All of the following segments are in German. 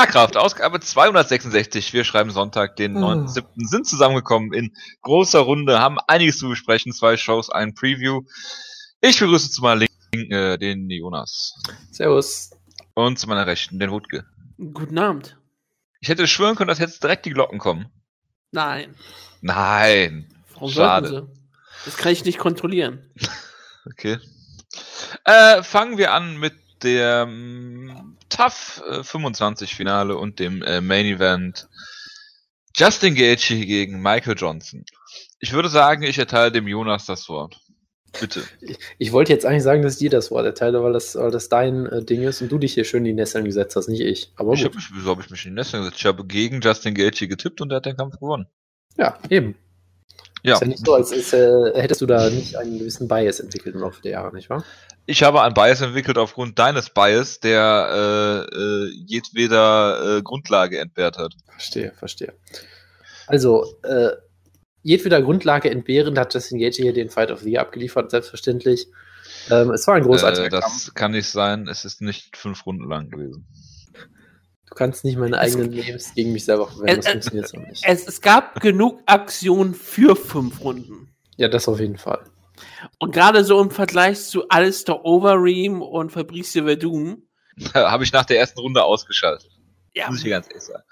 Schlagkraft, Ausgabe 266. Wir schreiben Sonntag, den 9.7. Oh. sind zusammengekommen in großer Runde, haben einiges zu besprechen, zwei Shows, ein Preview. Ich begrüße zu meiner Linken äh, den Jonas. Servus. Und zu meiner Rechten den Wutke. Guten Abend. Ich hätte schwören können, dass jetzt direkt die Glocken kommen. Nein. Nein. Warum Schade. Das kann ich nicht kontrollieren. okay. Äh, fangen wir an mit dem TAF äh, 25 Finale und dem äh, Main Event Justin Gaethje gegen Michael Johnson. Ich würde sagen, ich erteile dem Jonas das Wort. Bitte. Ich, ich wollte jetzt eigentlich sagen, dass ich dir das Wort erteile, weil das, weil das dein äh, Ding ist und du dich hier schön in die Nesseln gesetzt hast, nicht ich. Aber ich hab mich, wieso habe ich mich in die Nesseln gesetzt? Ich habe gegen Justin Gaethje getippt und er hat den Kampf gewonnen. Ja, eben. Ja. Ist ja nicht so, als ist, äh, hättest du da nicht einen gewissen Bias entwickelt im Laufe der Jahre, nicht wahr? Ich habe einen Bias entwickelt aufgrund deines Bias, der äh, äh, jedweder äh, Grundlage entbehrt hat. Verstehe, verstehe. Also, äh, jedweder Grundlage entbehrend hat Justin Gage hier den Fight of the Year abgeliefert, selbstverständlich. Ähm, es war ein großartiger äh, Das Kampf. kann nicht sein, es ist nicht fünf Runden lang gewesen. Du kannst nicht meine eigenen Lebens gegen mich selber verwenden, das funktioniert so nicht. Es, es gab genug Aktionen für fünf Runden. Ja, das auf jeden Fall. Und gerade so im Vergleich zu Alistair Overeem und Fabrice Verdun. Habe ich nach der ersten Runde ausgeschaltet. Ja. Muss ich ganz ehrlich sagen.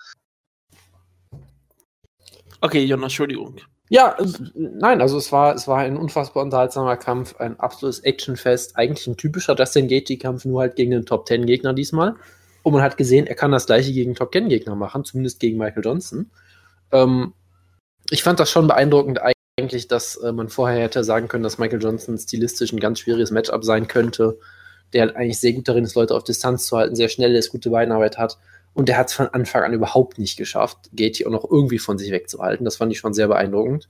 Okay, Jonas, Entschuldigung. Ja, nein, also es war, es war ein unfassbar unterhaltsamer Kampf, ein absolutes Actionfest, eigentlich ein typischer Dustin Gaethje-Kampf, nur halt gegen den Top-10-Gegner diesmal. Und man hat gesehen, er kann das gleiche gegen Top-10-Gegner machen, zumindest gegen Michael Johnson. Ähm, ich fand das schon beeindruckend eigentlich, dass äh, man vorher hätte sagen können, dass Michael Johnson stilistisch ein ganz schwieriges Matchup sein könnte, der halt eigentlich sehr gut darin ist, Leute auf Distanz zu halten, sehr schnell ist, gute Beinarbeit hat. Und der hat es von Anfang an überhaupt nicht geschafft, Gaethje auch noch irgendwie von sich wegzuhalten. Das fand ich schon sehr beeindruckend.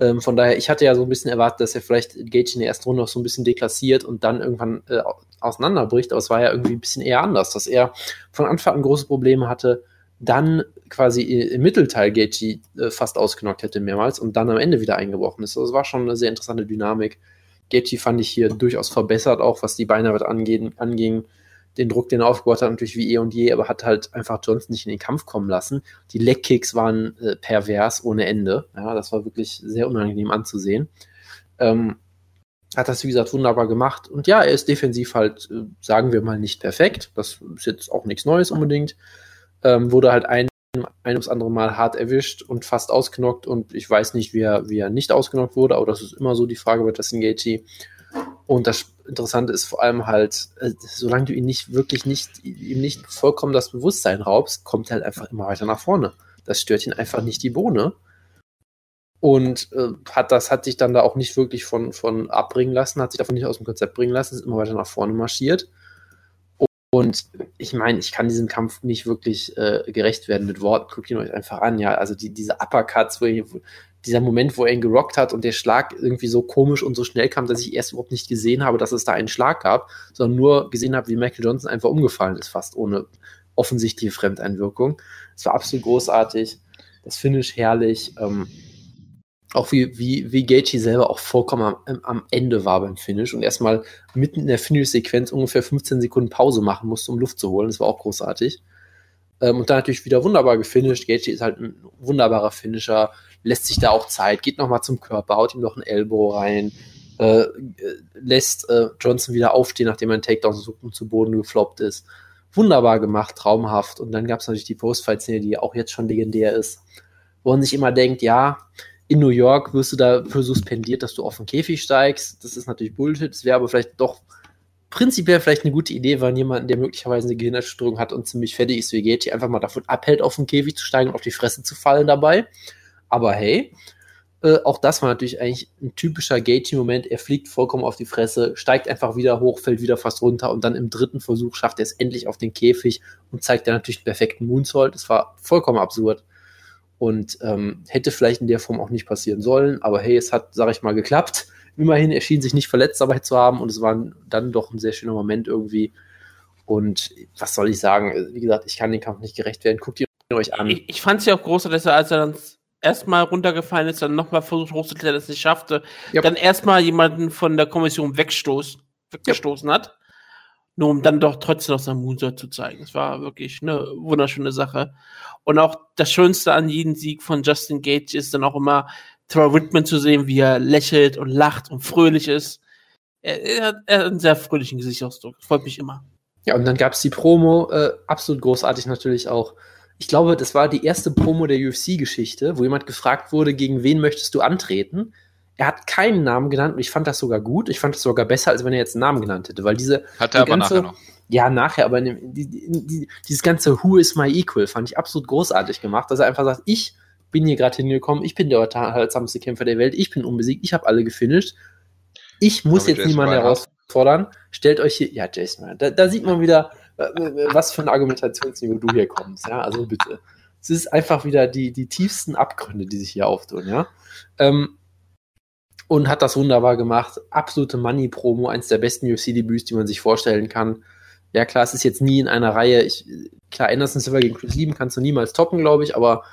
Ähm, von daher, ich hatte ja so ein bisschen erwartet, dass er vielleicht Gaethje in der ersten Runde noch so ein bisschen deklassiert und dann irgendwann äh, auseinanderbricht, aber es war ja irgendwie ein bisschen eher anders, dass er von Anfang an große Probleme hatte, dann quasi im Mittelteil Gaethje äh, fast ausgenockt hätte mehrmals und dann am Ende wieder eingebrochen ist. Also es war schon eine sehr interessante Dynamik. Gaethje fand ich hier durchaus verbessert, auch was die Beinarbeit angehen, anging. Den Druck, den er aufgebaut hat, natürlich wie eh und je, aber hat halt einfach Johnson nicht in den Kampf kommen lassen. Die Leckkicks waren äh, pervers ohne Ende. Ja, das war wirklich sehr unangenehm anzusehen. Ähm, hat das, wie gesagt, wunderbar gemacht. Und ja, er ist defensiv halt, äh, sagen wir mal, nicht perfekt. Das ist jetzt auch nichts Neues unbedingt. Ähm, wurde halt ein, ein ums andere Mal hart erwischt und fast ausgenockt. Und ich weiß nicht, wie er, wie er nicht ausgenockt wurde, aber das ist immer so die Frage bei Justin Gaethje. Und das Interessante ist vor allem halt, äh, solange du ihn nicht wirklich nicht, ihm nicht vollkommen das Bewusstsein raubst, kommt er halt einfach immer weiter nach vorne. Das stört ihn einfach nicht die Bohne und äh, hat das hat sich dann da auch nicht wirklich von, von abbringen lassen, hat sich davon nicht aus dem Konzept bringen lassen, ist immer weiter nach vorne marschiert. Und ich meine, ich kann diesem Kampf nicht wirklich äh, gerecht werden mit Worten. Guckt ihn euch einfach an, ja. Also die, diese Uppercuts, wo, dieser Moment, wo er ihn gerockt hat und der Schlag irgendwie so komisch und so schnell kam, dass ich erst überhaupt nicht gesehen habe, dass es da einen Schlag gab, sondern nur gesehen habe, wie Michael Johnson einfach umgefallen ist, fast ohne offensichtliche Fremdeinwirkung. Es war absolut großartig. Das Finish herrlich. Ähm, auch wie, wie, wie Gaethje selber auch vollkommen am, am Ende war beim Finish und erstmal mitten in der Finish-Sequenz ungefähr 15 Sekunden Pause machen musste, um Luft zu holen. Das war auch großartig. Ähm, und dann natürlich wieder wunderbar gefinisht. Gaethje ist halt ein wunderbarer Finisher, lässt sich da auch Zeit, geht nochmal zum Körper, haut ihm noch ein Elbow rein, äh, lässt äh, Johnson wieder aufstehen, nachdem er einen Takedown sucht und zu Boden gefloppt ist. Wunderbar gemacht, traumhaft. Und dann gab es natürlich die Postfight-Szene, die auch jetzt schon legendär ist, wo man sich immer denkt, ja, in New York wirst du dafür suspendiert, dass du auf den Käfig steigst. Das ist natürlich Bullshit. Es wäre aber vielleicht doch prinzipiell vielleicht eine gute Idee, wenn jemand, der möglicherweise eine Gehirnerschütterung hat und ziemlich fertig ist wie geht, einfach mal davon abhält, auf den Käfig zu steigen und auf die Fresse zu fallen dabei. Aber hey, äh, auch das war natürlich eigentlich ein typischer Gaethje-Moment. Er fliegt vollkommen auf die Fresse, steigt einfach wieder hoch, fällt wieder fast runter und dann im dritten Versuch schafft er es endlich auf den Käfig und zeigt dann natürlich einen perfekten Moonsault. Das war vollkommen absurd und ähm, hätte vielleicht in der Form auch nicht passieren sollen. Aber hey, es hat, sag ich mal, geklappt. Immerhin erschien sich nicht verletzt dabei zu haben und es war dann doch ein sehr schöner Moment irgendwie. Und was soll ich sagen? Wie gesagt, ich kann den Kampf nicht gerecht werden. Guckt ihn euch an. Ich, ich fand es ja auch groß, dass er, als er dann erstmal runtergefallen ist, dann nochmal versucht hochzuklettern, das nicht schaffte, yep. dann erstmal jemanden von der Kommission wegstoß, weggestoßen yep. hat nur um dann doch trotzdem noch seinen Moonsault zu zeigen. Es war wirklich eine wunderschöne Sache. Und auch das Schönste an jedem Sieg von Justin Gage ist dann auch immer Terrell Whitman zu sehen, wie er lächelt und lacht und fröhlich ist. Er, er, hat, er hat einen sehr fröhlichen Gesichtsausdruck. Freut mich immer. Ja, und dann gab es die Promo, äh, absolut großartig natürlich auch. Ich glaube, das war die erste Promo der UFC-Geschichte, wo jemand gefragt wurde, gegen wen möchtest du antreten? Er hat keinen Namen genannt und ich fand das sogar gut. Ich fand das sogar besser, als wenn er jetzt einen Namen genannt hätte, weil diese. Hat er die aber ganze, nachher noch. Ja, nachher, aber die, die, die, dieses ganze Who is my equal fand ich absolut großartig gemacht, dass er einfach sagt, ich bin hier gerade hingekommen, ich bin der unterhaltsamste Kämpfer der Welt, ich bin unbesiegt, ich habe alle gefinisht. Ich muss Aber jetzt Jason niemanden herausfordern. Stellt euch hier, ja, Jason, da, da sieht man wieder, was für ein Argumentationsniveau du hier kommst, ja, also bitte. Es ist einfach wieder die, die tiefsten Abgründe, die sich hier auftun, ja. Ähm, und hat das wunderbar gemacht. Absolute Money-Promo, eins der besten UFC-Debüts, die man sich vorstellen kann. Ja, klar, es ist jetzt nie in einer Reihe. Ich, klar, Anderson Silva gegen Chris Lieben kannst du niemals toppen, glaube ich, aber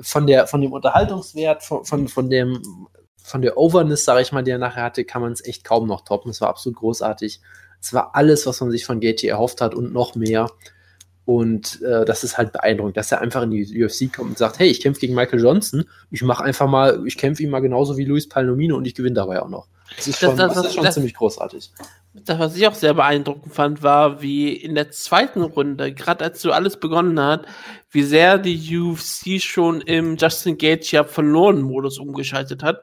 von der, von dem Unterhaltungswert, von, von, von dem, von der Overness, sage ich mal, die er nachher hatte, kann man es echt kaum noch toppen. Es war absolut großartig. Es war alles, was man sich von Gaethje erhofft hat und noch mehr. Und äh, das ist halt beeindruckend, dass er einfach in die UFC kommt und sagt, hey, ich kämpfe gegen Michael Johnson, ich mache einfach mal, ich kämpfe ihn mal genauso wie Luis Palomino und ich gewinne dabei auch noch. Das ist Das- schon, das- das, ist schon das- ziemlich großartig. Das, was ich auch sehr beeindruckend fand, war, wie in der zweiten Runde, gerade als so alles begonnen hat, wie sehr die UFC schon im Justin ja verloren Modus umgeschaltet hat.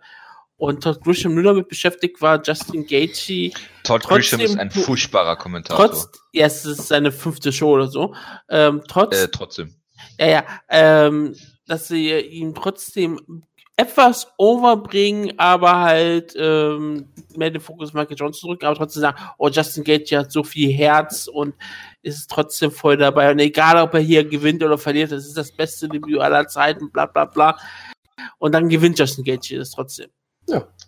Und Todd Grisham nur damit beschäftigt war, Justin Gage Todd Trotzdem- Grisham ist ein furchtbarer Kommentator. trotz, ja, es ist seine fünfte Show oder so, ähm, trotz, äh, trotzdem. ja, ja, ähm, dass sie ihn trotzdem etwas overbringen, aber halt ähm, mehr den Fokus Michael Johnson zurück, aber trotzdem sagen, oh, Justin Gage hat so viel Herz und ist trotzdem voll dabei. Und egal, ob er hier gewinnt oder verliert, das ist das beste Debüt aller Zeiten, bla bla bla. Und dann gewinnt Justin Gage das trotzdem.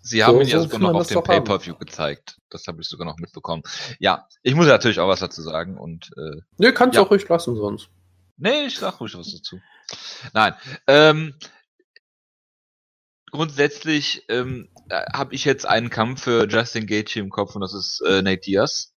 Sie haben So- ihn ja so sogar noch auf dem. Pay-Per-View gezeigt. Das habe ich sogar noch mitbekommen. Ja, ich muss natürlich auch was dazu sagen und äh, Nö, kannst du Ja. auch ruhig lassen sonst. Nee, ich sag ruhig was dazu. Nein. Ähm, grundsätzlich ähm, habe ich jetzt einen Kampf für Justin Gaethje im Kopf und das ist äh, Nate Diaz.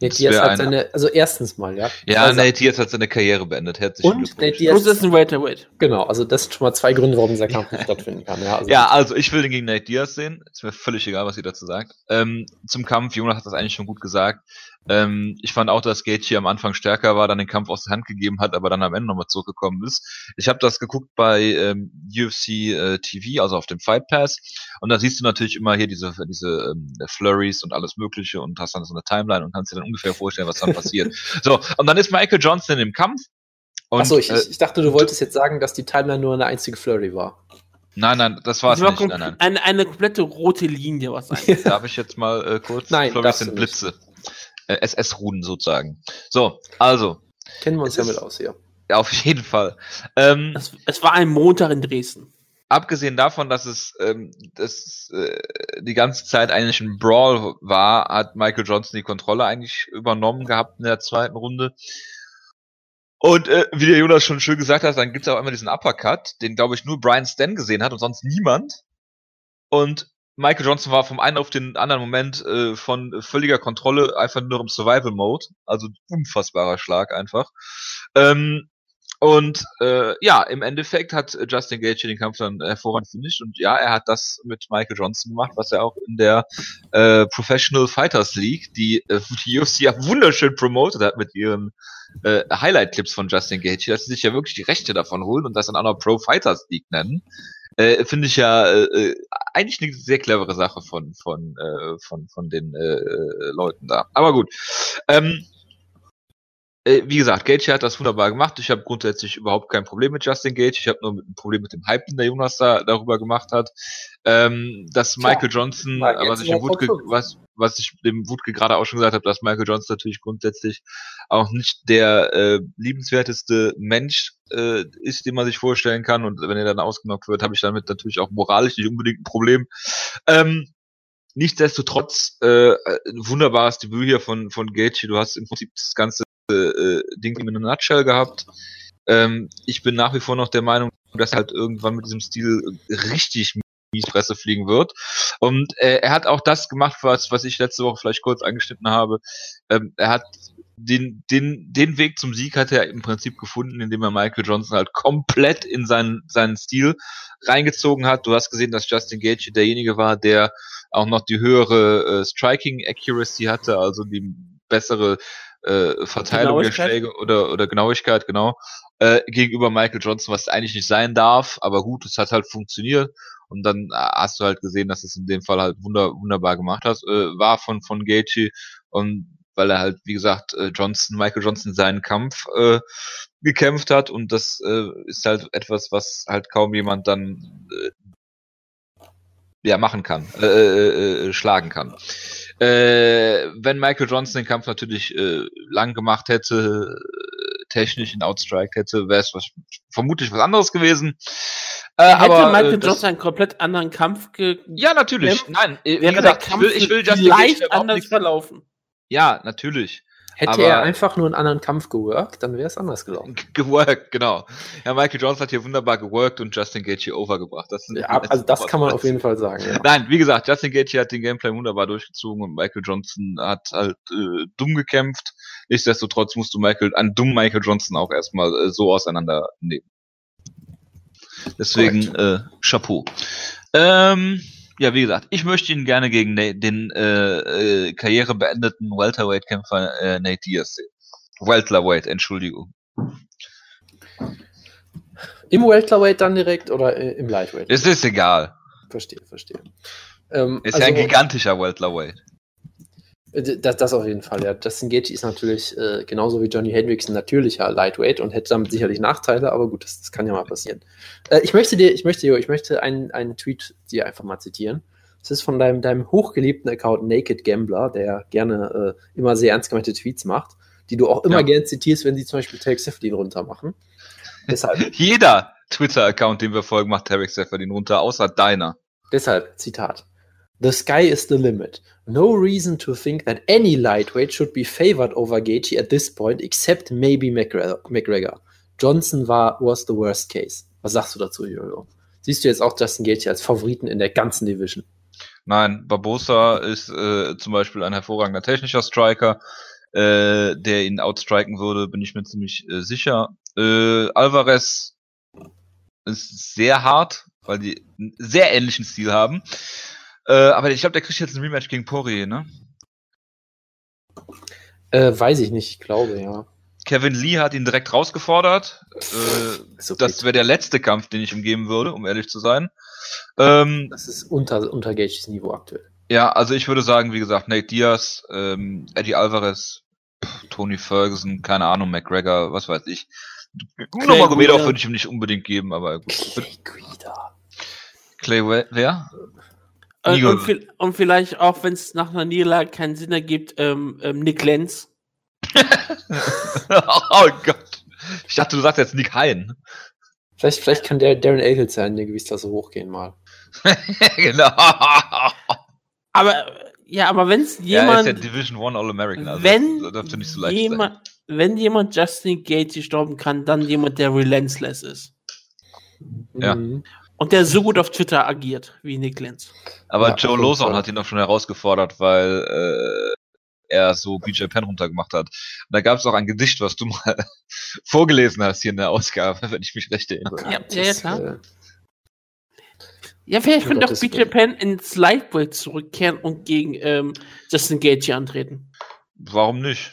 Nate Diaz hat ein- seine, also erstens mal, ja. Ja, Also- Nate Diaz hat seine Karriere beendet. Herzlichen Und Glückwunsch. Nate Diaz- Plus ist ein Welterweight. Genau, also das sind schon mal zwei Gründe, warum dieser Kampf nicht stattfinden kann. Ja, also Ja, also ich will den gegen Nate Diaz sehen. Ist mir völlig egal, was ihr dazu sagt. Ähm, zum Kampf, Jonas hat das eigentlich schon gut gesagt. Ähm, ich fand auch, dass Gaethje am Anfang stärker war, dann den Kampf aus der Hand gegeben hat, aber dann am Ende nochmal zurückgekommen ist. Ich habe das geguckt bei ähm, UFC äh, TV, also auf dem Fight Pass. Und da siehst du natürlich immer hier diese, diese ähm, Flurries und alles Mögliche und hast dann so eine Timeline und kannst dir dann ungefähr vorstellen, was dann passiert. So, und dann ist Michael Johnson im Kampf. Achso, ich, äh, ich dachte, du wolltest jetzt sagen, dass die Timeline nur eine einzige Flurry war. nein, nein, das war es Das war nicht. Nein, nein. Eine, eine komplette rote Linie, was eigentlich. Darf ich jetzt mal äh, kurz? Nein, Flurries sind du nicht. Äh, SS-Ruden sozusagen. So, also, Kennen wir uns ja ist- mit aus hier. ja, auf jeden Fall. Ähm, Es, es war ein Montag in Dresden. abgesehen davon, dass es ähm, dass, äh, die ganze Zeit eigentlich ein Brawl war, hat Michael Johnson die Kontrolle eigentlich übernommen gehabt in der zweiten Runde. Und äh, wie der Jonas schon schön gesagt hat, dann gibt es auch immer diesen Uppercut, den glaube ich nur Brian Stan gesehen hat und sonst niemand. Und Michael Johnson war vom einen auf den anderen Moment äh, von völliger Kontrolle einfach nur im Survival Mode, also unfassbarer Schlag einfach. Ähm, und äh, ja, im Endeffekt hat Justin Gage den Kampf dann hervorragend finished und ja, er hat das mit Michael Johnson gemacht, was er auch in der äh, Professional Fighters League, die äh, die UFC ja wunderschön promoted hat mit ihren äh, Highlight-Clips von Justin Gage, dass sie sich ja wirklich die Rechte davon holen und das dann auch noch Pro Fighters League nennen. Äh, Finde ich ja äh, äh, eigentlich eine sehr clevere Sache von von äh, von von den äh, äh, Leuten da. Aber gut. Ähm, äh, wie gesagt, Gage hat das wunderbar gemacht. Ich habe grundsätzlich überhaupt kein Problem mit Justin Gage. Ich habe nur ein Problem mit dem Hype, den der Jonas da darüber gemacht hat. Ähm, dass Tja, Michael Johnson, war äh, was ich dem Wutke, was, was ich dem Wutke gerade auch schon gesagt habe, dass Michael Johnson natürlich grundsätzlich auch nicht der äh, liebenswerteste Mensch äh, ist, den man sich vorstellen kann. Und wenn er dann ausgenockt wird, habe ich damit natürlich auch moralisch nicht unbedingt ein Problem. Ähm, nichtsdestotrotz, äh, ein wunderbares Debüt hier von, von Gaethje. Du hast im Prinzip das ganze äh, Ding in einer Nutshell gehabt. Ähm, ich bin nach wie vor noch der Meinung, dass halt irgendwann mit diesem Stil richtig die Fresse fliegen wird. Und äh, er hat auch das gemacht, was, was ich letzte Woche vielleicht kurz angeschnitten habe. Ähm, er hat den, den, den Weg zum Sieg hat er im Prinzip gefunden, indem er Michael Johnson halt komplett in seinen, seinen Stil reingezogen hat. Du hast gesehen, dass Justin Gage derjenige war, der auch noch die höhere äh, Striking Accuracy hatte, also die bessere äh, Verteilung der Schläge oder, oder Genauigkeit, genau, äh, gegenüber Michael Johnson, was eigentlich nicht sein darf, aber gut, es hat halt funktioniert. Und dann äh, hast du halt gesehen, dass es in dem Fall halt wunder, wunderbar gemacht hat, äh, war von, von Gaethje. Und weil er halt, wie gesagt, äh, Johnson, Michael Johnson seinen Kampf äh, gekämpft hat. Und das äh, ist halt etwas, was halt kaum jemand dann äh, ja machen kann, äh, äh, äh, schlagen kann. Äh, wenn Michael Johnson den Kampf natürlich äh, lang gemacht hätte, technisch in Outstrike hätte, wäre es vermutlich was anderes gewesen. Äh, hätte aber, Michael äh, Johnson einen komplett anderen Kampf ge Ja, natürlich. Nein, wie gesagt, ich will, ich will Gage anders verlaufen. Ja, natürlich. Hätte aber er einfach nur einen anderen Kampf geworkt, dann wäre es anders gelaufen. Geworkt, genau. Ja, Michael Johnson hat hier wunderbar geworkt und Justin Gage hier overgebracht. Das ja, also das kann man auf jeden Fall sagen. Ja. Nein, wie gesagt, Justin Gage hat den Gameplay wunderbar durchgezogen und Michael Johnson hat halt äh, dumm gekämpft. Nichtsdestotrotz musst du Michael, einen dummen Michael Johnson auch erstmal äh, so auseinandernehmen. Deswegen, äh, Chapeau. Ähm, ja, wie gesagt, ich möchte ihn gerne gegen den äh, äh, karrierebeendeten Welterweight-Kämpfer äh, Nate Diaz sehen. Welterweight, Entschuldigung. Im Welterweight dann direkt oder äh, im Lightweight? Es ist egal. Verstehe, verstehe. Ähm, ist also, ja ein gigantischer Welterweight. Äh, das, das auf jeden Fall, ja. Justin Gaethje ist natürlich äh, genauso wie Johnny Hendricks ein natürlicher Lightweight und hätte damit sicherlich Nachteile, aber gut, das, das kann ja mal passieren. Äh, ich möchte dir, ich möchte, ich möchte einen, einen Tweet dir einfach mal zitieren. Das ist von deinem, deinem hochgeliebten Account Naked Gambler, der gerne äh, immer sehr ernst gemeinte Tweets macht, die du auch immer ja. gerne zitierst, wenn sie zum Beispiel Tarek Seflin runtermachen. Deshalb. Jeder Twitter-Account, den wir folgen, macht Tarek Seflin runter, außer deiner. Deshalb, Zitat. The sky is the limit. No reason to think that any lightweight should be favored over Gaethje at this point, except maybe McGregor. Johnson war was the worst case. Was sagst du dazu, Jojo? Siehst du jetzt auch Justin Gaethje als Favoriten in der ganzen Division? Nein, Barbosa ist äh, zum Beispiel ein hervorragender technischer Striker, äh, der ihn outstriken würde, bin ich mir ziemlich äh, sicher. Äh, Alvarez ist sehr hart, weil die einen sehr ähnlichen Stil haben. Äh, aber ich glaube, der kriegt jetzt ein Rematch gegen Poirier, ne? Äh, weiß ich nicht, ich glaube, ja. Kevin Lee hat ihn direkt rausgefordert. Äh, okay. Das wäre der letzte Kampf, den ich ihm geben würde, um ehrlich zu sein. Ähm, das ist unter, unter Gages Niveau aktuell. Ja, also ich würde sagen, wie gesagt, Nate Diaz, ähm, Eddie Alvarez, Tony Ferguson, keine Ahnung, McGregor, was weiß ich. Nurmagomedov würde ich ihm nicht unbedingt geben, aber gut. Clay Guida. Clay, wer? Und, und, und, vielleicht auch, wenn es nach einer Niederlage keinen Sinn ergibt, ähm, ähm, Nick Lenz. oh Gott. Ich dachte, du sagst jetzt Nick Hein. Vielleicht, vielleicht kann der Darren Eagles sein, der Gewichtsklasse hochgehen mal. genau. Aber, ja, aber wenn es jemand. Ja, ist ja Division One All-American, also wenn das dürfte nicht so leicht jemand, sein. Wenn jemand Justin Gates stoppen kann, dann jemand, der relentless ist. Ja. Mhm. Und der so gut auf Twitter agiert wie Nick Lenz. Aber ja, Joe Lawson hat ihn doch schon herausgefordert, weil äh, er so BJ Penn runtergemacht hat. Und da gab es auch ein Gedicht, was du mal vorgelesen hast hier in der Ausgabe, wenn ich mich recht erinnere. Ja, ja, ja klar. Äh, ja, vielleicht könnte auch BJ Penn ins Lightweight zurückkehren und gegen ähm, Justin Gage antreten. Warum nicht?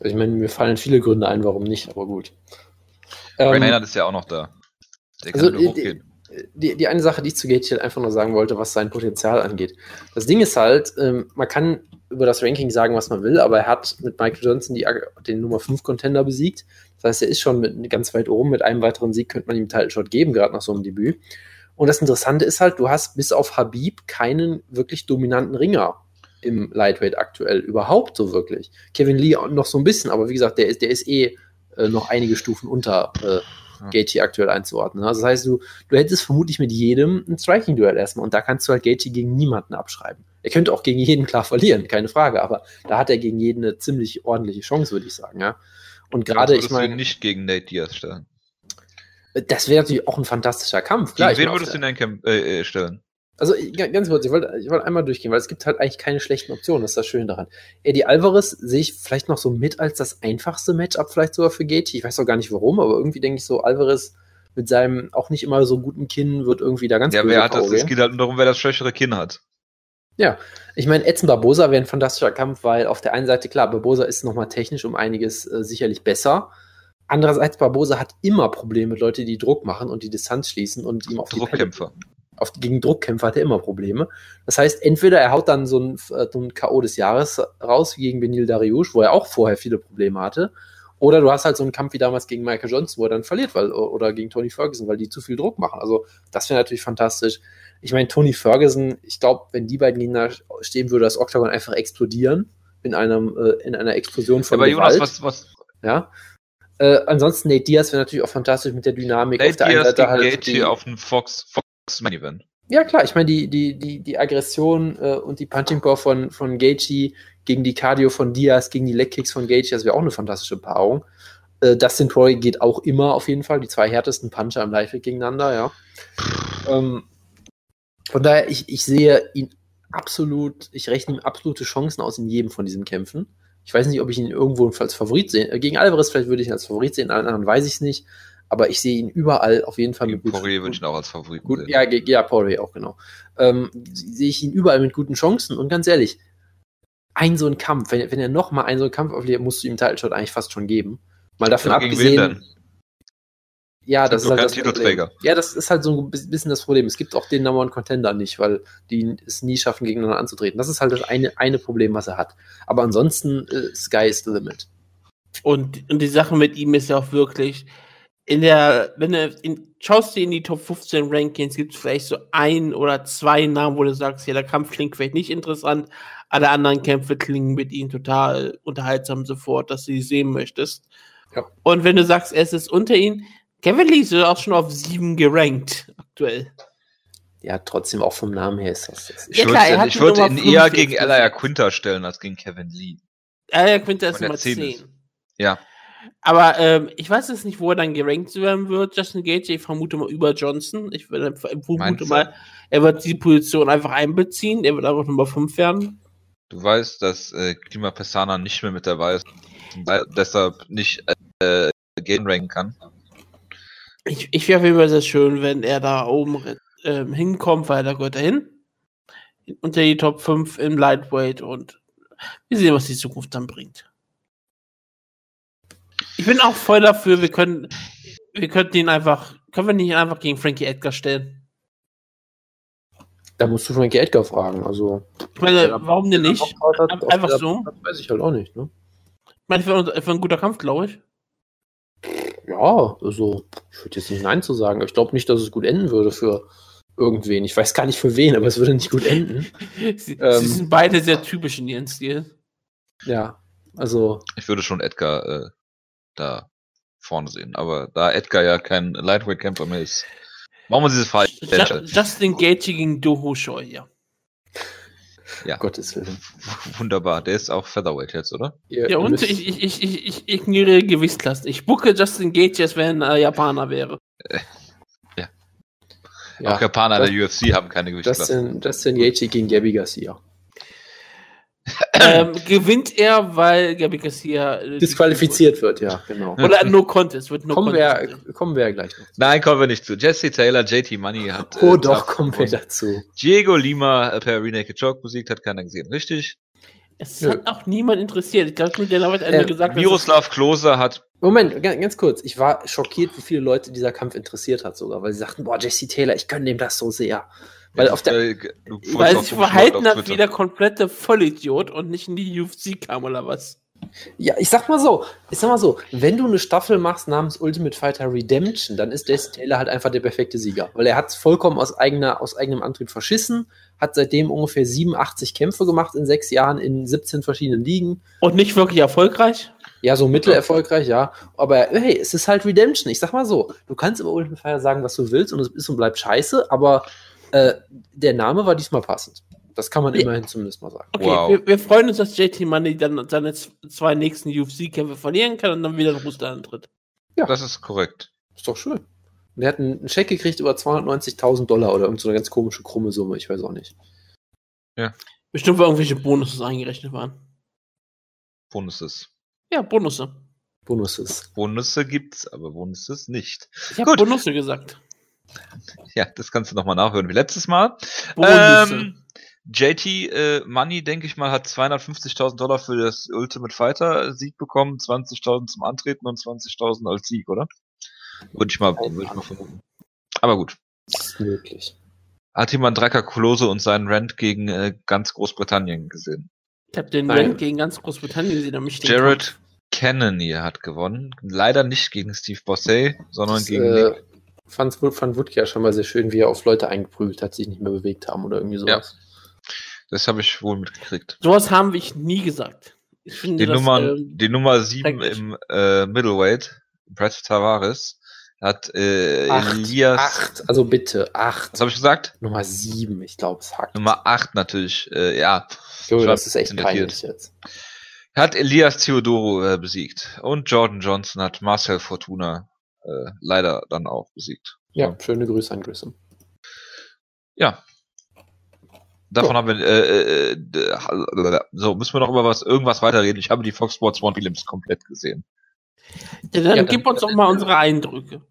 Ich meine, mir fallen viele Gründe ein, warum nicht, aber gut. Ähm, Maynard ist ja auch noch da. Der kann also, hochgehen. Die, die, eine Sache, die ich zu Gaethje einfach nur sagen wollte, was sein Potenzial angeht. Das Ding ist halt, ähm, man kann über das Ranking sagen, was man will, aber er hat mit Michael Johnson die, den Nummer 5 Contender besiegt. Das heißt, er ist schon mit, ganz weit oben. Mit einem weiteren Sieg könnte man ihm Title Shot geben, gerade nach so einem Debüt. Und das Interessante ist halt, du hast bis auf Habib keinen wirklich dominanten Ringer im Lightweight aktuell. Überhaupt so wirklich. Kevin Lee noch so ein bisschen, aber wie gesagt, der ist, der ist eh äh, noch einige Stufen unter äh, Gaethje aktuell einzuordnen. Also das heißt, du, du hättest vermutlich mit jedem ein Striking-Duell erstmal und da kannst du halt Gaethje gegen niemanden abschreiben. Er könnte auch gegen jeden klar verlieren, keine Frage, aber da hat er gegen jeden eine ziemlich ordentliche Chance, würde ich sagen, ja. Und gerade, ich meine. nicht gegen Nate Diaz stellen. Das wäre natürlich auch ein fantastischer Kampf. Klar, Gegen wen würdest du in dein Camp äh, äh, stellen? Also ganz kurz, ich wollte ich wollte einmal durchgehen, weil es gibt halt eigentlich keine schlechten Optionen, das ist das Schöne daran. Eddie Alvarez sehe ich vielleicht noch so mit als das einfachste Matchup, vielleicht sogar für Gaethje. Ich weiß auch gar nicht warum, aber irgendwie denke ich so, Alvarez mit seinem auch nicht immer so guten Kinn wird irgendwie da ganz Ja, böse wer hat das? Es geht halt nur darum, wer das schwächere Kinn hat. Ich meine, Edson Barbosa wäre ein fantastischer Kampf, weil auf der einen Seite, klar, Barbosa ist nochmal technisch um einiges äh, sicherlich besser. Andererseits, Barbosa hat immer Probleme mit Leuten, die Druck machen und die Distanz schließen und ihm auf die Pelle Druckkämpfer. auf, gegen Druckkämpfer hat er immer Probleme. Das heißt, entweder er haut dann so ein, äh, so ein K.O. des Jahres raus wie gegen Benil Dariush, wo er auch vorher viele Probleme hatte. Oder du hast halt so einen Kampf wie damals gegen Michael Johnson, wo er dann verliert, weil, oder gegen Tony Ferguson, weil die zu viel Druck machen. Also, das wäre natürlich fantastisch. Ich meine, Tony Ferguson, ich glaube, wenn die beiden gegeneinander stehen, würde das Octagon einfach explodieren. In einem, äh, in einer Explosion von Aber Jonas, Gewalt. was, was ja. Äh, ansonsten Nate Diaz wäre natürlich auch fantastisch mit der Dynamik. Nate einen Diaz gegen die- Gaethje auf einen Fox, Fox Main Event. ja, klar, ich meine, die, die, die, die Aggression äh, und die Punching Power von, von Gaethje gegen die Cardio von Diaz, gegen die Legkicks von Gaethje, das wäre auch eine fantastische Paarung. Äh, Dustin Poirier geht auch immer auf jeden Fall, die zwei härtesten Puncher im Live gegeneinander, ja. Ähm, von daher, ich, ich sehe ihn absolut, ich rechne ihm absolute Chancen aus in jedem von diesen Kämpfen. Ich weiß nicht, ob ich ihn irgendwo als Favorit sehe. Äh, Gegen Alvarez vielleicht würde ich ihn als Favorit sehen, allen anderen weiß ich es nicht. Aber ich sehe ihn überall auf jeden Fall Gegen guten- Poirier würde ich ihn auch als Favoriten Gut, sehen. ja, ja, Poirier auch, genau. Ähm, sehe ich ihn überall mit guten Chancen und ganz ehrlich, ein so ein Kampf, wenn, wenn er noch mal einen so einen Kampf auflegt, musst du ihm Title Shot eigentlich fast schon geben. Mal davon Ja, wen abgesehen? Ja, das ist halt das keinen Problem. Titelträger. Ja, das ist halt so ein bi- bisschen das Problem. Es gibt auch den Number One Contender nicht, weil die es nie schaffen, gegeneinander anzutreten. Das ist halt das eine, eine Problem, was er hat. Aber ansonsten, äh, Sky is the limit. Und, und die Sache mit ihm ist ja auch wirklich, in der, wenn du in, schaust du in die Top 15 Rankings, gibt es vielleicht so ein oder zwei Namen, wo du sagst, ja, der Kampf klingt vielleicht nicht interessant, alle anderen Kämpfe klingen mit ihm total unterhaltsam sofort, dass du sie sehen möchtest. Ja. Und wenn du sagst, es ist unter ihm, Kevin Lee ist ja auch schon auf sieben gerankt aktuell. Ja, trotzdem auch vom Namen her ist das. Ich Ja, würde, klar, hat ich würde ihn eher gegen Elia. Quinter stellen als gegen Kevin Lee. Ja, der Quinter ist er Nummer 10 10. ist. Ja. Aber ähm, ich weiß jetzt nicht, wo er dann gerankt werden wird. Justin Gage, ich vermute mal über Johnson. Ich würde- vermute mal, er wird die Position einfach einbeziehen. Er wird einfach Nummer 5 werden. Du weißt, dass äh, Klima Pessana nicht mehr mit dabei ist deshalb nicht äh, gehen ranken kann. Ich, ich wäre auf jeden Fall sehr schön, wenn er da oben ähm, hinkommt, weil da gehört er hin. Unter die Top 5 im Lightweight und wir sehen, was die Zukunft dann bringt. Ich bin auch voll dafür, wir können, wir könnten ihn einfach, können wir nicht einfach gegen Frankie Edgar stellen? Da musst du Frankie Edgar fragen. Also, Ich meine, warum denn nicht? Hat, Ein- einfach so? Das weiß ich halt auch nicht, ne? Ich meine, uns- für ein guter Kampf, glaube ich. Ja, also, ich würde jetzt nicht Nein zu sagen. Ich glaube nicht, dass es gut enden würde für irgendwen. Ich weiß gar nicht für wen, aber es würde nicht gut enden. Sie, Ähm. sie sind beide sehr typisch in ihrem Stil. Ja, also, Ich würde schon Edgar äh, da vorne sehen. Aber da Edgar ja kein Lightweight-Kämpfer mehr ist, machen wir diese Fall. Ju Justin Gaethje gegen Doho Choi, ja. Ja, Gottes Willen. wunderbar. Der ist auch Featherweight jetzt, oder? Ihr, Ja, und ich, ich, ich, ich, ich ignoriere Gewichtsklassen. Ich bucke Justin Gaethje, als wenn er Japaner wäre. auch Japaner das- der UFC haben keine Gewichtsklasse. Justin, Justin Gaethje gegen Gabby Garcia. Ähm, gewinnt er, weil Gabi Garcia äh, Disqualifiziert wird, ja, genau. Oder No Contest, wird No kommen, Contest. wir, kommen wir ja gleich noch. Nein, kommen wir nicht zu. Jesse Taylor, JT Money hat. Oh, äh, doch, kommen wir dazu. Diego Lima äh, per Renaked Choke besiegt, hat keiner gesehen. Richtig. Es Nö. hat auch niemand interessiert. Ich glaube, nur der hat Äh, gesagt, Miroslav Klose hat. Moment, ganz, ganz kurz. Ich war schockiert, wie viele Leute dieser Kampf interessiert hat sogar, weil sie sagten, boah, Jesse Taylor, ich gönne dem das so sehr. Weil auf der, es- weil sich verhalten hat wie der komplette Vollidiot und nicht in die UFC kam oder was. ja, ich sag mal so, ich sag mal so, wenn du eine Staffel machst namens Ultimate Fighter Redemption, dann ist Jesse Taylor halt einfach der perfekte Sieger, weil er hat vollkommen aus eigener, aus eigenem Antrieb verschissen, hat seitdem ungefähr 87 Kämpfe gemacht in sechs Jahren in 17 verschiedenen Ligen. Und nicht wirklich erfolgreich. Ja, so mittelerfolgreich, ja. Aber hey, es ist halt Redemption. Ich sag mal so, du kannst über Ultimate Fighter sagen, was du willst und es ist und bleibt scheiße, aber äh, der Name war diesmal passend. Das kann man Ja. immerhin zumindest mal sagen. Okay, Wow. wir, wir freuen uns, dass JT Money dann seine zwei nächsten UFC-Kämpfe verlieren kann und dann wieder in Russland antritt. Das ist korrekt. Ist doch schön. Und der hat einen Scheck gekriegt über 290.000 Dollar oder irgend so eine ganz komische, krumme Summe, ich weiß auch nicht. Bestimmt, weil irgendwelche Bonuses eingerechnet waren. Bonuses. Ja, Bonusse. Bonuses. Bonusse gibt's, aber Bonuses nicht. Ich habe. Bonusse gesagt. Ja, das kannst du nochmal nachhören wie letztes Mal. Ähm, JT äh, Money, denke ich mal, hat 250.000 Dollar für das Ultimate Fighter Sieg bekommen, 20.000 zum Antreten und 20.000 als Sieg, oder? Würde ich mal, würde ich mal vermuten. Aber gut. Ist möglich. Hat jemand Dracker Klose und seinen Rant gegen äh, ganz Großbritannien gesehen? ich habe den Nein. Rand gegen ganz Großbritannien gesehen. da mich Jared Cannonier hat gewonnen. Leider nicht gegen Steve Bossey, sondern Das, gegen äh. Fand, fand Woodke ja schon mal sehr schön, wie er auf Leute eingeprügelt hat, sich nicht mehr bewegt haben oder irgendwie sowas. Das habe ich wohl mitgekriegt. Sowas haben wir nie gesagt. Ich finde Die, das, Nummern, ähm, die Nummer 7 schrecklich. im äh, Middleweight, Brett Tavares, hat äh, Acht, Elias. acht, also bitte, acht. Was habe ich gesagt? Nummer sieben, ich glaube, es hackt. Nummer 8 natürlich, äh, ja. Ich das ist echt peinlich jetzt. Hat Elias Theodoro äh, besiegt. Und Jordan Johnson hat Marcel Fortuna äh, leider dann auch besiegt. Ja, schöne Grüße an Grissom. Ja. Davon So. haben wir, äh, äh, so, müssen wir noch über was, irgendwas weiterreden. Ich habe die Fox Sports One Films komplett gesehen. ja, dann Ja, dann- gib uns doch mal unsere Eindrücke.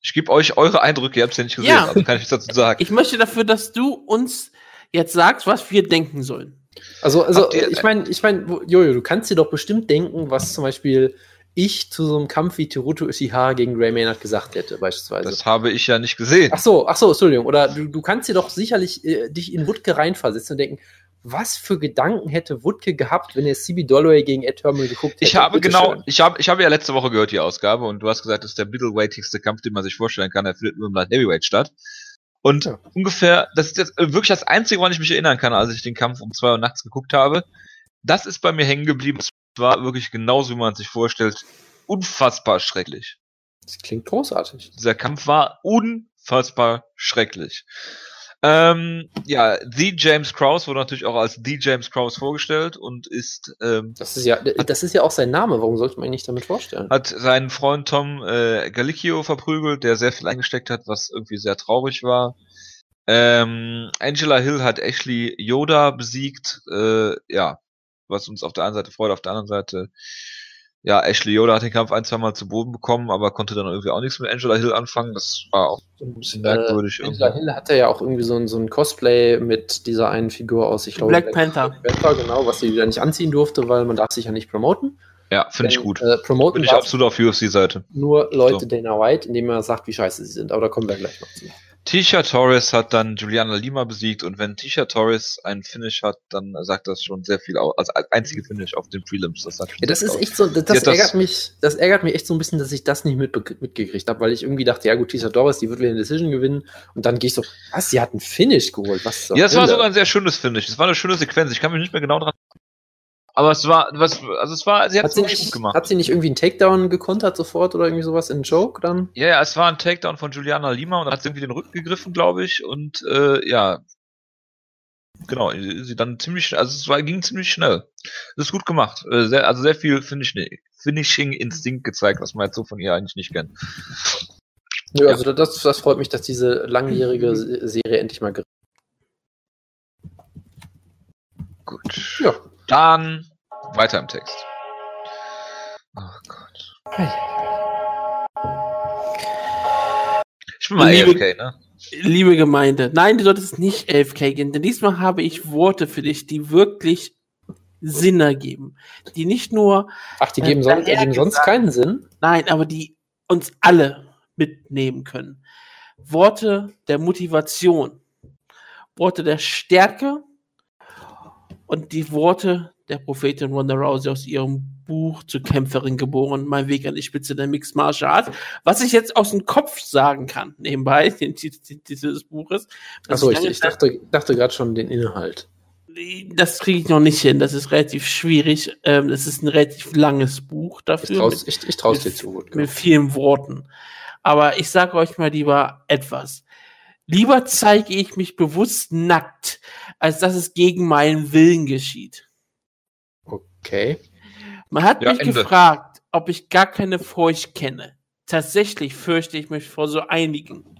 Ich gebe euch eure Eindrücke, ihr habt es ja nicht gesehen, Ja. also kann ich nichts dazu sagen. Ich möchte dafür, dass du uns jetzt sagst, was wir denken sollen. Also, also ihr- ich meine, ich meine, Jojo, du kannst dir doch bestimmt denken, was zum Beispiel ich zu so einem Kampf wie Teruto Ishihara gegen Ray Maynard gesagt hätte, beispielsweise. Das habe ich ja nicht gesehen. Ach so, ach so, Entschuldigung. Oder du, du kannst dir doch sicherlich äh, dich in Wutke reinversetzen und denken, was für Gedanken hätte Wutke gehabt, wenn er CB Dolloway gegen Ed Herman geguckt hätte? Ich habe Bitte genau, schön. ich habe, ich habe ja letzte Woche gehört die Ausgabe und du hast gesagt, das ist der middleweightigste Kampf, den man sich vorstellen kann. Er findet nur im Light Heavyweight statt. Und Ja. ungefähr, das ist jetzt äh, wirklich das Einzige, woran ich mich erinnern kann, als ich den Kampf um zwei Uhr nachts geguckt habe. Das ist bei mir hängen geblieben. War wirklich genauso, wie man sich vorstellt. Unfassbar schrecklich. Das klingt großartig. Dieser Kampf war unfassbar schrecklich. Ähm, ja, The James Krause wurde natürlich auch als The James Krause vorgestellt und ist ähm, Das ist ja, das ist ja auch sein Name. Warum sollte man ihn nicht damit vorstellen? hat seinen Freund Tom äh, Galicchio verprügelt, der sehr viel eingesteckt hat, was irgendwie sehr traurig war. Ähm, Angela Hill hat Ashley Yoda besiegt, äh, ja, was uns auf der einen Seite freut, auf der anderen Seite, ja, Ashley Yoda hat den Kampf ein, zwei Mal zu Boden bekommen, aber konnte dann irgendwie auch nichts mit Angela Hill anfangen. Das war auch ein bisschen merkwürdig. Äh, Angela. Hill hatte ja auch irgendwie so ein, so ein Cosplay mit dieser einen Figur aus, ich glaube, Black Panther. Black Panther, genau, was sie wieder nicht anziehen durfte, weil man darf sich ja nicht promoten. Ja, finde ich gut. Äh, promoten Bin ich absolut auf UFC-Seite. nur Leute So. Dana White, indem er sagt, wie scheiße sie sind. Aber da kommen wir gleich noch zu. Tisha Torres hat dann Juliana Lima besiegt und wenn Tisha Torres einen Finish hat, dann sagt das schon sehr viel aus. Also als einzige Finish auf den Prelims. Das, sagt Ja, das ist viel echt so, das, das hat das- ärgert mich, das ärgert mich echt so ein bisschen, dass ich das nicht mitbe- mitgekriegt habe, weil ich irgendwie dachte, ja gut, Tisha Doris, die wird wieder eine Decision gewinnen und dann gehe ich so, was, sie hat einen Finish geholt, was aus. Ja, es war sogar ein sehr schönes Finish. Es war eine schöne Sequenz. Ich kann mich nicht mehr genau dran. Aber es war, was, also es war, sie hat hat es sie, wirklich gut nicht, gemacht. hat sie nicht irgendwie einen Takedown gekontert sofort oder irgendwie sowas in Joke dann? Ja, ja, es war ein Takedown von Juliana Lima und dann hat sie irgendwie den Rücken gegriffen, glaube ich. Und äh, ja, genau, sie dann ziemlich, also es war, ging ziemlich schnell. Das ist gut gemacht. Äh, Sehr, also sehr viel Finish, Finishing-Instinkt gezeigt, was man jetzt so von ihr eigentlich nicht kennt. Nö, Ja. also das, das freut mich, dass diese langjährige Se- Serie endlich mal gerissen Gut. Ja. Dann weiter im Text. Oh Gott. Ich bin mal Liebe- AFK, ne? Liebe Gemeinde, nein, du solltest nicht 11k gehen, denn diesmal habe ich Worte für dich, die wirklich Sinn ergeben. Die nicht nur, Ach, die Äh, geben, son daher geben sonst gesagt- keinen Sinn? nein, aber die uns alle mitnehmen können. Worte der Motivation, Worte der Stärke und die Worte der Prophetin Ronda Rousey aus ihrem Buch zur Kämpferin geboren, mein Weg an die Spitze der Mixed Martial Arts, was ich jetzt aus dem Kopf sagen kann, nebenbei, den Titel dieses Buches. Achso, ich, ich dachte, dachte gerade schon den Inhalt. das kriege ich noch nicht hin, das ist relativ schwierig, ähm, das ist ein relativ langes Buch Ich dafür. ich, ich traus mit- dir zu. Wutke. mit vielen Worten. Aber ich sage euch mal lieber etwas. Lieber zeige ich mich bewusst nackt, als dass es gegen meinen Willen geschieht. Okay. Man hat Ja, mich Ende. gefragt, ob ich gar keine Furcht kenne. Tatsächlich fürchte ich mich vor so einigen.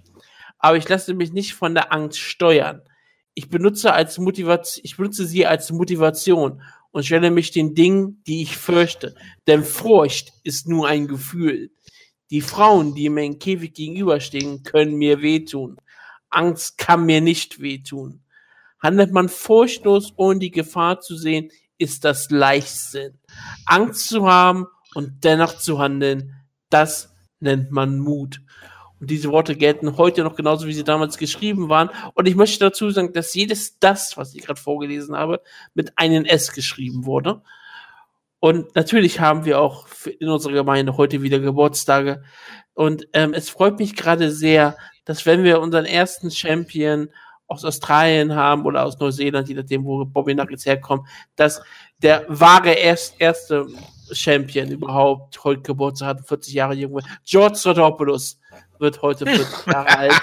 Aber ich lasse mich nicht von der Angst steuern. Ich benutze, als Motivation, ich benutze sie als Motivation und stelle mich den Dingen, die ich fürchte. Denn Furcht ist nur ein Gefühl. Die Frauen, die mir im Käfig gegenüberstehen, können mir wehtun. Angst kann mir nicht wehtun. Handelt man furchtlos, ohne die Gefahr zu sehen, ist das Leichtsinn. Angst zu haben und dennoch zu handeln, das nennt man Mut. Und diese Worte gelten heute noch genauso, wie sie damals geschrieben waren. Und ich möchte dazu sagen, dass jedes das, was ich gerade vorgelesen habe, mit einem S geschrieben wurde. Und natürlich haben wir auch in unserer Gemeinde heute wieder Geburtstage. Und ähm, es freut mich gerade sehr, dass wenn wir unseren ersten Champion aus Australien haben oder aus Neuseeland, je nachdem, wo Bobby Nuggets herkommt, dass der wahre erst, erste Champion überhaupt heute Geburtstag hat, 40 Jahre jung. George Sotopoulos wird heute 40 Jahre alt.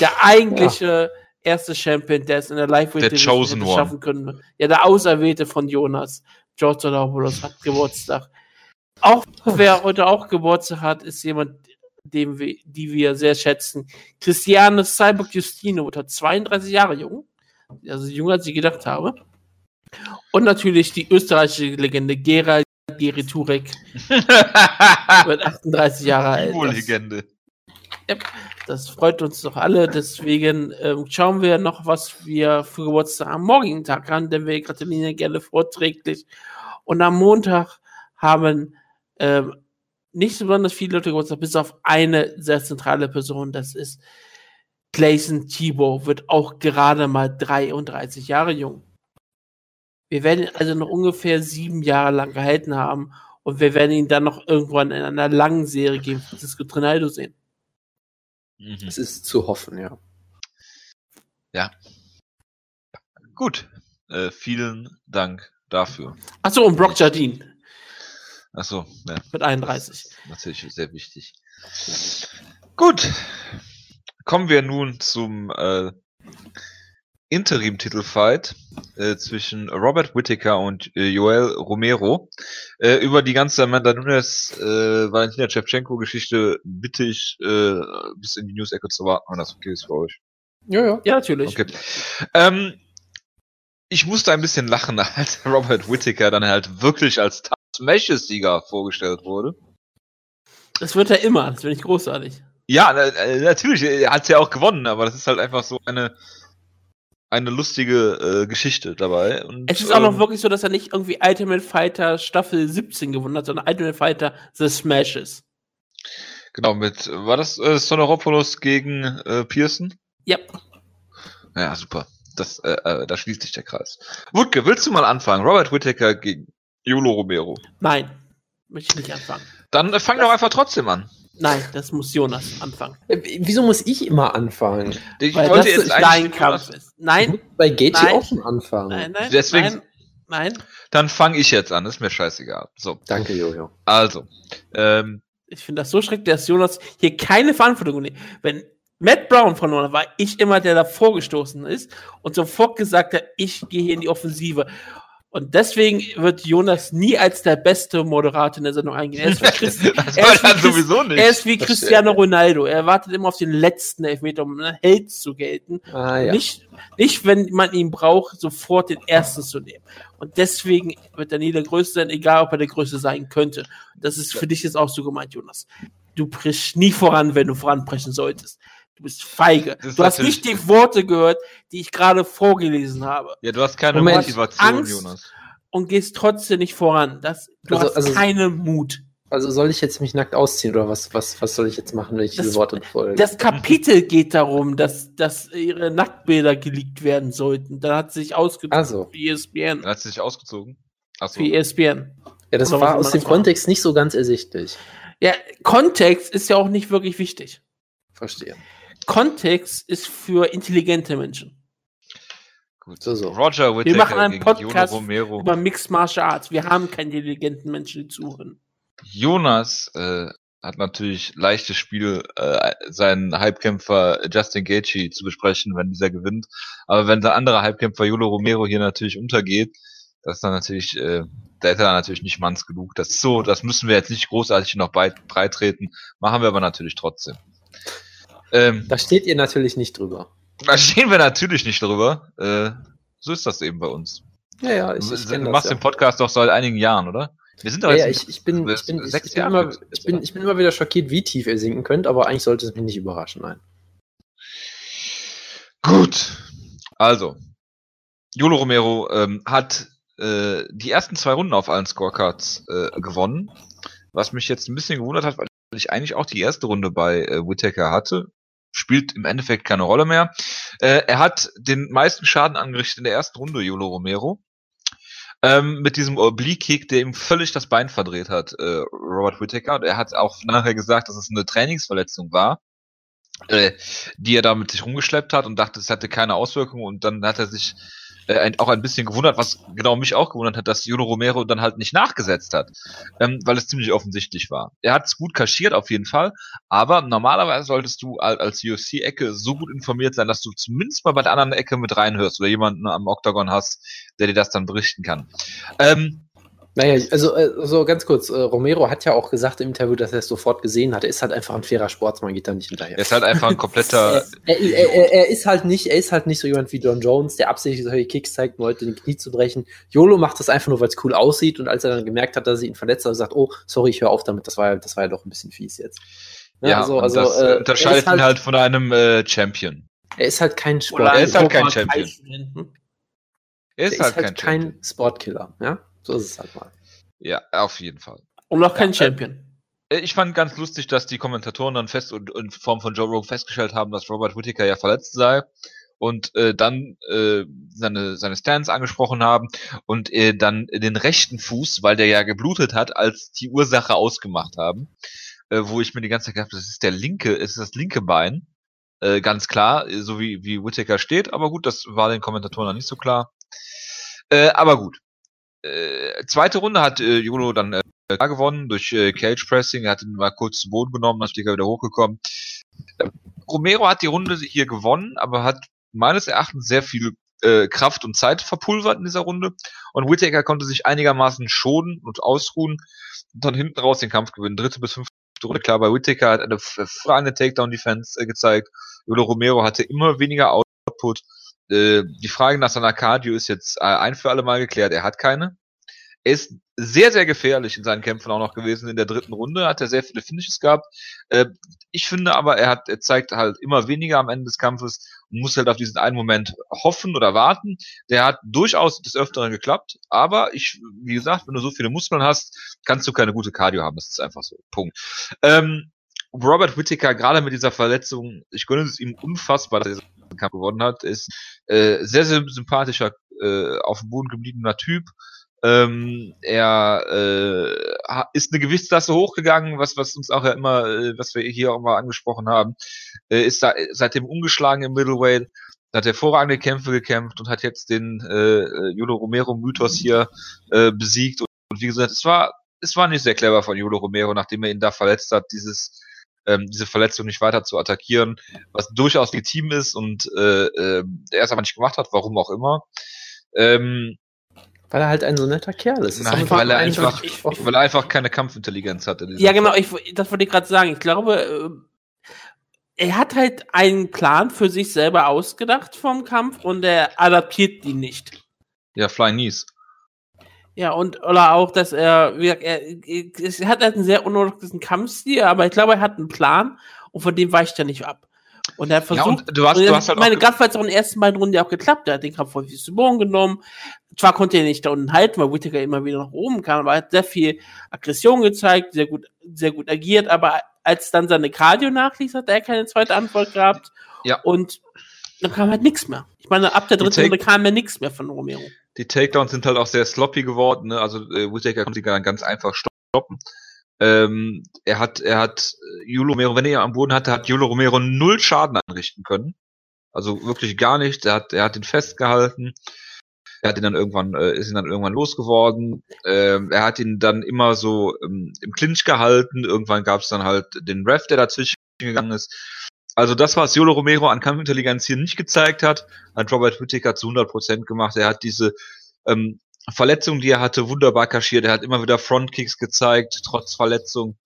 Der eigentliche ja. erste Champion, der es in der Live-Weight schaffen können. Ja, der Auserwählte von Jonas. George Sotopoulos hat Geburtstag. Auch wer heute auch Geburtstag hat, ist jemand, den wir, die wir sehr schätzen. Christiane Cyborg Justino wird 32 Jahre jung. Also jünger als ich gedacht habe. Und natürlich die österreichische Legende Gera Geri Turek. wird 38 Jahre alt. Legende. Ja, das freut uns doch alle. Deswegen ähm, schauen wir noch, was wir für Geburtstag am morgigen Tag haben, denn wir gratulieren gerne vorträglich. Und am Montag haben ähm, nicht so besonders viele Leute Geburtstag, bis auf eine sehr zentrale Person. Das ist Clayson Thibault, wird auch gerade mal 33 Jahre jung. Wir werden ihn also noch ungefähr sieben Jahre lang gehalten haben und wir werden ihn dann noch irgendwann in einer langen Serie gegen Francisco Trinaldo sehen. Mhm. Es ist zu hoffen, ja. Ja. Gut. Äh, vielen Dank dafür. Achso, und Brock Jardine. Achso, ja. Mit 31. Natürlich sehr wichtig. Gut. Kommen wir nun zum äh, Interim-Titelfight äh, zwischen Robert Whittaker und äh, Joel Romero. Äh, über die ganze Amanda Nunes, äh, Valentina Shevchenko-Geschichte bitte ich äh, bis in die News-Ecke zu warten, wenn das okay ist für euch. Ja, ja. Ja, natürlich. Okay. Ähm, ich musste ein bisschen lachen, als Robert Whittaker dann halt wirklich als Smash-Sieger vorgestellt wurde. Das wird er immer, das finde ich großartig. Ja, äh, natürlich, er hat ja auch gewonnen, aber das ist halt einfach so eine eine lustige äh, Geschichte dabei. Und, es ist auch noch ähm, wirklich so, dass er nicht irgendwie Ultimate Fighter Staffel 17 gewonnen hat, sondern Ultimate Fighter The Smashes. Genau, mit, war das äh, Sonoropoulos gegen äh, Pearson? Ja. Ja, super. Das, äh, äh, da schließt sich der Kreis. Wutke, willst du mal anfangen? Robert Whittaker gegen Yolo Romero. Nein, möchte ich nicht anfangen. Dann äh, fang doch einfach trotzdem an. Nein, das muss Jonas anfangen. Äh, wieso muss ich immer anfangen? Ich Weil wollte das jetzt dein Kampf ist. Nein. Bei Gaethje auch schon anfangen. Nein, nein, Deswegen, nein, nein. Dann fange ich jetzt an, ist mir scheißegal. So. Danke, Jojo. Also, ähm, Ich finde das so schrecklich, dass Jonas hier keine Verantwortung nimmt. Wenn Matt Brown von verloren war ich immer, der davor gestoßen ist und sofort gesagt hat, ich gehe hier in die Offensive. Und deswegen wird Jonas nie als der beste Moderator in der Sendung eingehen. Er ist wie, Christ er ist wie, sowieso nicht. Er ist wie Cristiano Ronaldo. Er wartet immer auf den letzten Elfmeter, um ein Held zu gelten. Ah, ja. nicht, nicht, wenn man ihn braucht, sofort den ersten zu nehmen. Und deswegen wird er nie der Größte sein, egal ob er der Größte sein könnte. Das ist für dich jetzt auch so gemeint, Jonas. Du brichst nie voran, wenn du voranbrechen solltest. Du bist feige. Du hast nicht die Worte gehört, die ich gerade vorgelesen habe. Ja, du hast keine Moment, Motivation, Angst Jonas. Und gehst trotzdem nicht voran. Das, du also, hast also, keinen Mut. Also soll ich jetzt mich nackt ausziehen oder was, was, was soll ich jetzt machen, wenn ich das, diese Worte folge? Das Kapitel geht darum, dass, dass ihre Nacktbilder geleakt werden sollten. Da hat sie sich ausgezogen also. für ESPN. Da hat sie sich ausgezogen? Achso. Für ESPN. Ja, das oder war aus dem Kontext nicht so ganz ersichtlich. Ja, Kontext ist ja auch nicht wirklich wichtig. Verstehe. Kontext ist für intelligente Menschen. Gut, so, so. Roger Whittaker Wir machen einen Podcast über Mixed Martial Arts. Wir haben keine intelligenten Menschen, die zuhören. Jonas äh, hat natürlich leichtes Spiel, äh, seinen Halbkämpfer Justin Gaethje zu besprechen, wenn dieser gewinnt. Aber wenn der andere Halbkämpfer Jolo Romero hier natürlich untergeht, das ist dann natürlich äh, der hätte da natürlich nicht manns genug. Das ist so, das müssen wir jetzt nicht großartig noch breit treten. Machen wir aber natürlich trotzdem. Ähm, da steht ihr natürlich nicht drüber. Da stehen wir natürlich nicht drüber. Äh, so ist das eben bei uns. Ja, ja, ich, ich Du machst das, ja. den Podcast doch seit einigen Jahren, oder? Wir sind doch ja, ja, ich, ich, bin, ich, bin, ich, bin immer, ich, bin, ich bin immer wieder schockiert, wie tief ihr sinken könnt, aber eigentlich sollte es mich nicht überraschen, nein. Gut. Also, Jolo Romero ähm, hat äh, die ersten zwei Runden auf allen Scorecards äh, gewonnen, was mich jetzt ein bisschen gewundert hat, weil ich eigentlich auch die erste Runde bei äh, Whittaker hatte. Spielt im Endeffekt keine Rolle mehr. Äh, er hat den meisten Schaden angerichtet in der ersten Runde, Jolo Romero. Ähm, mit diesem Oblique-Kick, der ihm völlig das Bein verdreht hat, äh, Robert Whittaker. Und er hat auch nachher gesagt, dass es eine Trainingsverletzung war, äh, die er da mit sich rumgeschleppt hat und dachte, es hatte keine Auswirkungen. Und dann hat er sich äh, auch ein bisschen gewundert, was genau mich auch gewundert hat, dass Juno Romero dann halt nicht nachgesetzt hat, ähm, weil es ziemlich offensichtlich war. Er hat es gut kaschiert auf jeden Fall, aber normalerweise solltest du als UFC-Ecke so gut informiert sein, dass du zumindest mal bei der anderen Ecke mit reinhörst oder jemanden am Oktagon hast, der dir das dann berichten kann. Ähm, naja, also äh, so ganz kurz, äh, Romero hat ja auch gesagt im Interview, dass er es sofort gesehen hat. Er ist halt einfach ein fairer Sportsmann, geht da nicht hinterher. Er ist halt einfach ein kompletter. er, er, er, er, ist halt nicht, er ist halt nicht so jemand wie John Jones, der absichtlich solche Kicks zeigt, um Leute den Knie zu brechen. Yolo macht das einfach nur, weil es cool aussieht und als er dann gemerkt hat, dass er ihn verletzt hat, sagt, oh, sorry, ich höre auf damit, das war ja, das war ja doch ein bisschen fies jetzt. Ja, ja also, also das äh, unterscheidet ihn halt, halt von einem äh, Champion. Er ist halt kein Sport. Er ist halt kein Champion. Er ist, halt, halt kein Sportkiller, ja? So ist es halt mal. Ja, auf jeden Fall. Und noch kein ja, Champion. Äh, ich fand ganz lustig, dass die Kommentatoren dann fest und in Form von Joe Rogan festgestellt haben, dass Robert Whittaker ja verletzt sei und äh, dann äh, seine seine Stance angesprochen haben und äh, dann den rechten Fuß, weil der ja geblutet hat, als die Ursache ausgemacht haben, äh, wo ich mir die ganze Zeit gedacht, das ist der linke, es ist das linke Bein, äh, ganz klar, so wie wie Whittaker steht, aber gut, das war den Kommentatoren noch nicht so klar. Äh, aber gut, äh, zweite Runde hat äh, Juno dann äh, gewonnen durch äh, Cage Pressing. Er hat ihn mal kurz zu Boden genommen, dann ist er wieder hochgekommen. Äh, Romero hat die Runde hier gewonnen, aber hat meines Erachtens sehr viel äh, Kraft und Zeit verpulvert in dieser Runde. Und Whittaker konnte sich einigermaßen schonen und ausruhen und dann hinten raus den Kampf gewinnen. Dritte bis fünfte Runde. Klar, bei Whittaker hat eine freie Takedown-Defense äh, gezeigt. Julo Romero hatte immer weniger Output äh, die Frage nach seiner Cardio ist jetzt äh, ein für alle Mal geklärt. Er hat keine. Er ist sehr, sehr gefährlich in seinen Kämpfen auch noch gewesen. In der dritten Runde hat er sehr viele Finishes gehabt. Äh, ich finde aber, er hat, er zeigt halt immer weniger am Ende des Kampfes und muss halt auf diesen einen Moment hoffen oder warten. Der hat durchaus des Öfteren geklappt, aber ich, wie gesagt, wenn du so viele Muskeln hast, kannst du keine gute Cardio haben. Das ist einfach so. Punkt. Ähm, Robert Whittaker, gerade mit dieser Verletzung, ich gönne es ihm unfassbar, dass er Kampf gewonnen hat, ist äh, sehr, sehr sympathischer, äh, auf dem Boden gebliebener Typ. Ähm, er äh, ist eine Gewichtsklasse hochgegangen, was, was uns auch ja immer, äh, was wir hier auch mal angesprochen haben, äh, ist da, seitdem ungeschlagen im Middleweight, hat hervorragende Kämpfe gekämpft und hat jetzt den äh, Judo Romero Mythos hier äh, besiegt. Und, und wie gesagt, es war, es war nicht sehr clever von Judo Romero, nachdem er ihn da verletzt hat, dieses ähm, diese Verletzung nicht weiter zu attackieren, was durchaus legitim ist und äh, äh, er es aber nicht gemacht hat, warum auch immer. Ähm, weil er halt ein so netter Kerl ist. Nein, weil er einfach, ich, weil er einfach keine Kampfintelligenz hatte. Ja, genau, ich, das wollte ich gerade sagen. Ich glaube, äh, er hat halt einen Plan für sich selber ausgedacht vom Kampf und er adaptiert ihn nicht. Ja, Fly Knees. Ja, und oder auch, dass er, wie gesagt, er, er hat halt einen sehr unorthodoxen Kampfstil, aber ich glaube, er hat einen Plan und von dem weicht er nicht ab. Und er hat versucht, ja, und du hast, du hast halt meine Kraft hat auch in den ersten beiden Runden ja auch geklappt. Er hat den Kampf zu Boden genommen. Zwar konnte er nicht da unten halten, weil Whittaker immer wieder nach oben kam, aber er hat sehr viel Aggression gezeigt, sehr gut, sehr gut agiert, aber als dann seine Cardio nachließ, hat er keine zweite Antwort gehabt. Ja. Und dann kam halt nichts mehr. Ich meine, ab der dritten Runde kam mir nichts mehr von Romero. Die Takedowns sind halt auch sehr sloppy geworden. Ne? Also äh, Whittaker konnte sie ganz einfach stoppen. Ähm, er hat, er hat äh, Julo Romero, wenn er ihn am Boden hatte, hat Julo Romero null Schaden anrichten können. Also wirklich gar nicht. Er hat, er hat ihn festgehalten. Er hat ihn dann irgendwann, äh, ist ihn dann irgendwann losgeworden. Ähm, er hat ihn dann immer so ähm, im Clinch gehalten. Irgendwann gab es dann halt den Ref, der dazwischen gegangen ist. Also das, was Jolo Romero an Kampfintelligenz hier nicht gezeigt hat, hat Robert Whittaker zu 100% gemacht. Er hat diese ähm, Verletzungen, die er hatte, wunderbar kaschiert. Er hat immer wieder Frontkicks gezeigt, trotz Verletzung.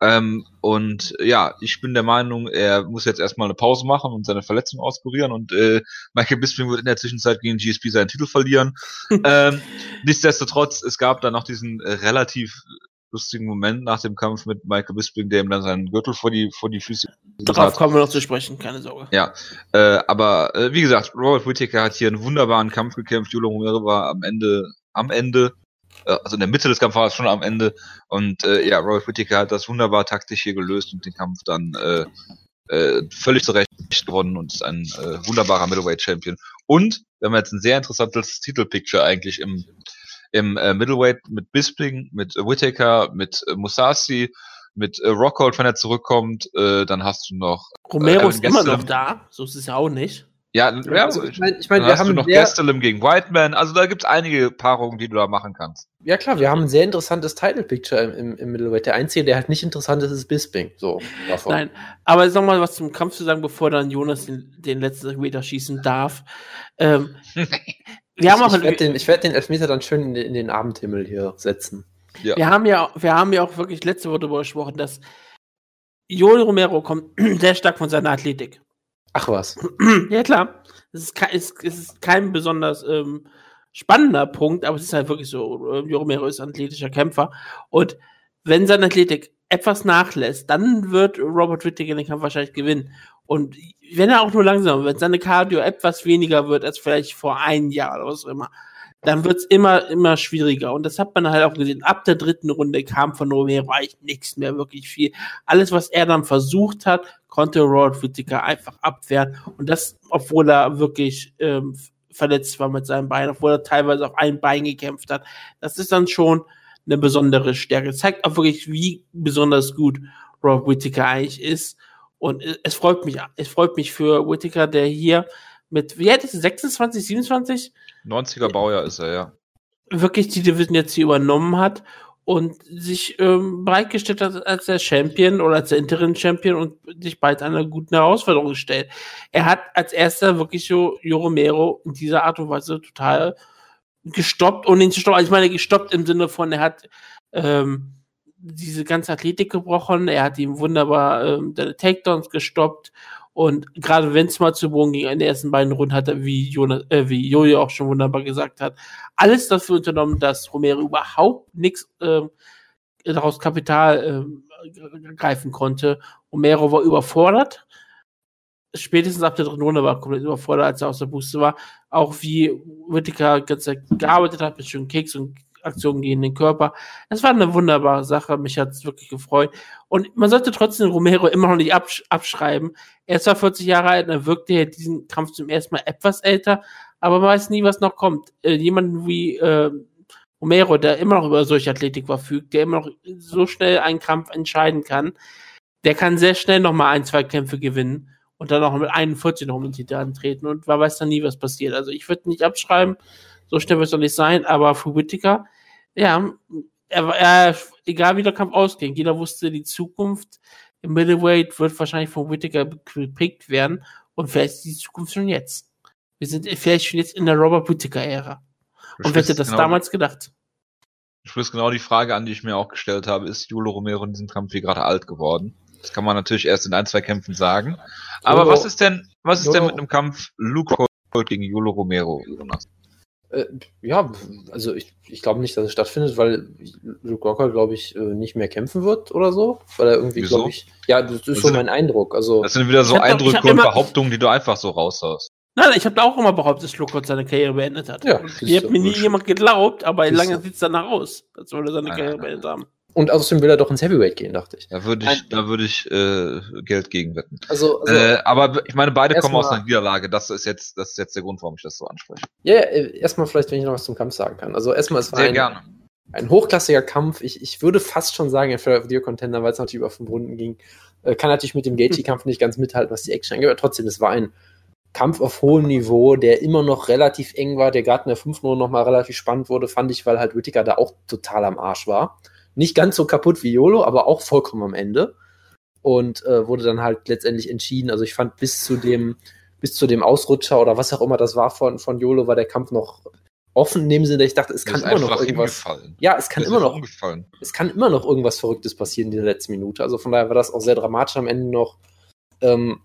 Ähm, und ja, ich bin der Meinung, er muss jetzt erstmal eine Pause machen und seine Verletzung auskurieren und äh, Michael Bisping wird in der Zwischenzeit gegen GSP seinen Titel verlieren. ähm, nichtsdestotrotz, es gab dann noch diesen äh, relativ lustigen Moment nach dem Kampf mit Michael Bisping, der ihm dann seinen Gürtel vor die, vor die Füße Darauf kommen wir noch zu sprechen, keine Sorge. Ja, äh, aber äh, wie gesagt, Robert Whittaker hat hier einen wunderbaren Kampf gekämpft. Julio Romero war am Ende, am Ende, äh, also in der Mitte des Kampfes war es schon am Ende. Und äh, ja, Robert Whittaker hat das wunderbar taktisch hier gelöst und den Kampf dann äh, äh, völlig zurecht gewonnen und ist ein äh, wunderbarer Middleweight Champion. Und wir haben jetzt ein sehr interessantes Titelpicture eigentlich im im äh, Middleweight mit Bisping, mit äh, Whittaker, mit äh, Musasi, mit äh, Rockhold, wenn er zurückkommt. Äh, dann hast du noch. Romero äh, ist immer noch da, so ist es ja auch nicht. Ja, ja also, ich meine, ich mein, wir hast du haben noch sehr, Gastelum gegen Whiteman. Also da gibt's einige Paarungen, die du da machen kannst. ja klar, wir haben ein sehr interessantes Title Picture im, im, im Middleweight. Der einzige, der halt nicht interessant ist, ist Bisping. So davon. Nein, aber jetzt noch mal was zum Kampf zu sagen, bevor dann Jonas den, den letzten Meter schießen darf. Ähm, wir haben auch ich werde den, ich werd den Elfmeter dann schön in den, in den Abendhimmel hier setzen. Ja. Wir haben ja, wir haben ja auch wirklich letzte Woche darüber gesprochen, dass Joel Romero kommt sehr stark von seiner Athletik. Ach was. ja, klar. Es ist, kein, es, es ist kein besonders ähm, spannender Punkt, aber es ist halt wirklich so. äh, Joel Romero ist ein athletischer Kämpfer. Und wenn seine Athletik etwas nachlässt, dann wird Robert Whittaker den Kampf wahrscheinlich gewinnen. Und wenn er auch nur langsam, wenn seine Cardio etwas weniger wird als vielleicht vor einem Jahr oder was auch immer, dann wird's immer, immer schwieriger. Und das hat man halt auch gesehen. Ab der dritten Runde kam von Romero eigentlich nichts mehr, wirklich viel. Alles, was er dann versucht hat, konnte Robert Whittaker einfach abwehren. Und das, obwohl er wirklich ähm, verletzt war mit seinem Bein, obwohl er teilweise auf ein Bein gekämpft hat. Das ist dann schon eine besondere Stärke. Zeigt auch wirklich, wie besonders gut Robert Whittaker eigentlich ist. Und es freut mich, es freut mich für Whittaker, der hier mit, wie alt ist er, 26, 27? 90er Baujahr ist er, ja. wirklich die Division jetzt hier übernommen hat und sich ähm, bereitgestellt hat als der Champion oder als der Interim-Champion und sich bald einer guten Herausforderung stellt. Er hat als erster wirklich so Jo Romero in dieser Art und Weise total gestoppt und ihn zu stoppen. Also ich meine, gestoppt im Sinne von, er hat ähm, diese ganze Athletik gebrochen, er hat ihm wunderbar ähm, seine Takedowns gestoppt und gerade wenn es mal zu Boden ging, in den ersten beiden Runden hat er, wie, Jonas, äh, wie Jojo auch schon wunderbar gesagt hat, alles dafür unternommen, dass Romero überhaupt nichts ähm, daraus Kapital ähm, greifen konnte. Romero war überfordert. Spätestens ab der dritten Runde war er komplett überfordert, als er aus der Buste war. Auch wie Whittaker ganz gearbeitet hat mit schönen Kicks und Aktionen gegen den Körper. Es war eine wunderbare Sache. Mich hat es wirklich gefreut. Und man sollte trotzdem Romero immer noch nicht absch abschreiben. Er ist zwar 40 Jahre alt er wirkte ja diesen Kampf zum ersten Mal etwas älter, aber man weiß nie, was noch kommt. Äh, jemanden wie äh, Romero, der immer noch über solche Athletik verfügt, der immer noch so schnell einen Kampf entscheiden kann, der kann sehr schnell noch mal ein, zwei Kämpfe gewinnen und dann auch mit 41 noch um den Titel antreten und man weiß dann nie, was passiert. Also ich würde nicht abschreiben, so schnell wird es doch nicht sein, aber für Whittaker, ja, er, war- er, egal wie der Kampf ausging, jeder wusste, die Zukunft im Middleweight wird wahrscheinlich von Whittaker geprägt werden und vielleicht ist die Zukunft schon jetzt. Wir sind vielleicht schon jetzt in der Robert Whittaker-Ära. Und wer hätte das genau, damals gedacht? Du sprichst genau die Frage an, die ich mir auch gestellt habe. Ist Julio Romero in diesem Kampf hier gerade alt geworden? Das kann man natürlich erst in ein, zwei Kämpfen sagen. Aber Jolo- was ist denn, was ist denn Jolo- mit einem Kampf Luke Holt gegen Julio Romero, Jonas? Äh, ja, also ich, ich glaube nicht, dass es stattfindet, weil Luke Rocker, glaube ich, äh, nicht mehr kämpfen wird oder so. Weil er irgendwie, glaube ich. Ja, das ist Das so sind- mein Eindruck. Also, Das sind wieder so Ich ich Eindrücke und immer- Behauptungen, die du einfach so raushaust. Nein, ich habe da auch immer behauptet, dass Lukot seine Karriere beendet hat. Ja, Und siehst Mir du. hat mir nie jemand geglaubt, aber lange sieht es danach aus, als würde er seine Nein, Karriere nein, nein. beendet haben. Und außerdem will er doch ins Heavyweight gehen, dachte ich. Da würde ich, da würde ich äh, Geld gegen wetten. Also, also äh, aber ich meine, beide kommen aus einer Niederlage. Das ist jetzt, das ist jetzt der Grund, warum ich das so anspreche. ja, ja, äh, erstmal vielleicht, wenn ich noch was zum Kampf sagen kann. Also erstmal, es war Sehr ein, gerne. ein hochklassiger Kampf. Ich, ich würde fast schon sagen, ein Fair of the Year Contender, weil es natürlich über fünf Runden ging. Äh, kann natürlich mit dem Gaethje-Kampf nicht ganz mithalten, was die Action angeht, aber trotzdem, es war ein Kampf auf hohem Niveau, der immer noch relativ eng war, der gerade in der fünften Runde noch mal relativ spannend wurde, fand ich, weil halt Whittaker da auch total am Arsch war. Nicht ganz so kaputt wie Yolo, aber auch vollkommen am Ende. Und äh, wurde dann halt letztendlich entschieden. Also ich fand bis zu dem, bis zu dem Ausrutscher oder was auch immer das war von, von Yolo, war der Kampf noch offen in dem Sinne, ich dachte, es kann immer noch irgendwas. Ja, es kann immer noch es kann immer noch irgendwas Verrücktes passieren in der letzten Minute. Also von daher war das auch sehr dramatisch am Ende noch. Ähm,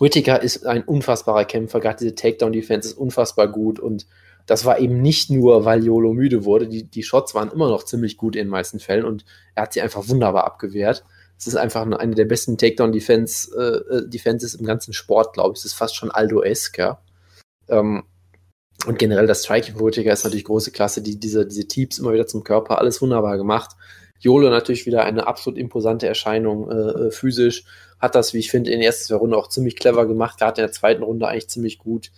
Whittaker ist ein unfassbarer Kämpfer, gerade diese Takedown-Defense ist unfassbar gut und das war eben nicht nur, weil Yolo müde wurde. Die, die Shots waren immer noch ziemlich gut in den meisten Fällen und er hat sie einfach wunderbar abgewehrt. Es ist einfach eine, der besten Takedown-Defense, äh, äh, Defenses im ganzen Sport, glaube ich. Es ist fast schon Aldo-esque, ja. Ähm, und generell das Striking von ist natürlich große Klasse. Die, diese, diese Teeps immer wieder zum Körper, alles wunderbar gemacht. Jolo natürlich wieder eine absolut imposante Erscheinung äh, äh, physisch. Hat das, wie ich finde, in der ersten zwei Runden auch ziemlich clever gemacht. Gerade in der zweiten Runde eigentlich ziemlich gut.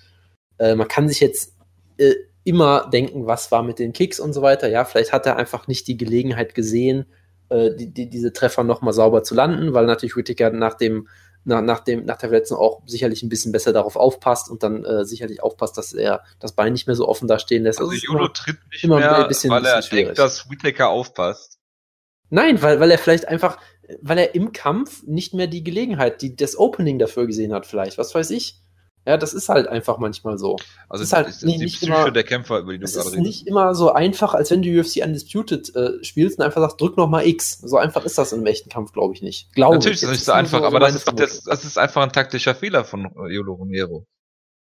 Äh, man kann sich jetzt äh, immer denken, was war mit den Kicks und so weiter. Ja, vielleicht hat er einfach nicht die Gelegenheit gesehen, äh, die, die, diese Treffer nochmal sauber zu landen, weil natürlich Whittaker nach dem nach, nach, dem, nach der Verletzung auch sicherlich ein bisschen besser darauf aufpasst und dann äh, sicherlich aufpasst, dass er das Bein nicht mehr so offen da stehen lässt. Also ist Jolo tritt nicht immer mehr, ein bisschen- weil er bisschen denkt, dass Whittaker aufpasst. Nein, weil, weil er vielleicht einfach, weil er im Kampf nicht mehr die Gelegenheit, die, das Opening dafür gesehen hat, vielleicht. Was weiß ich. Ja, das ist halt einfach manchmal so. Also ist halt ist nicht- die nicht Psyche immer- der Kämpfer, über die du Es gerade ist redest. nicht immer so einfach, als wenn du UFC Undisputed äh, spielst und einfach sagst, drück noch mal X. So einfach ist das im echten Kampf, glaube ich nicht. Glaube Natürlich ist ich. das Jetzt nicht so einfach, so aber das ist, das, das ist einfach ein taktischer Fehler von Yolo Romero.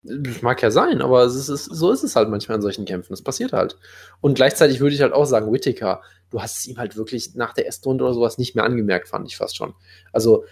Das mag ja sein, aber es ist, es- so ist es halt manchmal in solchen Kämpfen. Das passiert halt. Und gleichzeitig würde ich halt auch sagen, Whittaker, du hast es ihm halt wirklich nach der ersten Runde oder sowas nicht mehr angemerkt, fand ich fast schon. Also,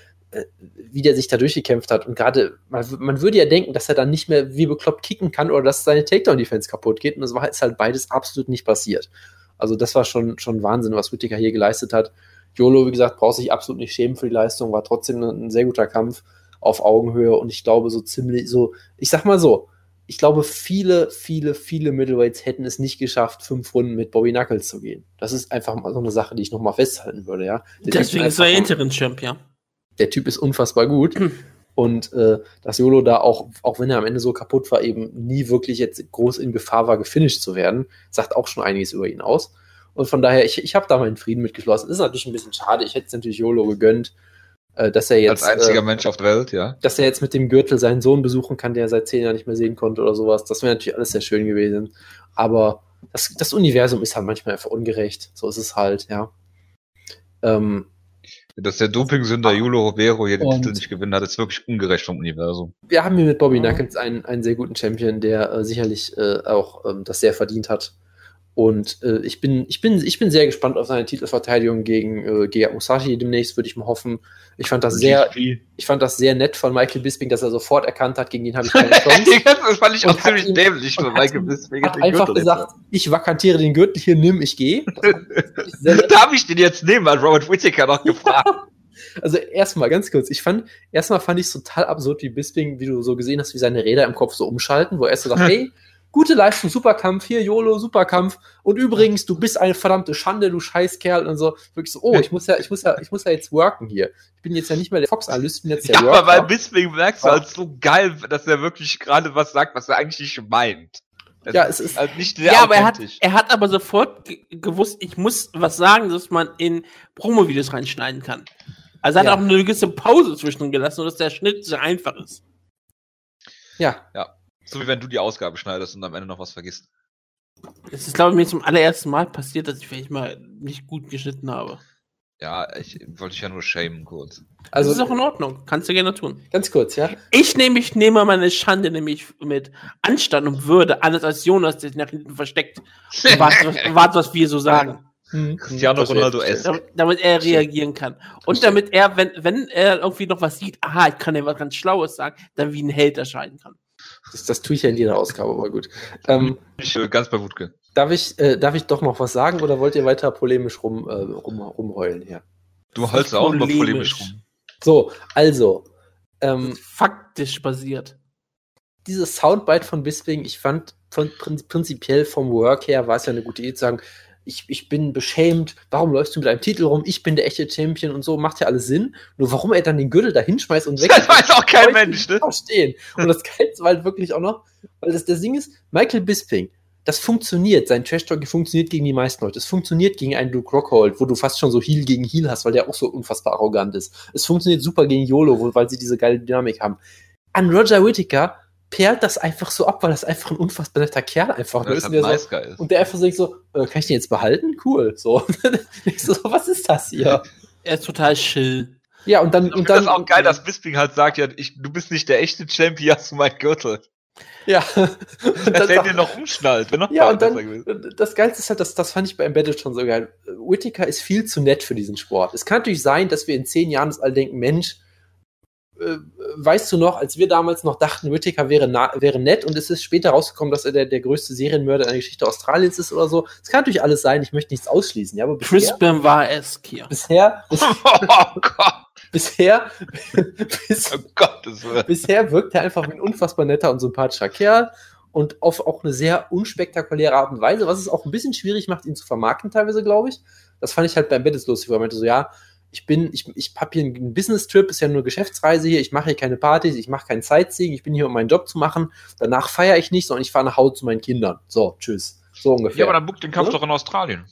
wie der sich da durchgekämpft hat. Und gerade, man, man würde ja denken, dass er dann nicht mehr wie bekloppt kicken kann oder dass seine Takedown-Defense kaputt geht. Und das war ist halt beides absolut nicht passiert. Also, das war schon, schon Wahnsinn, was Whittaker hier geleistet hat. Jolo, wie gesagt, braucht sich absolut nicht schämen für die Leistung, war trotzdem ein, sehr guter Kampf auf Augenhöhe und ich glaube, so ziemlich, so, ich sag mal so, ich glaube, viele, viele, viele Middleweights hätten es nicht geschafft, fünf Runden mit Bobby Knuckles zu gehen. Das ist einfach mal so eine Sache, die ich nochmal festhalten würde, ja. Der Deswegen ist er Interim-Champ, ja. Der Typ ist unfassbar gut. Und äh, dass Jolo da auch, auch wenn er am Ende so kaputt war, eben nie wirklich jetzt groß in Gefahr war, gefinisht zu werden, sagt auch schon einiges über ihn aus. Und von daher, ich, ich habe da meinen Frieden mitgeschlossen. Ist natürlich ein bisschen schade. Ich hätte es natürlich Jolo gegönnt, äh, dass er jetzt. Als einziger äh, Mensch auf der Welt, ja. dass er jetzt mit dem Gürtel seinen Sohn besuchen kann, der er seit zehn Jahren nicht mehr sehen konnte oder sowas. Das wäre natürlich alles sehr schön gewesen. Aber das, das Universum ist halt manchmal einfach ungerecht. So ist es halt, ja. Ähm, Dass der Dopingsünder Yolo Romero hier den Und- Titel nicht gewinnen hat, ist wirklich ungerecht vom Universum. wir haben hier mit Bobby. Knuckles einen, einen sehr guten Champion, der äh, sicherlich äh, auch ähm, das sehr verdient hat. Und äh, ich, bin, ich, bin, ich bin sehr gespannt auf seine Titelverteidigung gegen äh, Gegard Musashi demnächst, würde ich mal hoffen. Ich fand das sehr, ich fand das sehr nett von Michael Bisping, dass er sofort erkannt hat, gegen den habe ich keine Chance. das fand ich Und auch ziemlich ihn- dämlich von Michael ihn- Bisping. hat einfach Gürtel gesagt, ich vakantiere den Gürtel hier, nimm, ich gehe. Jetzt. Darf ich den jetzt nehmen? Hat Robert Whittaker noch gefragt. Also erstmal ganz kurz, ich fand, erstmal fand ich es total absurd, wie Bisping, wie du so gesehen hast, wie seine Räder im Kopf so umschalten, wo er erst so sagt, hey, gute Leistung, super Kampf, hier YOLO, super Kampf. Und übrigens, du bist eine verdammte Schande, du Scheißkerl und so. Wirklich so, oh, ich muss ja, ich muss ja, ich muss ja jetzt worken hier. Ich bin jetzt ja nicht mehr der Fox-Analyst, ich bin jetzt der Ja, aber bei Worker. Bisping merkst du Ja. halt so geil, dass er wirklich gerade was sagt, was er eigentlich nicht meint. Das Ja, es ist- halt nicht sehr Ja, aber er hat, er hat aber sofort ge gewusst, ich muss was sagen, dass man in Promo-Videos reinschneiden kann. Also hat Ja. er auch eine gewisse Pause zwischendrin gelassen, sodass der Schnitt sehr einfach ist. Ja, So wie wenn du die Ausgabe schneidest und am Ende noch was vergisst. Es ist, glaube ich, mir zum allerersten Mal passiert, dass ich vielleicht mal nicht gut geschnitten habe. Ja, ich wollte dich ja nur shamen kurz. Also, das ist also auch in Ordnung. Kannst du gerne tun. ganz kurz, ja. Ich nämlich nehme meine Schande nämlich mit Anstand und Würde, anders als Jonas, der sich nach hinten versteckt. Und warte, was, warte, was wir so sagen. Hm, Cristiano hm, verstehe, Ronaldo. S. Damit, er reagieren kann. Und damit er, wenn, wenn er irgendwie noch was sieht, aha, ich kann ja was ganz Schlaues sagen, dann wie ein Held erscheinen kann. Das, das tue ich ja in jeder Ausgabe, aber gut. Ähm, Ich äh, ganz bei Wutke. darf, ich, äh, darf ich doch noch was sagen oder wollt ihr weiter polemisch rum, äh, rum, rumheulen hier? Du holst auch immer polemisch. rum. So, also, ähm, Faktisch basiert. dieses Soundbite von Bisping, ich fand prinzipiell vom Work her war es ja eine gute Idee zu sagen, ich, ich bin beschämt, warum läufst du mit einem Titel rum, ich bin der echte Champion und so, macht ja alles Sinn. Nur warum er dann den Gürtel da hinschmeißt und weg. Das weiß auch kein Mensch, ne? Verstehen. Und das Geilste war halt wirklich auch noch, weil das, das Ding ist, Michael Bisping, das funktioniert, sein Trash Talk funktioniert gegen die meisten Leute. Es funktioniert gegen einen Luke Rockhold, wo du fast schon so Heal gegen Heal hast, weil der auch so unfassbar arrogant ist. Es funktioniert super gegen YOLO, weil sie diese geile Dynamik haben. An Roger Whittaker perlt das einfach so ab, weil das einfach ein unfassbar netter Kerl einfach Weil ist. es Und halt der, nice so, guy ist. und der einfach so, denkt so äh, kann ich den jetzt behalten? Cool. So. so, was ist das hier? Er ist total chill. Ja, und dann. Ich Und dann das auch geil, dass Bisping halt sagt, ja, ich, du bist nicht der echte Champ, hier hast du meinen Gürtel. Ja. und Dass er dir noch umschnallt. Noch Ja, und dann, das Geilste ist halt, das, das fand ich bei Embedded schon so geil. Whittaker ist viel zu nett für diesen Sport. Es kann natürlich sein, dass wir in zehn Jahren uns alle denken, Mensch, äh, weißt du noch, als wir damals noch dachten, Whittaker wäre, wäre nett und es ist später rausgekommen, dass er der, der größte Serienmörder in der Geschichte Australiens ist oder so. Es kann natürlich alles sein, ich möchte nichts ausschließen, ja, aber bisher, Crispin war es hier. bisher, bis, Oh Gott, bisher, bis, oh Gott, das war. bisher wirkt er einfach wie ein unfassbar netter und sympathischer Kerl und auf auch eine sehr unspektakuläre Art und Weise, was es auch ein bisschen schwierig macht, ihn zu vermarkten teilweise, glaube ich. Das fand ich halt beim Bett lustig, weil er meinte so, ja, ich bin, ich, ich hab hier einen Business-Trip, ist ja nur Geschäftsreise hier, ich mache hier keine Partys, ich mache kein Sightseeing, ich bin hier, um meinen Job zu machen, danach feiere ich nicht, sondern ich fahre nach Hause zu meinen Kindern. So, tschüss. So ungefähr. Ja, aber dann buch den Kampf Ja. doch in Australien.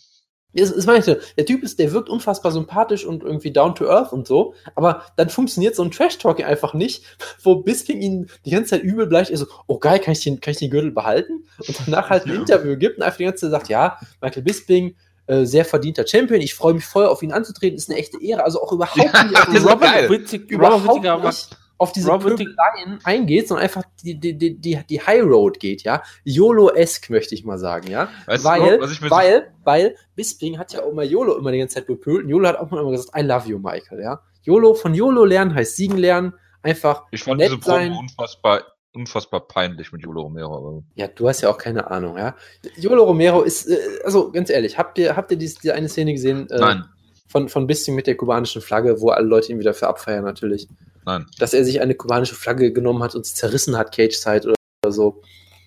Das, das meine ich so. Der Typ ist, der wirkt unfassbar sympathisch und irgendwie down to earth und so. Aber dann funktioniert so ein Trash-Talking einfach nicht, wo Bisping ihn die ganze Zeit übel bleibt. Er so, oh geil, kann ich den, kann ich den Gürtel behalten? Und danach halt ein Ja. Interview gibt und einfach die ganze Zeit sagt, ja, Michael Bisping, äh, sehr verdienter Champion. Ich freue mich voll auf ihn anzutreten. Ist eine echte Ehre. Also auch überhaupt Ja, nicht auf diese, Robert überhaupt Whittaker war nicht auf diese Pöbeleien eingeht, sondern einfach die, die, die, die, die High Road geht, ja. YOLO-esque, möchte ich mal sagen, ja. Weißt weil, du, was ich mir so- weil, weil Bisping hat ja auch mal YOLO immer die ganze Zeit bepölt. Und YOLO hat auch mal immer gesagt, I love you, Michael, ja. YOLO, von YOLO lernen heißt siegen lernen. Einfach, Ich fand nett diese Promo sein. unfassbar, unfassbar peinlich mit Jolo Romero. ja, du hast ja auch keine Ahnung, ja. YOLO Romero ist, äh, also ganz ehrlich, habt ihr, habt ihr diese, diese eine Szene gesehen? Äh, Nein, Von, von Bisping mit der kubanischen Flagge, wo alle Leute ihn wieder für abfeiern, natürlich. nein. dass er sich eine kubanische Flagge genommen hat und sie zerrissen hat, Cage-Zeit oder, oder so.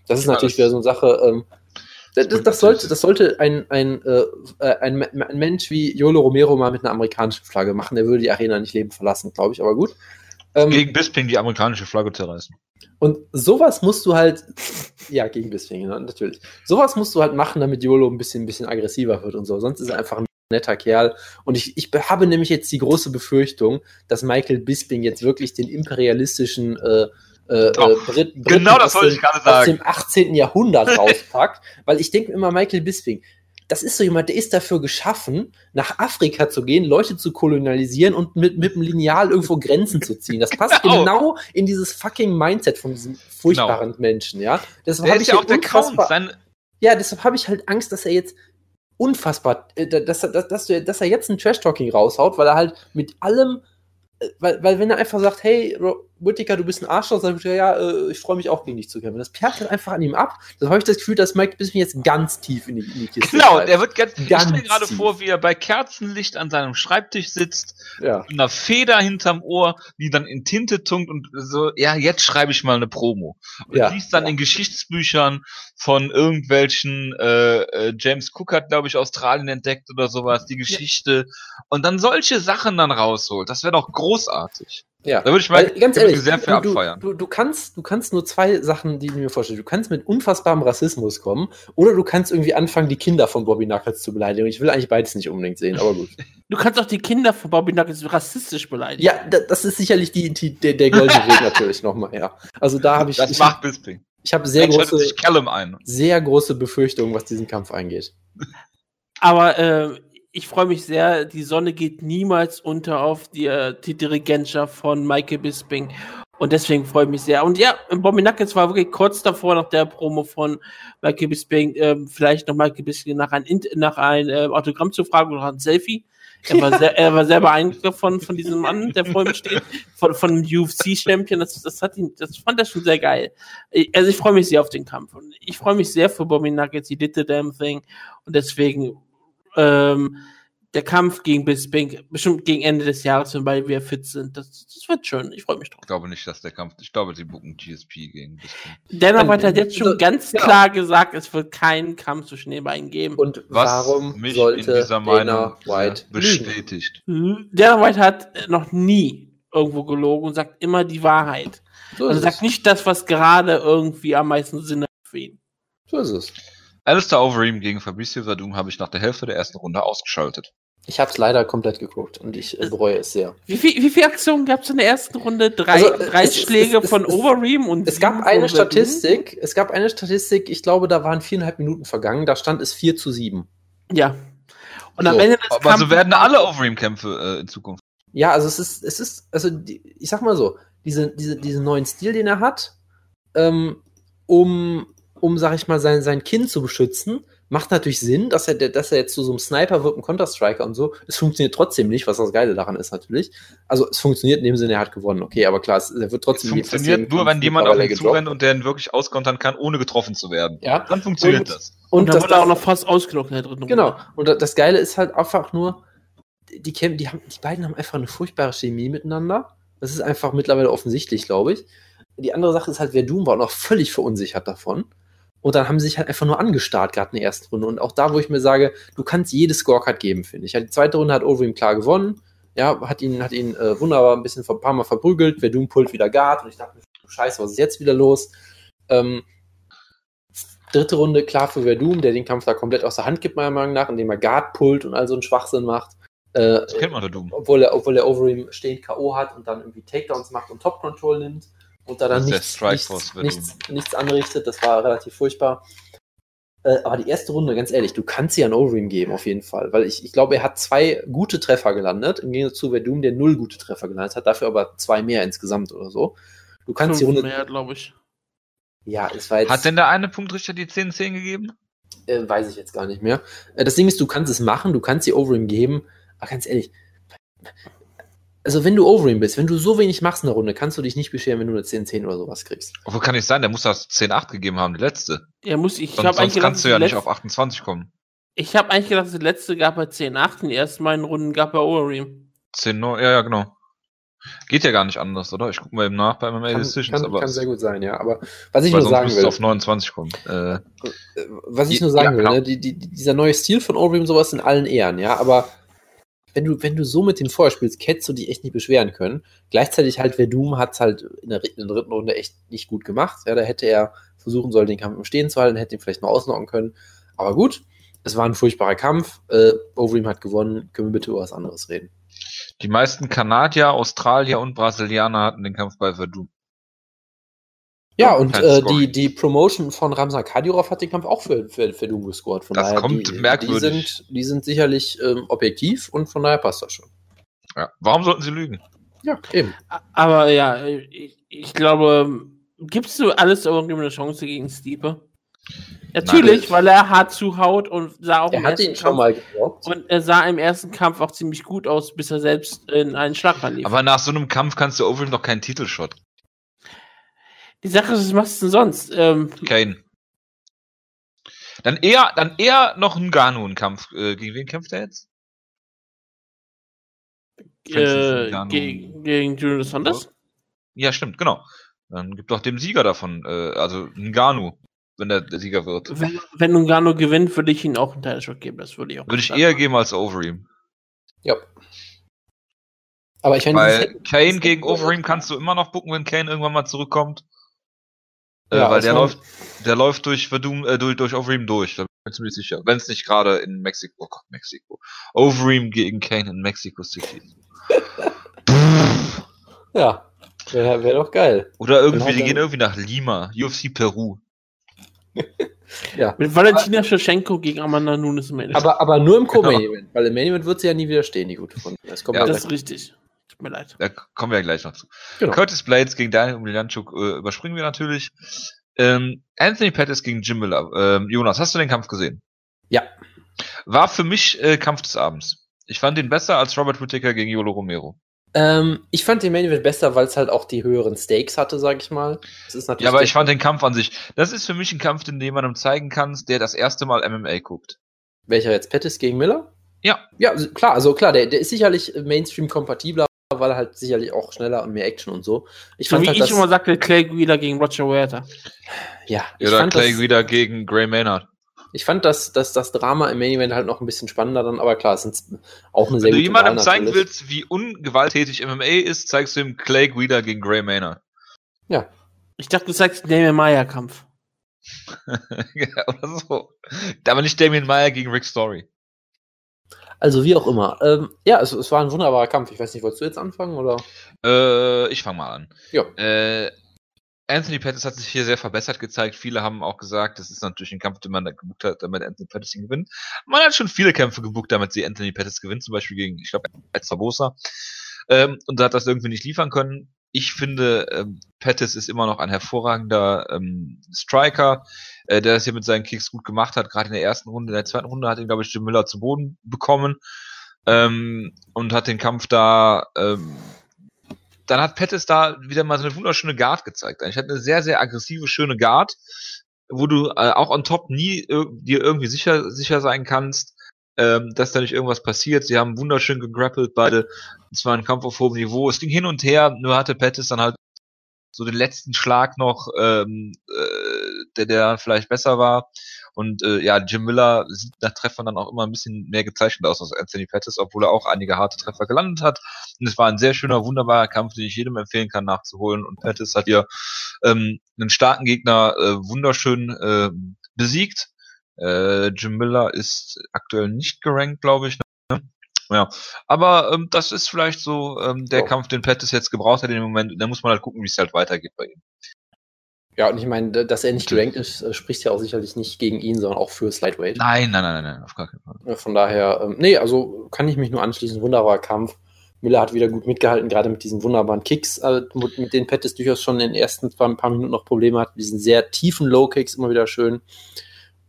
Das ist Ja, natürlich das- wieder so eine Sache. Ähm, das, das, das sollte, das sollte ein, ein, äh, äh, ein, ein Mensch wie Yolo Romero mal mit einer amerikanischen Flagge machen. Der würde die Arena nicht leben verlassen, glaube ich, aber gut. Ähm, Gegen Bisping die amerikanische Flagge zerreißen. und sowas musst du halt, ja, gegen Bisping, genau, natürlich. Sowas musst du halt machen, damit Yolo ein bisschen, ein bisschen aggressiver wird und so. Sonst ist er einfach ein netter Kerl. Und ich, ich habe nämlich jetzt die große Befürchtung, dass Michael Bisping jetzt wirklich den imperialistischen äh, äh, Oh, Brit Briten genau das aus wollte dem- ich gerade aus sagen. dem 18. Jahrhundert rauspackt. weil ich denke immer, Michael Bisping, das ist so jemand, der ist dafür geschaffen, nach Afrika zu gehen, Leute zu kolonialisieren und mit, mit dem Lineal irgendwo Grenzen zu ziehen. Das passt Genau. genau in dieses fucking Mindset von diesem furchtbaren Menschen, ja. Deshalb Der hab ist ich ja hier auch unfassbar- Sein, ja, deshalb habe ich halt Angst, dass er jetzt unfassbar, äh, dass, er- dass, dass, dass er jetzt ein Trash-Talking raushaut, weil er halt mit allem, äh, weil, weil wenn er einfach sagt, hey, Whittaker, du bist ein Arschloch, sagt Whittaker, ja, äh, ich freue mich auch gegen dich zu kämpfen. Das perlt halt einfach an ihm ab. Dann habe ich das Gefühl, dass Mike Bisping jetzt ganz tief in die, in die Kiste genau, der wird ganz, ich Ganz stelle mir gerade vor, wie er bei Kerzenlicht an seinem Schreibtisch sitzt, ja. mit einer Feder hinterm Ohr, die dann in Tinte tunkt und so, ja, jetzt schreibe ich mal eine Promo. Und Ja. liest dann in Geschichtsbüchern von irgendwelchen, äh, äh, James Cook hat, glaube ich, Australien entdeckt oder sowas, die Geschichte. Und dann solche Sachen dann rausholt. Das wäre doch großartig. Ja. Da würde ich mal Weil, ganz ehrlich, sehr für du, abfeiern. du, du, kannst, du kannst nur zwei Sachen, die ich mir vorstelle. Du kannst mit unfassbarem Rassismus kommen oder du kannst irgendwie anfangen, die Kinder von Bobby Knuckles zu beleidigen. Ich will eigentlich beides nicht unbedingt sehen, aber gut. Du kannst auch die Kinder von Bobby Knuckles rassistisch beleidigen. Ja, da, das ist sicherlich die, die, der, der goldene Weg natürlich nochmal, ja. Also da habe ich, Das ich, macht Bisping. ich habe sehr große, sich Callum ein. sehr große Befürchtungen, was diesen Kampf eingeht. Aber äh, ich freue mich sehr, die Sonne geht niemals unter auf die, äh, die Dirigentschaft von Michael Bisping. Und deswegen freue ich mich sehr. Und ja, Bobby Knuckles war wirklich kurz davor, nach der Promo von Michael Bisping, ähm, vielleicht noch Michael Bisping nach ein, nach ein äh, Autogramm zu fragen oder ein Selfie. Er war, sehr, er war sehr beeindruckt von, von diesem Mann, der vor ihm steht, von, von einem UFC-Champion. Das, das, das fand er schon sehr geil. Also ich freue mich sehr auf den Kampf. Und ich freue mich sehr für Bobby Nuggets. He did the damn thing. Und deswegen ähm, der Kampf gegen Bisping, bestimmt gegen Ende des Jahres, wenn beide wieder fit sind. Das, das wird schön. Ich freue mich drauf. Ich glaube nicht, dass der Kampf. Ich glaube, sie buchen GSP gegen Bisping. Dennoch Dann- hat er jetzt schon also, ganz ja. klar gesagt, es wird keinen Kampf zwischen den beiden geben. Und Was warum mich sollte in dieser Meinung Dana White äh, lügen? bestätigt. Dana White hat noch nie irgendwo gelogen und sagt immer die Wahrheit. So Also sagt es. nicht das, was gerade irgendwie am meisten Sinn hat für ihn. so ist es. Alistair Overeem gegen Fabricio Verdum habe ich nach der Hälfte der ersten Runde ausgeschaltet. Ich habe es leider komplett geguckt und ich äh, bereue es sehr. Wie, viel, wie viele Aktionen gab es in der ersten Runde? Drei, Also, äh, drei es- Schläge es- von es- Overeem und Es gab sieben eine von Verdun? Statistik, es gab eine Statistik, ich glaube, da waren viereinhalb Minuten vergangen, da stand es 4 zu 7. Ja. Und am So, Ende des Aber so werden alle Overeem-Kämpfe äh, in Zukunft. Ja, also es ist, es ist, also die, ich sag mal so, diese, diese, diesen neuen Stil, den er hat, ähm, um, um, sag ich mal, sein, sein Kind zu beschützen, macht natürlich Sinn, dass er, dass er jetzt zu so einem Sniper wird, ein Counter-Striker und so. Es funktioniert trotzdem nicht, was das Geile daran ist natürlich. Also es funktioniert in dem Sinne, er hat gewonnen, okay, aber klar, es, er wird Es trotzdem fast funktioniert nur, Kampf wenn jemand auf ihn zurennt und der ihn wirklich auskontern kann, ohne getroffen zu werden. Ja, Dann funktioniert Und- das. Und und dann das, wurde er auch noch fast ausgelockt in der dritten Genau. Runde. Und da- das Geile ist halt einfach nur, die, Kämpfe, die, haben, die beiden haben einfach eine furchtbare Chemie miteinander. Das ist einfach mittlerweile offensichtlich, glaube ich. Die andere Sache ist halt, Verdun war auch noch völlig verunsichert davon. Und dann haben sie sich halt einfach nur angestarrt, gerade in der ersten Runde. Und auch da, wo ich mir sage, du kannst jede Scorecard geben, finde ich. Ja, die zweite Runde hat Overeem klar gewonnen. Ja, hat ihn, hat ihn äh, wunderbar ein bisschen ein paar Mal verprügelt. Verdun pullt wieder Guard. Und ich dachte mir, scheiße, was ist jetzt wieder los? Ähm, dritte Runde klar für Verdum, der den Kampf da komplett aus der Hand gibt, meiner Meinung nach, indem er Guard pullt und all so einen Schwachsinn macht. Äh, Das kennt man der Doom. obwohl er, obwohl er Overeem stehend K.O. hat und dann irgendwie Takedowns macht und Top-Control nimmt und da dann der nichts, nichts, nichts, nichts anrichtet. Das war relativ furchtbar. Äh, aber die erste Runde, ganz ehrlich, du kannst sie an Overeem geben, auf jeden Fall. Weil ich, ich glaube, er hat zwei gute Treffer gelandet, im Gegensatz zu Verdum, der null gute Treffer gelandet hat, dafür aber zwei mehr insgesamt oder so. Du kannst die Fünf Runde. mehr, glaube ich. Ja, es war jetzt. Hat denn der eine Punktrichter die 10-10 gegeben? Äh, weiß ich jetzt gar nicht mehr. Äh, das Ding ist, du kannst es machen, du kannst die Overeem geben, aber ganz ehrlich, also wenn du Overeem bist, wenn du so wenig machst in der Runde, kannst du dich nicht beschweren, wenn du eine 10-10 oder sowas kriegst. Obwohl kann nicht sein, der muss das 10-8 gegeben haben, die letzte. Ja, muss ich. Ich Sonst, habe eigentlich sonst gedacht, kannst du ja die nicht letzte- auf 28 kommen. Ich habe eigentlich gedacht, das letzte gab bei 10-8, in den ersten beiden Runden gab er Overeem. 10 9 ja, ja, genau. Geht ja gar nicht anders, oder? Ich gucke mal eben nach bei MMA Kann, Decisions, kann, aber kann sehr gut sein, ja. Aber was ich nur sagen will, auf 29 kommen. Äh, äh, was ich nur sagen ja, will, genau. ne, die, die, dieser neue Stil von Overeem sowas in allen Ehren, ja, aber wenn du, wenn du so mit dem vorher spielst, hättest du dich echt nicht beschweren können. Gleichzeitig halt, Verdum hat es halt in der, in der dritten Runde echt nicht gut gemacht. Ja, da hätte er versuchen sollen, den Kampf im Stehen zu halten, hätte ihn vielleicht mal ausnocken können. Aber gut, es war ein furchtbarer Kampf. Äh, Overeem hat gewonnen. Können wir bitte über was anderes reden? die meisten Kanadier, Australier und Brasilianer hatten den Kampf bei Verdun. Ja, und kein äh, die, die Promotion von Ramsan Kadyrov hat den Kampf auch für, für, für Doom gescored. Von Das daher, kommt die, merkwürdig. Die sind, die sind sicherlich ähm, objektiv und von daher passt das schon. Ja. Warum sollten sie lügen? Ja, eben. Aber ja, ich, ich glaube, gibst du alles Overeem eine Chance gegen Stiepe? Natürlich, Nein. weil er hart zuhaut und sah auch Er im hat ersten ihn schon Kampf- mal. Und er sah im ersten Kampf auch ziemlich gut aus, bis er selbst in einen Schlag lief. Aber nach so einem Kampf kannst du Overeem noch keinen Titelshot. Die Sache ist, was machst du denn sonst? Ähm, Kane. Dann eher, dann eher noch ein Ganu einen Kampf. Äh, gegen wen kämpft er jetzt? Äh, gegen, gegen Julius Saunders? Ja, stimmt, genau. Dann gibt doch dem Sieger davon, äh, also Ganu, wenn der, der Sieger wird. Wenn, wenn Ngannou gewinnt, würde ich ihm auch einen Teilshot geben. Das würde ich auch Würde ich eher geben als Overeem. Ja. Aber ich meine, Weil Kane gegen Overeem kannst du immer noch bucken, wenn Kane irgendwann mal zurückkommt. Äh, Ja, weil der läuft, der läuft durch Verdum, äh, durch, durch Overeem durch. Da bin ich mir ziemlich sicher. Wenn es nicht gerade in Mexiko, oh Gott, Mexiko. Overeem gegen Kane in Mexico City. ja, wäre wär doch geil. Oder irgendwie, die gehen irgendwie nach Lima, UFC Peru. Ja. Mit Valentina Shevchenko gegen Amanda Nunes im Endeffekt. Aber, aber nur im Genau. Co-Main-Event, weil im Main-Event wird sie ja nie widerstehen, die gute von. Das kommt Ja, das ist richtig. Mir leid. Da kommen wir ja gleich noch zu. Genau. Curtis Blades gegen Daniel Umilianchuk äh, überspringen wir natürlich. Ähm, Anthony Pettis gegen Jim Miller. Ähm, Jonas, hast du den Kampf gesehen? Ja. War für mich äh, Kampf des Abends. Ich fand ihn besser als Robert Whittaker gegen Yolo Romero. Ähm, ich fand den Main-Event besser, weil es halt auch die höheren Stakes hatte, sag ich mal. Das ist natürlich Ja, aber ich fand den Kampf an sich. Das ist für mich ein Kampf, den du jemandem zeigen kannst, der das erste Mal MMA guckt. Welcher jetzt? Pettis gegen Miller? Ja. Ja, klar, also klar, der, der ist sicherlich Mainstream-kompatibler, weil er halt sicherlich auch schneller und mehr Action und so. Ich So fand wie halt ich das, immer sagte, Clay Guida gegen Roger Huerta. ja, ich Oder fand, Clay das, wieder gegen Gray Maynard. ich fand das, das, das Drama im Main-Event halt noch ein bisschen spannender dann, aber klar, es sind auch eine sehr Wenn du jemandem Wahl zeigen willst, wie ungewalttätig MMA ist, zeigst du ihm Clay Guida gegen Gray Maynard. Ich dachte, du sagst Damien Maya Kampf. ja, oder so. Aber nicht Damien Meyer gegen Rick Story. Also wie auch immer. Ähm, ja, es, es war ein wunderbarer Kampf. Ich weiß nicht, wolltest du jetzt anfangen oder? Äh, ich fange mal an. Ja. Äh, Anthony Pettis hat sich hier sehr verbessert gezeigt. Viele haben auch gesagt, das ist natürlich ein Kampf, den man da gebucht hat, damit Anthony Pettis ihn gewinnt. Man hat schon viele Kämpfe gebucht, damit sie Anthony Pettis gewinnt, zum Beispiel gegen, ich glaube, Zabosa. Ähm, und hat das irgendwie nicht liefern können. Ich finde, ähm, Pettis ist immer noch ein hervorragender ähm, Striker, äh, der das hier mit seinen Kicks gut gemacht hat. Gerade in der ersten Runde, in der zweiten Runde hat ihn, glaube ich, Jim Miller zu Boden bekommen ähm, und hat den Kampf da. Ähm, dann hat Pettis da wieder mal so eine wunderschöne Guard gezeigt. Ich hatte eine sehr, sehr aggressive, schöne Guard, wo du äh, auch on top nie ir dir irgendwie sicher, sicher sein kannst, ähm, dass da nicht irgendwas passiert. Sie haben wunderschön gegrappelt, beide. Es war ein Kampf auf hohem Niveau. Es ging hin und her, nur hatte Pettis dann halt so den letzten Schlag noch, ähm, äh, der, der vielleicht besser war. Und äh, ja, Jim Miller sieht nach Treffern dann auch immer ein bisschen mehr gezeichnet aus als Anthony Pettis, obwohl er auch einige harte Treffer gelandet hat. Und es war ein sehr schöner, wunderbarer Kampf, den ich jedem empfehlen kann, nachzuholen. Und Pettis hat hier ähm, einen starken Gegner äh, wunderschön äh, besiegt. Äh, Jim Miller ist aktuell nicht gerankt, glaube ich. Ne? Ja, aber ähm, das ist vielleicht so ähm, der Ja. Kampf, den Pettis jetzt gebraucht hat in dem Moment. Da muss man halt gucken, wie es halt weitergeht bei ihm. Ja, und ich meine, dass er nicht gerankt ist, äh, spricht ja auch sicherlich nicht gegen ihn, sondern auch für Slightweight. Nein, nein, nein, nein, auf gar keinen Fall. Von daher, ähm, nee, also kann ich mich nur anschließen. Wunderbarer Kampf. Miller hat wieder gut mitgehalten, gerade mit diesen wunderbaren Kicks, äh, mit, mit denen Pettis durchaus schon in den ersten paar, paar Minuten noch Probleme hat. Diesen sehr tiefen Low-Kicks immer wieder schön.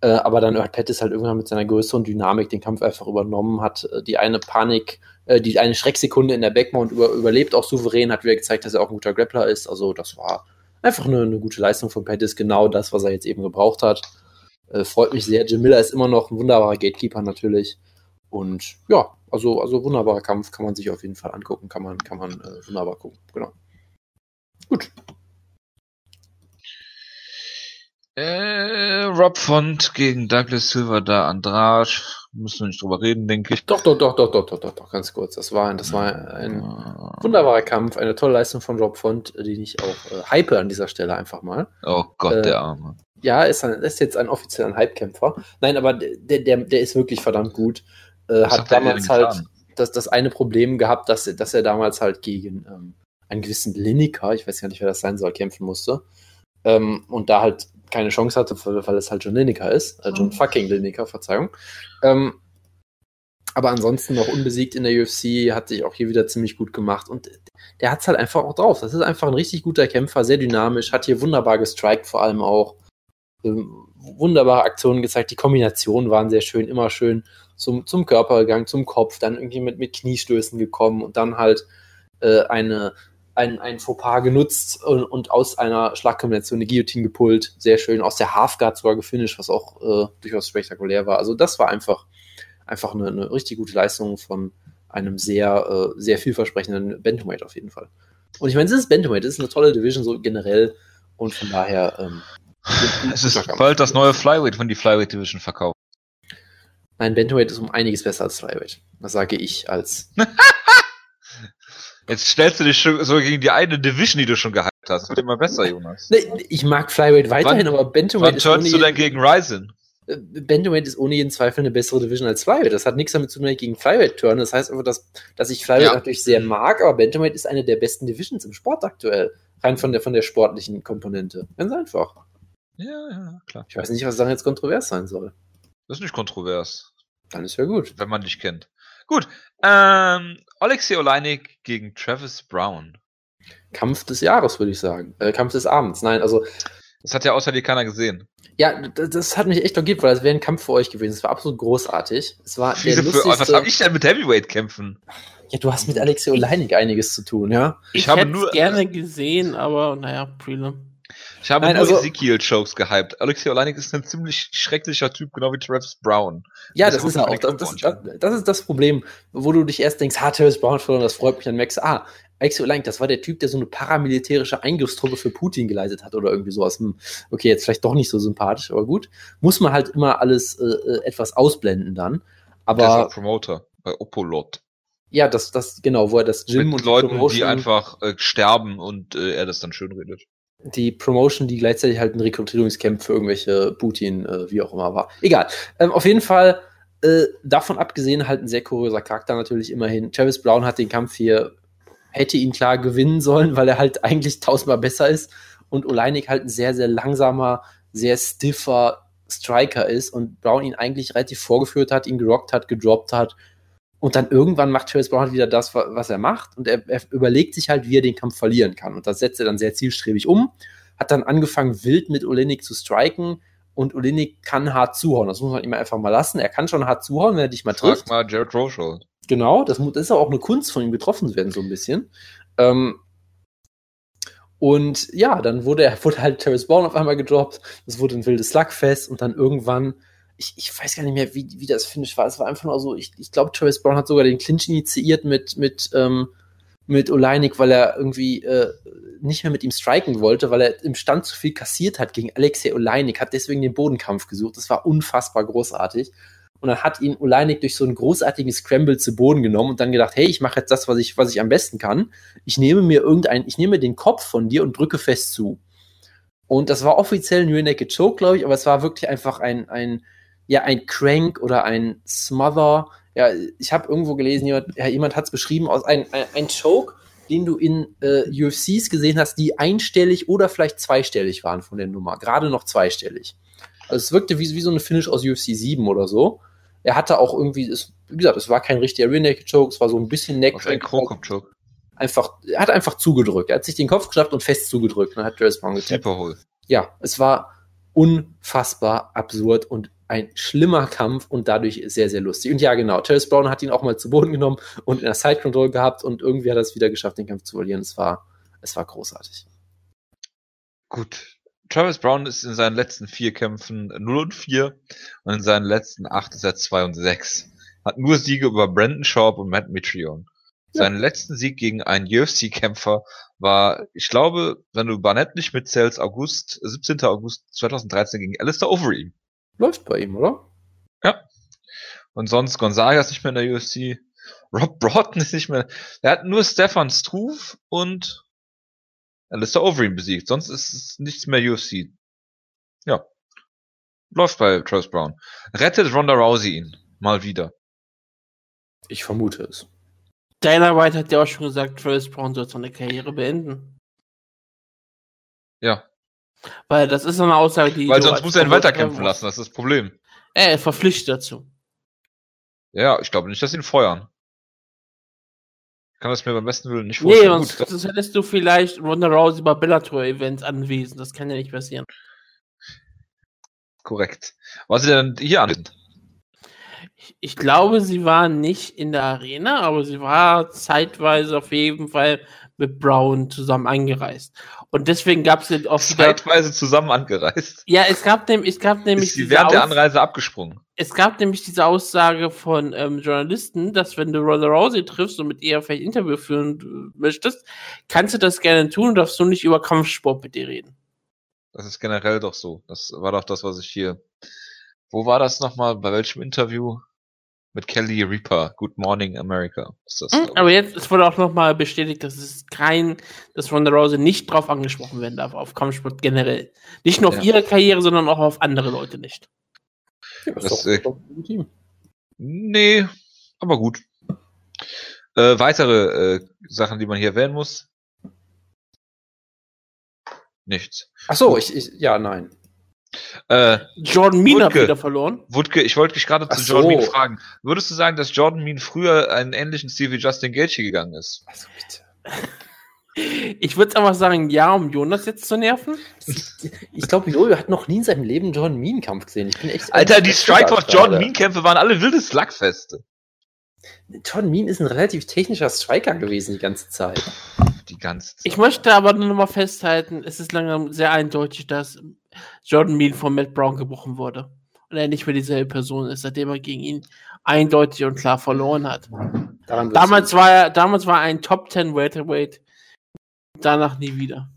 Äh, aber dann hat Pettis halt irgendwann mit seiner Größe und Dynamik den Kampf einfach übernommen, hat äh, die eine Panik, äh, die eine Schrecksekunde in der Backmount über, überlebt, auch souverän, hat wieder gezeigt, dass er auch ein guter Grappler ist. Also das war einfach eine, eine gute Leistung von Pettis, genau das, was er jetzt eben gebraucht hat. Äh, freut mich sehr. Jim Miller ist immer noch ein wunderbarer Gatekeeper natürlich. Und ja, also, also wunderbarer Kampf, kann man sich auf jeden Fall angucken, kann man, kann man äh, wunderbar gucken. Genau. Gut. Äh, Rob Font gegen Douglas Silver da Andrade. Müssen wir nicht drüber reden, denke ich. Doch, doch, doch, doch, doch, doch, doch, doch, ganz kurz. Das war, das war ein wunderbarer Kampf, eine tolle Leistung von Rob Font, die ich auch äh, hype an dieser Stelle einfach mal. Oh Gott, Äh, der Arme. Ja, ist, ein, ist jetzt ein offizieller Hype-Kämpfer. Nein, aber der, der, der ist wirklich verdammt gut. Äh, hat damals halt das, das eine Problem gehabt, dass, er- dass er damals halt gegen ähm, einen gewissen Lineker, ich weiß gar nicht, wer das sein soll, kämpfen musste. Ähm, und da halt keine Chance hatte, weil, es halt John Lineker ist. Äh, John fucking Lineker, Verzeihung. Ähm, aber ansonsten noch unbesiegt in der UFC, hat sich auch hier wieder ziemlich gut gemacht und der hat es halt einfach auch drauf. Das ist einfach ein richtig guter Kämpfer, sehr dynamisch, hat hier wunderbar gestrikt vor allem auch. Ähm, wunderbare Aktionen gezeigt, die Kombinationen waren sehr schön, immer schön zum, zum Körper gegangen, zum Kopf, dann irgendwie mit, mit Kniestößen gekommen und dann halt äh, eine, ein, ein Fauxpas genutzt und, und aus einer Schlagkombination eine Guillotine gepullt. Sehr schön, aus der Halfguard sogar gefinisht, was auch äh, durchaus spektakulär war. Also das war einfach, einfach eine, eine richtig gute Leistung von einem sehr, äh, sehr vielversprechenden Bantamweight auf jeden Fall. Und ich meine, es ist Bantamweight, es ist eine tolle Division so generell und von daher ähm, Es ist bald das neue Flyweight, wenn die Flyweight Division verkauft. Nein, Bantamweight ist um einiges besser als Flyweight. Das sage ich als. Jetzt stellst du dich schon so gegen die eine Division, die du schon gehypt hast. Das wird immer besser, Jonas. Nee, ich mag Flyweight weiterhin, Wann- aber Bantamweight Wann ist, ohne turnst du denn jeden, gegen Ryzen? äh, Bantamweight ist ohne jeden Zweifel eine bessere Division als Flyweight. Das hat nichts damit zu tun, dass ich gegen Flyweight turne. Das heißt einfach, dass, dass ich Flyweight Ja. natürlich sehr mag, aber Bantamweight ist eine der besten Divisions im Sport aktuell. Rein von der, von der sportlichen Komponente. Ganz einfach. Ja, ja, klar. Ich weiß nicht, was daran jetzt kontrovers sein soll. Das ist nicht kontrovers, Dann ist ja gut. wenn man dich kennt. Gut. Ähm, Alexei Oleinik gegen Travis Brown. Kampf des Jahres, würde ich sagen. Äh, Kampf des Abends. Nein, also Das hat ja außer dir keiner gesehen. Ja, das, das hat mich echt ergibt, weil das wäre ein Kampf für euch gewesen. Es war absolut großartig. Es war der Wieso für, was lustigste. habe ich denn mit Heavyweight kämpfen? ja, du hast mit Alexei Oleinik einiges zu tun, ja. Ich Ich, habe hätte nur- es gerne gesehen, aber naja, Prelim. Ich habe Nein, nur also- Ezekiel-Chokes gehypt. Alexei Oleinik ist ein ziemlich schrecklicher Typ, genau wie Travis Brown. Ja, Das das, ist er auch. Das, das, das, ist das Problem, wo du dich erst denkst, ha, Terrence Brown verloren, das freut mich, dann merkst du, ah, Alexei Oleinik, das war der Typ, der so eine paramilitärische Eingriffstruppe für Putin geleitet hat oder irgendwie sowas. Hm, Okay, jetzt vielleicht doch nicht so sympathisch, aber gut. Muss man halt immer alles äh, äh, etwas ausblenden dann. Der ist Aber auch Promoter bei Opolot. ja, das, das, genau, wo er das Gym Mit und Leuten, Promotion- die einfach äh, sterben und äh, er das dann schön redet. Die Promotion, die gleichzeitig halt ein Rekrutierungscamp für irgendwelche Putin, äh, wie auch immer war. Egal. Ähm, auf jeden Fall äh, davon abgesehen halt ein sehr kuriöser Charakter natürlich immerhin. Travis Brown hat den Kampf hier, hätte ihn klar gewinnen sollen, weil er halt eigentlich tausendmal besser ist und Oleinik halt ein sehr, sehr langsamer, sehr stiffer Striker ist und Brown ihn eigentlich relativ vorgeführt hat, ihn gerockt hat, gedroppt hat. Und dann irgendwann macht Travis Brown halt wieder das, was er macht. Und er, er, überlegt sich halt, wie er den Kampf verlieren kann. Und das setzt er dann sehr zielstrebig um. Hat dann angefangen, wild mit Olenik zu striken. Und Olenik kann hart zuhauen. Das muss man ihm einfach mal lassen. Er kann schon hart zuhauen, wenn er dich mal Frag trifft. mal Jared Rochold. Genau, das, das ist auch eine Kunst von ihm getroffen zu werden, so ein bisschen. Ähm, und ja, dann wurde, wurde halt Terrence Brown auf einmal gedroppt. Es wurde ein wildes Slugfest und dann irgendwann, ich, ich weiß gar nicht mehr, wie, wie das Finish war. Es war einfach nur so, ich, ich glaube, Terrence Brown hat sogar den Clinch initiiert mit, mit, ähm, mit Oleinik, weil er irgendwie äh, nicht mehr mit ihm striken wollte, weil er im Stand zu viel kassiert hat gegen Alexei Oleinik, hat deswegen den Bodenkampf gesucht. Das war unfassbar großartig. Und dann hat ihn Oleinik durch so einen großartigen Scramble zu Boden genommen und dann gedacht, hey, ich mache jetzt das, was ich, was ich am besten kann. Ich nehme mir irgendein, ich nehme den Kopf von dir und drücke fest zu. Und das war offiziell ein Rear Naked Choke, glaube ich, aber es war wirklich einfach ein, ein, ja, ein Crank oder ein Smother. Ja, ich habe irgendwo gelesen, jemand, ja, jemand hat es beschrieben, aus ein, ein, ein Choke, den du in äh, UFCs gesehen hast, die einstellig oder vielleicht zweistellig waren von der Nummer. Gerade noch zweistellig. Also es wirkte wie, wie so eine Finish aus UFC 7 oder so. Er hatte auch irgendwie, es, wie gesagt, es war kein richtiger Rear Naked Choke, es war so ein bisschen Neck. Ein Krokop-Choke. Einfach, er hat einfach zugedrückt. Er hat sich den Kopf geschnappt und fest zugedrückt. Dann hat Dress Brown getappt. Ja, es war unfassbar absurd und ein schlimmer Kampf und dadurch sehr, sehr lustig. Und ja, genau, Terrence Brown hat ihn auch mal zu Boden genommen und in der Side Control gehabt und irgendwie hat er es wieder geschafft, den Kampf zu verlieren. Es war, es war großartig. Gut. Travis Brown ist in seinen letzten vier Kämpfen 0 und 4 und in seinen letzten acht ist er 2 und 6. Hat nur Siege über Brandon Sharp und Matt Mitrion. Ja. Seinen letzten Sieg gegen einen UFC-Kämpfer war, ich glaube, wenn du Barnett nicht mitzählst, August, 17. August 2013 gegen Alistair Overeem. Läuft bei ihm, oder? Ja. Und sonst Gonzaga ist nicht mehr in der UFC. Rob Broughton ist nicht mehr. Er hat nur Stefan Struve und Alistair Overeem besiegt. Sonst ist es nichts mehr UFC. Ja. Läuft bei Travis Brown. Rettet Ronda Rousey ihn. Mal wieder. Ich vermute es. Dana White hat ja auch schon gesagt, Travis Brown soll seine Karriere beenden. Ja. Weil das ist so eine Aussage, die. Weil sonst muss er ihn weiterkämpfen musst. lassen. Das ist das Problem. Er ist verpflichtet dazu. Ja, ich glaube nicht, dass sie ihn feuern. Ich kann das mir beim besten Willen nicht Nee, vorstellen. sonst, Gut, sonst hättest du vielleicht Ronda Rousey bei Bellator-Events anwesend. Das kann ja nicht passieren. korrekt. Was sie denn hier an? Ich, ich glaube, sie war nicht in der Arena, aber sie war zeitweise auf jeden Fall mit Brown zusammen angereist. Und deswegen gab es auch wieder. Zeitweise zusammen angereist. Ja, es gab, nem, es gab nämlich Ist sie während der Anreise abgesprungen. es gab nämlich diese Aussage von ähm, Journalisten, dass wenn du Ronda Rousey triffst und mit ihr vielleicht Interview führen möchtest, kannst du das gerne tun und darfst du nicht über Kampfsport mit ihr reden. Das ist generell doch so. Das war doch das, was ich hier. Wo war das nochmal? Bei welchem Interview? Mit Kelly Reaper. Good Morning America. Ist das, Hm, Aber jetzt es wurde auch nochmal bestätigt, dass es kein, dass Ronda Rousey nicht drauf angesprochen werden darf, auf Kampfsport generell. Nicht nur auf Ja. ihre Karriere, sondern auch auf andere Leute nicht. Ja, Das, ist doch, äh. Nee, aber gut. Äh, weitere äh, Sachen, die man hier erwähnen muss. Nichts. Ach so, ich, ich, ja, nein. Äh, Jordan hat Wutke. wieder verloren. Wutke, ich wollte dich gerade zu Jordan so. Mean fragen. Würdest du sagen, dass Jordan Mean früher einen ähnlichen Stil wie Justin Gaethje gegangen ist? Also bitte. Ich würde einfach sagen, ja, um Jonas jetzt zu nerven. Ich glaube, Jojo hat noch nie in seinem Leben Jordan Mean Kampf gesehen. Ich bin echt. Alter, die Strikeforce Jordan gerade. Mean Kämpfe waren alle wilde Slugfeste. Jordan Mean ist ein relativ technischer Striker gewesen die ganze Zeit. Die ganze Zeit. Ich möchte aber nur noch mal festhalten, es ist langsam sehr eindeutig, dass Jordan Mean von Matt Brown gebrochen wurde. Und er nicht mehr dieselbe Person ist, seitdem er gegen ihn eindeutig und klar verloren hat. Damals war er, damals war er ein Top 10 Welterweight. Danach nie wieder.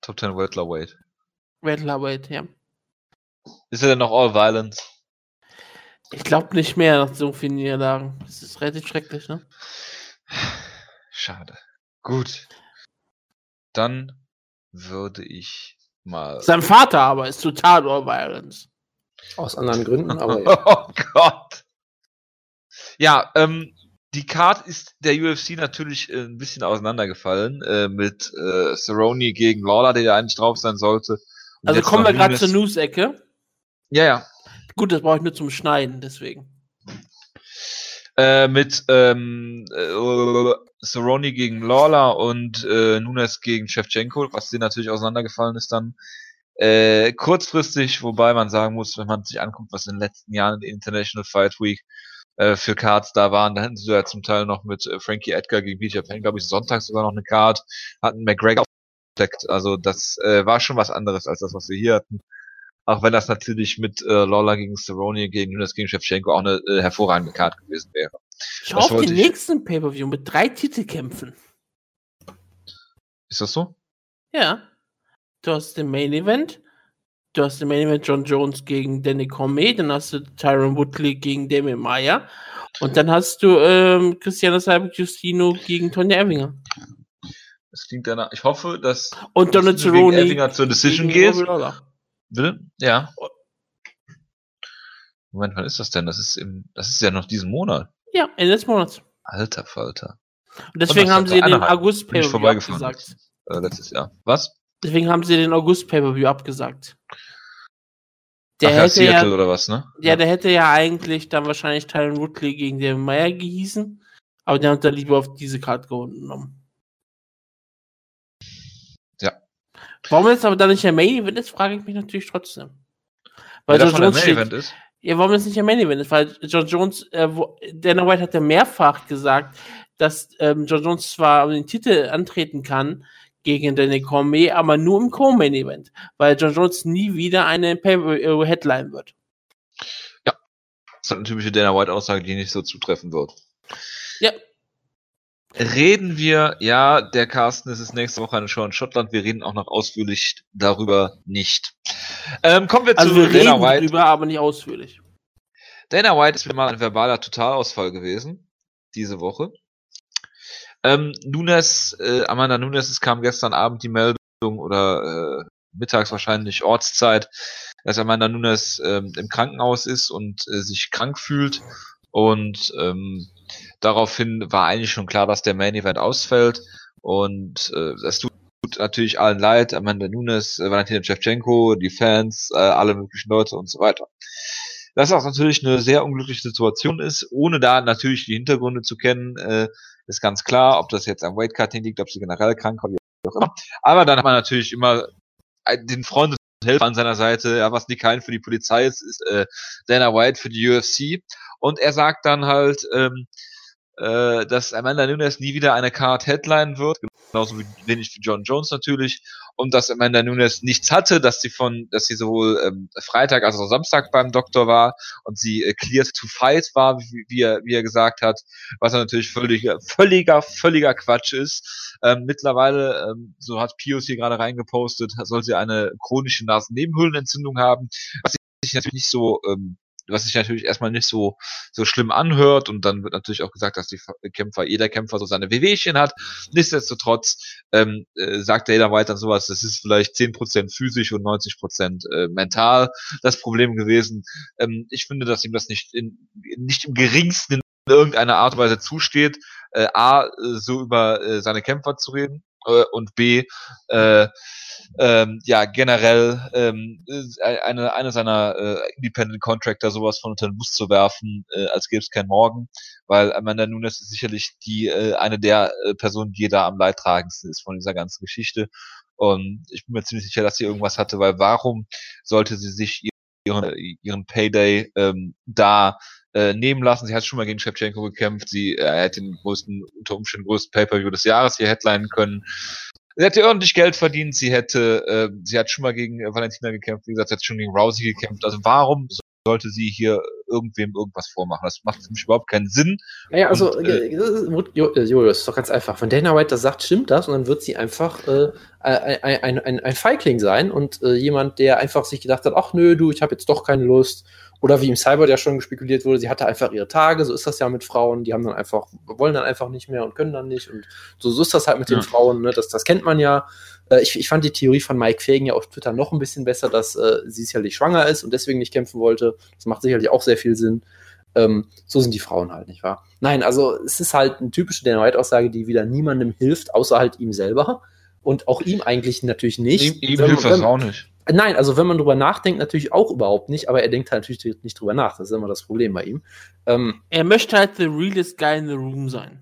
Top 10 Welterweight. Welterweight, ja. Ist er denn noch All Violence? Ich glaube nicht mehr nach so vielen Niederlagen. Das ist relativ schrecklich, ne? Schade. Gut. Dann würde ich mal. Sein Vater aber ist total All Violence. Aus anderen Gründen, aber ja. Oh Gott. Ja, ähm, die Card ist der UFC natürlich äh, ein bisschen auseinandergefallen äh, mit äh, Cerrone gegen Lawler, der ja eigentlich drauf sein sollte. Und Also kommen wir gerade zur News-Ecke. Ja, ja. Gut, das brauche ich nur zum Schneiden, deswegen. Äh, mit ähm, äh, Cerrone gegen Lawler und äh, Nunes gegen Shevchenko, was dir natürlich auseinandergefallen ist dann. Äh, kurzfristig, wobei man sagen muss, wenn man sich anguckt, was in den letzten Jahren in International Fight Week äh, für Cards da waren, da hatten sie ja zum Teil noch mit äh, Frankie Edgar gegen BJ Penn, glaube ich, sonntags sogar noch eine Card, hatten McGregor. Also das äh, war schon was anderes als das, was wir hier hatten. Auch wenn das natürlich mit äh, Lawler gegen Cerrone gegen Nunes gegen Shevchenko auch eine äh, hervorragende Card gewesen wäre. Auf wollte den ich. nächsten Pay-Per-View mit drei Titelkämpfen. Ist das so? Ja. Du hast den Main Event. Du hast den Main Event John Jones gegen Danny Cormier. Dann hast du Tyron Woodley gegen Damien Maya. Und dann hast du ähm, Cristiano Cyber Justino gegen Tonya Evinger. Das klingt danach. Ich hoffe, dass Und Donald Cerrone Evinger zur Decision geht. Bitte? Ja. Moment, wann ist das denn? Das ist im, das ist ja noch diesen Monat. Ja, Ende des Monats. Alter Falter. Und deswegen haben sie den. August Pay-Per-View abgesagt. Äh, letztes Jahr. Was? Deswegen haben sie den August Pay-Per-View abgesagt. Der Ach ja, hätte ja, oder was, ne? ja, der hätte ja eigentlich dann wahrscheinlich Tyron Woodley gegen den Meyer gehießen. Aber der hat dann lieber auf diese Karte genommen. Ja. Warum jetzt aber dann nicht der Main Event ist, frage ich mich natürlich trotzdem. Weil Weil John davon der Main Event ist. Ja, warum das nicht der Main Event ist? Weil John Jones, äh, wo, Dana White hat ja mehrfach gesagt, dass ähm, John Jones zwar um den Titel antreten kann gegen Danny Cormier, aber nur im Co-Main Event, weil John Jones nie wieder eine Pay- Headline wird. Das ist eine typische Dana White Aussage, die nicht so zutreffen wird. Ja. Reden wir, ja, der Carsten, es ist nächste Woche eine Show in Schottland. Wir reden auch noch ausführlich darüber nicht. Ähm, kommen wir Also zu wir Dana reden White. drüber, aber nicht ausführlich. Dana White ist wieder mal ein verbaler Totalausfall gewesen, diese Woche. Ähm, Nunes, äh, Amanda Nunes, es kam gestern Abend die Meldung oder äh, mittags wahrscheinlich Ortszeit, dass Amanda Nunes ähm, im Krankenhaus ist und äh, sich krank fühlt. Und ähm, daraufhin war eigentlich schon klar, dass der Main Event ausfällt. Und äh, das tut natürlich allen leid. Amanda Nunes, äh, Valentina Shevchenko, die Fans, äh, alle möglichen Leute und so weiter. Das auch natürlich eine sehr unglückliche Situation ist, ohne da natürlich die Hintergründe zu kennen, äh, ist ganz klar, ob das jetzt am Weightcutting liegt, ob sie generell krank war, wie auch immer. Aber dann hat man natürlich immer ein- den Freund und Helfer an seiner Seite, ja, was Nick Hein für die Polizei ist, ist äh, Dana White für die UFC. Und er sagt dann halt, ähm, äh, dass Amanda Nunes nie wieder eine Card Headline wird, genauso wie wenig wie John Jones natürlich, und dass Amanda Nunes nichts hatte, dass sie von, dass sie sowohl ähm, Freitag als auch Samstag beim Doktor war und sie äh, cleared to fight war, wie, wie, er, wie er gesagt hat, was natürlich völliger, völliger, völliger Quatsch ist. Ähm, mittlerweile, ähm, so hat Pius hier gerade reingepostet, soll sie eine chronische Nasennebenhöhlenentzündung haben, was sich natürlich nicht so ähm, was sich natürlich erstmal nicht so so schlimm anhört und dann wird natürlich auch gesagt, dass die Kämpfer, jeder Kämpfer so seine Wehwehchen hat. Nichtsdestotrotz ähm, äh, sagt Dana White dann sowas, das ist vielleicht 10% physisch und 90% äh, mental das Problem gewesen. Ähm, ich finde, dass ihm das nicht in, nicht im geringsten in irgendeiner Art und Weise zusteht, äh, A, so über äh, seine Kämpfer zu reden äh, und B, äh, ähm, ja, generell ähm, äh, eine, eine seiner äh, Independent Contractor sowas von unter den Bus zu werfen, äh, als gäbe es kein Morgen, weil Amanda Nunes ist sicherlich die äh, eine der äh, Personen, die da am leidtragendsten ist von dieser ganzen Geschichte. Und ich bin mir ziemlich sicher, dass sie irgendwas hatte, weil warum sollte sie sich ihren, ihren Payday ähm, da äh, nehmen lassen. Sie hat schon mal gegen Shevchenko gekämpft. Sie äh, hätte den größten, unter Umständen größten Pay-Per-View des Jahres hier headlinen können. Sie hätte ordentlich Geld verdient. Sie hätte, äh, sie hat schon mal gegen Valentina gekämpft. Wie gesagt, sie hat schon gegen Rousey gekämpft. Also warum sollte sie hier irgendwem irgendwas vormachen. Das macht für mich überhaupt keinen Sinn. Ja, also, Und, äh, äh, das ist- Jo- äh, Julius, ist doch ganz einfach. Wenn Dana White das sagt, stimmt das und dann wird sie einfach äh, ein, ein, ein, ein Feigling sein und äh, jemand, der einfach sich gedacht hat, ach nö, du, ich habe jetzt doch keine Lust. Oder wie im Cyber ja schon spekuliert wurde, sie hatte einfach ihre Tage, so ist das ja mit Frauen, die haben dann einfach, wollen dann einfach nicht mehr und können dann nicht. Und so, so ist das halt mit Ja. den Frauen, ne? das, das kennt man ja. Äh, ich, ich fand die Theorie von Mike Fagan ja auf Twitter noch ein bisschen besser, dass äh, sie sicherlich schwanger ist und deswegen nicht kämpfen wollte. Das macht sicherlich auch sehr viel Sinn. Ähm, so sind die Frauen halt, nicht wahr? Nein, also es ist halt eine typische Dana White-Aussage, die wieder niemandem hilft, außer halt ihm selber. Und auch ihm eigentlich natürlich nicht. ihm ihm hilft das auch nicht. Nein, also wenn man drüber nachdenkt, natürlich auch überhaupt nicht, aber er denkt halt natürlich nicht drüber nach. Das ist immer das Problem bei ihm. Ähm, Er möchte halt the realest guy in the room sein.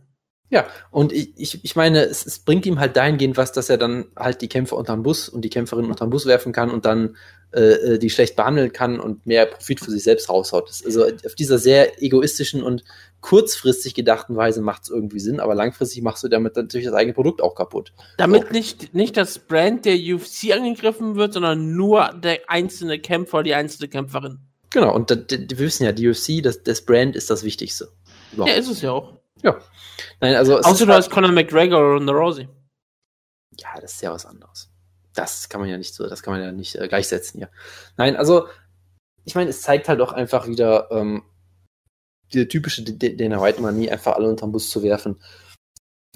Ja, und ich, ich, ich meine, es, es bringt ihm halt dahingehend was, dass er dann halt die Kämpfer unterm Bus und die Kämpferin unterm Bus werfen kann und dann äh, äh, die schlecht behandeln kann und mehr Profit für sich selbst raushaut. Das, also auf dieser sehr egoistischen und kurzfristig gedachten Weise macht es irgendwie Sinn, aber langfristig machst du damit natürlich das eigene Produkt auch kaputt. Damit So. nicht, nicht das Brand der UFC angegriffen wird, sondern nur der einzelne Kämpfer, die einzelne Kämpferin. Genau, und da, da, wir wissen ja, die UFC, das, das Brand ist das Wichtigste. Überhaupt. Ja, ist es ja auch. Nein, also es Außer du halt- hast Conor McGregor oder Ronda Rousey. Ja, das ist ja was anderes. Das kann man ja nicht so, das kann man ja nicht äh, gleichsetzen hier. Nein, also, ich meine, es zeigt halt auch einfach wieder ähm, diese typische Dana White-Manie, einfach alle unterm Bus zu werfen.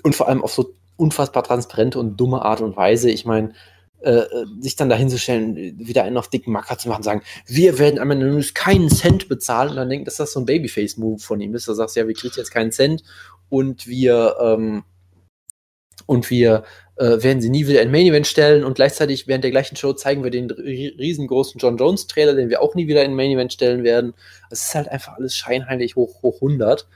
Und vor allem auf so unfassbar transparente und dumme Art und Weise. Ich meine, äh, sich dann dahin zu stellen, wieder einen auf dicken Macker zu machen, sagen, wir werden am Ende keinen Cent bezahlen und dann denken, dass das so ein Babyface-Move von ihm ist. Da sagst du, ja, wir kriegen jetzt keinen Cent und wir, ähm, und wir äh, werden sie nie wieder in Main Event stellen und gleichzeitig während der gleichen Show zeigen wir den ri- riesengroßen John Jones Trailer, den wir auch nie wieder in Main Event stellen werden. Es ist halt einfach alles scheinheilig hoch, hoch 100.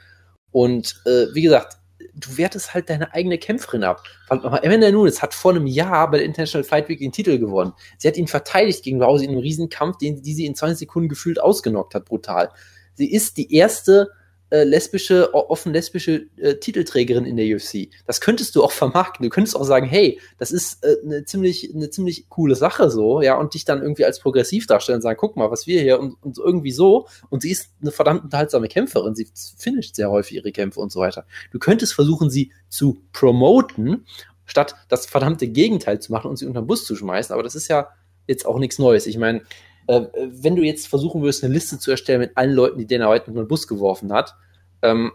Und äh, wie gesagt, du wertest halt deine eigene Kämpferin ab. Amanda Nunes hat vor einem Jahr bei der International Fight Week den Titel gewonnen. Sie hat ihn verteidigt gegen Rousey in einem Riesenkampf, den die sie in 20 Sekunden gefühlt ausgenockt hat, brutal. Sie ist die erste äh, lesbische, offen lesbische äh, Titelträgerin in der UFC. Das könntest du auch vermarkten. Du könntest auch sagen, hey, das ist äh, eine ziemlich, eine ziemlich coole Sache so, ja, und dich dann irgendwie als progressiv darstellen und sagen, guck mal, was wir hier und, und irgendwie so. Und sie ist eine verdammt unterhaltsame Kämpferin. Sie finisht sehr häufig ihre Kämpfe und so weiter. Du könntest versuchen, sie zu promoten, statt das verdammte Gegenteil zu machen und sie unter den Bus zu schmeißen. Aber das ist ja jetzt auch nichts Neues. Ich meine, äh, wenn du jetzt versuchen würdest, eine Liste zu erstellen mit allen Leuten, die Dana White unter den Bus geworfen hat, ähm,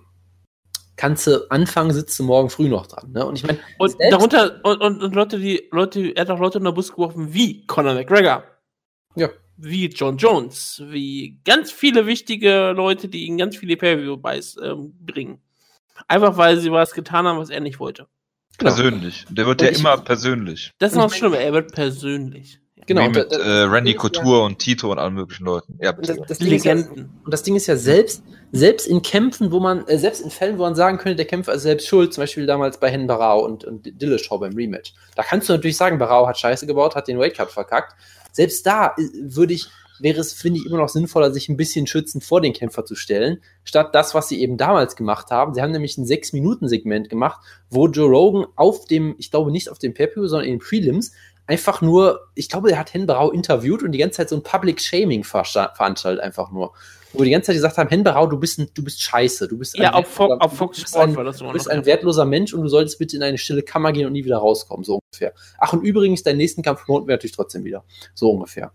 kannst du anfangen, sitzt du morgen früh noch dran. Ne? Und ich meine, Und darunter, und, und, und Leute, die, Leute, er hat auch Leute in der Bus geworfen wie Conor McGregor. Ja. Wie John Jones. Wie ganz viele wichtige Leute, die ihn ganz viele Pay-View-Buys ähm, bringen. Einfach weil sie was getan haben, was er nicht wollte. Genau. Persönlich. Der wird Und ja immer persönlich. Das ist noch das Schlimme, er wird persönlich. Genau. Mit äh, Randy ist ja- Couture und Tito und allen möglichen Leuten. Ja, Und bitte. das, das Ding ist ja, Legenden. und das Ding ist ja selbst, selbst in Kämpfen, wo man, äh, selbst in Fällen, wo man sagen könnte, der Kämpfer ist selbst schuld, zum Beispiel damals bei Hen Barao und, und Dillashaw beim Rematch. Da kannst du natürlich sagen, Barao hat Scheiße gebaut, hat den Weightcut verkackt. Selbst da äh, würde ich, wäre es, finde ich, immer noch sinnvoller, sich ein bisschen schützend vor den Kämpfer zu stellen, statt das, was sie eben damals gemacht haben. Sie haben nämlich ein 6-Minuten-Segment gemacht, wo Joe Rogan auf dem, ich glaube nicht auf dem Pay-Per-View, sondern in den Prelims, einfach nur, ich glaube, er hat Hen Barao interviewt und die ganze Zeit so ein Public Shaming veranstaltet, einfach nur. Wo die ganze Zeit gesagt haben, Hen Barao, du bist, ein, du bist scheiße, du bist Ja, ein auf, Fo wertloser- auf du bist ein, du bist ein wertloser Mensch und du solltest bitte in eine stille Kammer gehen und nie wieder rauskommen, so ungefähr. Ach, und übrigens, deinen nächsten Kampf promoten wir natürlich trotzdem wieder. So ungefähr.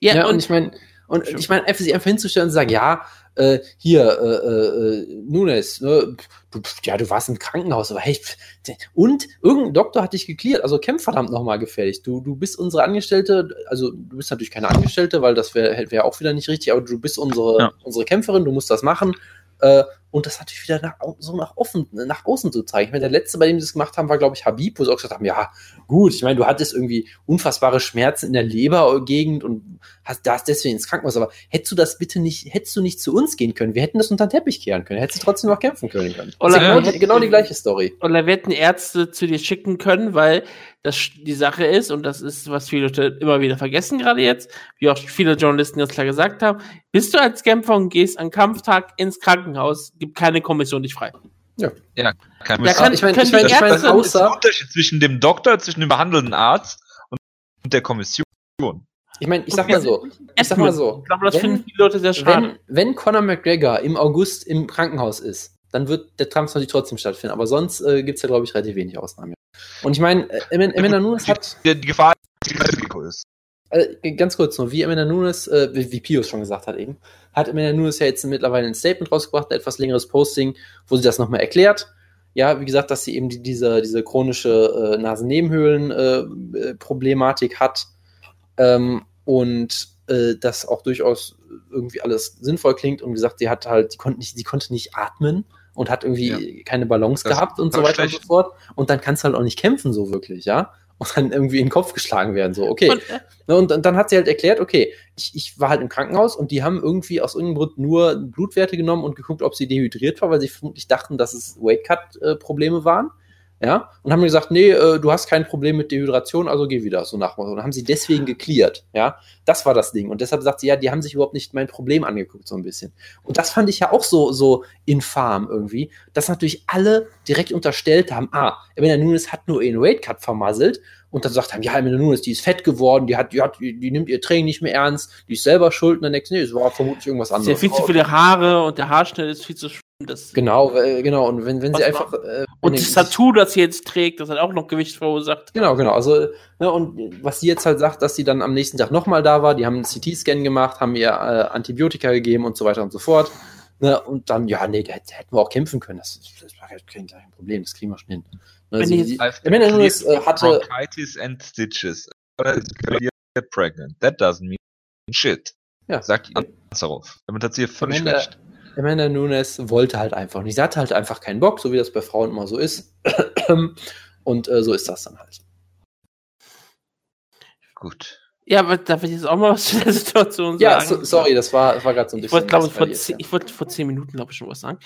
Ja, Ja, und, und ich meine, und ich meine, einfach sich einfach hinzustellen und zu sagen, ja, äh, hier, äh, äh, Nunes, ne, du, ja, du warst im Krankenhaus, aber hey, und irgendein Doktor hat dich geklärt, also kämpf verdammt nochmal gefährlich. Du, du bist unsere Angestellte, also du bist natürlich keine Angestellte, weil das wäre wär auch wieder nicht richtig, aber du bist unsere, Ja. unsere Kämpferin, du musst das machen. Äh, und das natürlich wieder nach, so nach, offen, nach außen zu zeigen. Ich meine, der letzte, bei dem sie das gemacht haben, war, glaube ich, Habib, wo sie auch gesagt haben, ja, gut, ich meine, du hattest irgendwie unfassbare Schmerzen in der Lebergegend und hast das deswegen ins Krankenhaus, aber hättest du das bitte nicht, hättest du nicht zu uns gehen können? Wir hätten das unter den Teppich kehren können, hättest du trotzdem noch kämpfen können. können. Oder- Das ist genau, genau die gleiche Story. oder wir hätten Ärzte zu dir schicken können, weil das die Sache ist, und das ist, was viele Leute immer wieder vergessen, gerade jetzt, wie auch viele Journalisten ganz klar gesagt haben, bist du als Kämpfer und gehst am Kampftag ins Krankenhaus, gibt keine Kommission dich frei. Kein Da kann, ich mein- können ich mein- ich mein, außer- der Unterschied zwischen dem Doktor, zwischen dem behandelnden Arzt und der Kommission. Ich meine, ich sag mal so, ich sag mal so, Ich glaube, das wenn- finden viele Leute sehr schade. wenn, wenn Conor McGregor im August im Krankenhaus ist, dann wird der Kampf natürlich trotzdem stattfinden. Aber sonst äh, gibt es ja, glaube ich, relativ wenig Ausnahmen. Und ich meine, äh, Amanda Nunes hat, Die, die Gefahr ist, dass Risiko ist. äh, ganz kurz nur, wie Amanda Nunes, äh, wie, wie Pius schon gesagt hat eben, hat Amanda Nunes ja jetzt mittlerweile ein Statement rausgebracht, ein etwas längeres Posting, wo sie das nochmal erklärt. Ja, wie gesagt, dass sie eben die, diese, diese chronische äh, Nasennebenhöhlen-Problematik hat ähm, und äh, das auch durchaus irgendwie alles sinnvoll klingt und gesagt, sie hat halt, die konnte nicht, sie konnte nicht atmen und hat irgendwie keine Balance Das gehabt und so weiter und schlecht. so fort. Und dann kannst du halt auch nicht kämpfen, so wirklich, ja. Und dann irgendwie in den Kopf geschlagen werden, so, okay. Und, äh, Ne, Und, und dann hat sie halt erklärt, okay, ich, ich war halt im Krankenhaus und die haben irgendwie aus irgendeinem Grund nur Blutwerte genommen und geguckt, ob sie dehydriert war, weil sie vermutlich dachten, dass es Weight-Cut-Probleme waren. Ja, und haben mir gesagt, nee, äh, du hast kein Problem mit Dehydration, also geh wieder, so nach Und haben sie deswegen geklärt, ja. Das war das Ding. Und deshalb sagt sie, ja, die haben sich überhaupt nicht mein Problem angeguckt, so ein bisschen. Und das fand ich ja auch so, so infam irgendwie, dass natürlich alle direkt unterstellt haben, ah, Amanda Nunes hat nur ihren Weight-Cut vermasselt und dann gesagt haben, ja, Amanda Nunes, die ist fett geworden, die hat, die hat, die, die nimmt ihr Training nicht mehr ernst, die ist selber schuld und dann denkst du, nee, es war vermutlich irgendwas sie hat anderes. viel zu viele Haare und der Haarschnitt ist viel zu. Das, Genau, äh, genau. Und wenn, wenn sie einfach. Äh, und das Tattoo, das sie jetzt trägt, das hat auch noch Gewicht verursacht. Genau, genau. Also, ne, und was sie jetzt halt sagt, dass sie dann am nächsten Tag nochmal da war, die haben einen CT-Scan gemacht, haben ihr äh, Antibiotika gegeben und so weiter und so fort. Ne, und dann, ja, nee, da hätten hätten wir auch kämpfen können. Das, das war halt kein, kein Problem, das kriegen wir schon hin. Ne, Wenn sie, äh, hatte, Bronchitis and stitches. Oder is get pregnant. That doesn't mean shit. Ja. Sagt Anzarov. Damit hat sie völlig recht. Amanda Nunes wollte halt einfach nicht. Sie hatte halt einfach keinen Bock, so wie das bei Frauen immer so ist. und äh, so ist das dann halt. Gut. Ja, aber darf ich jetzt auch mal was zu der Situation Ja, sagen? so, sorry, das war, das war gerade so ein Ich wollte, glaube vor, ja. ich wollte vor zehn Minuten, glaube ich, schon was sagen.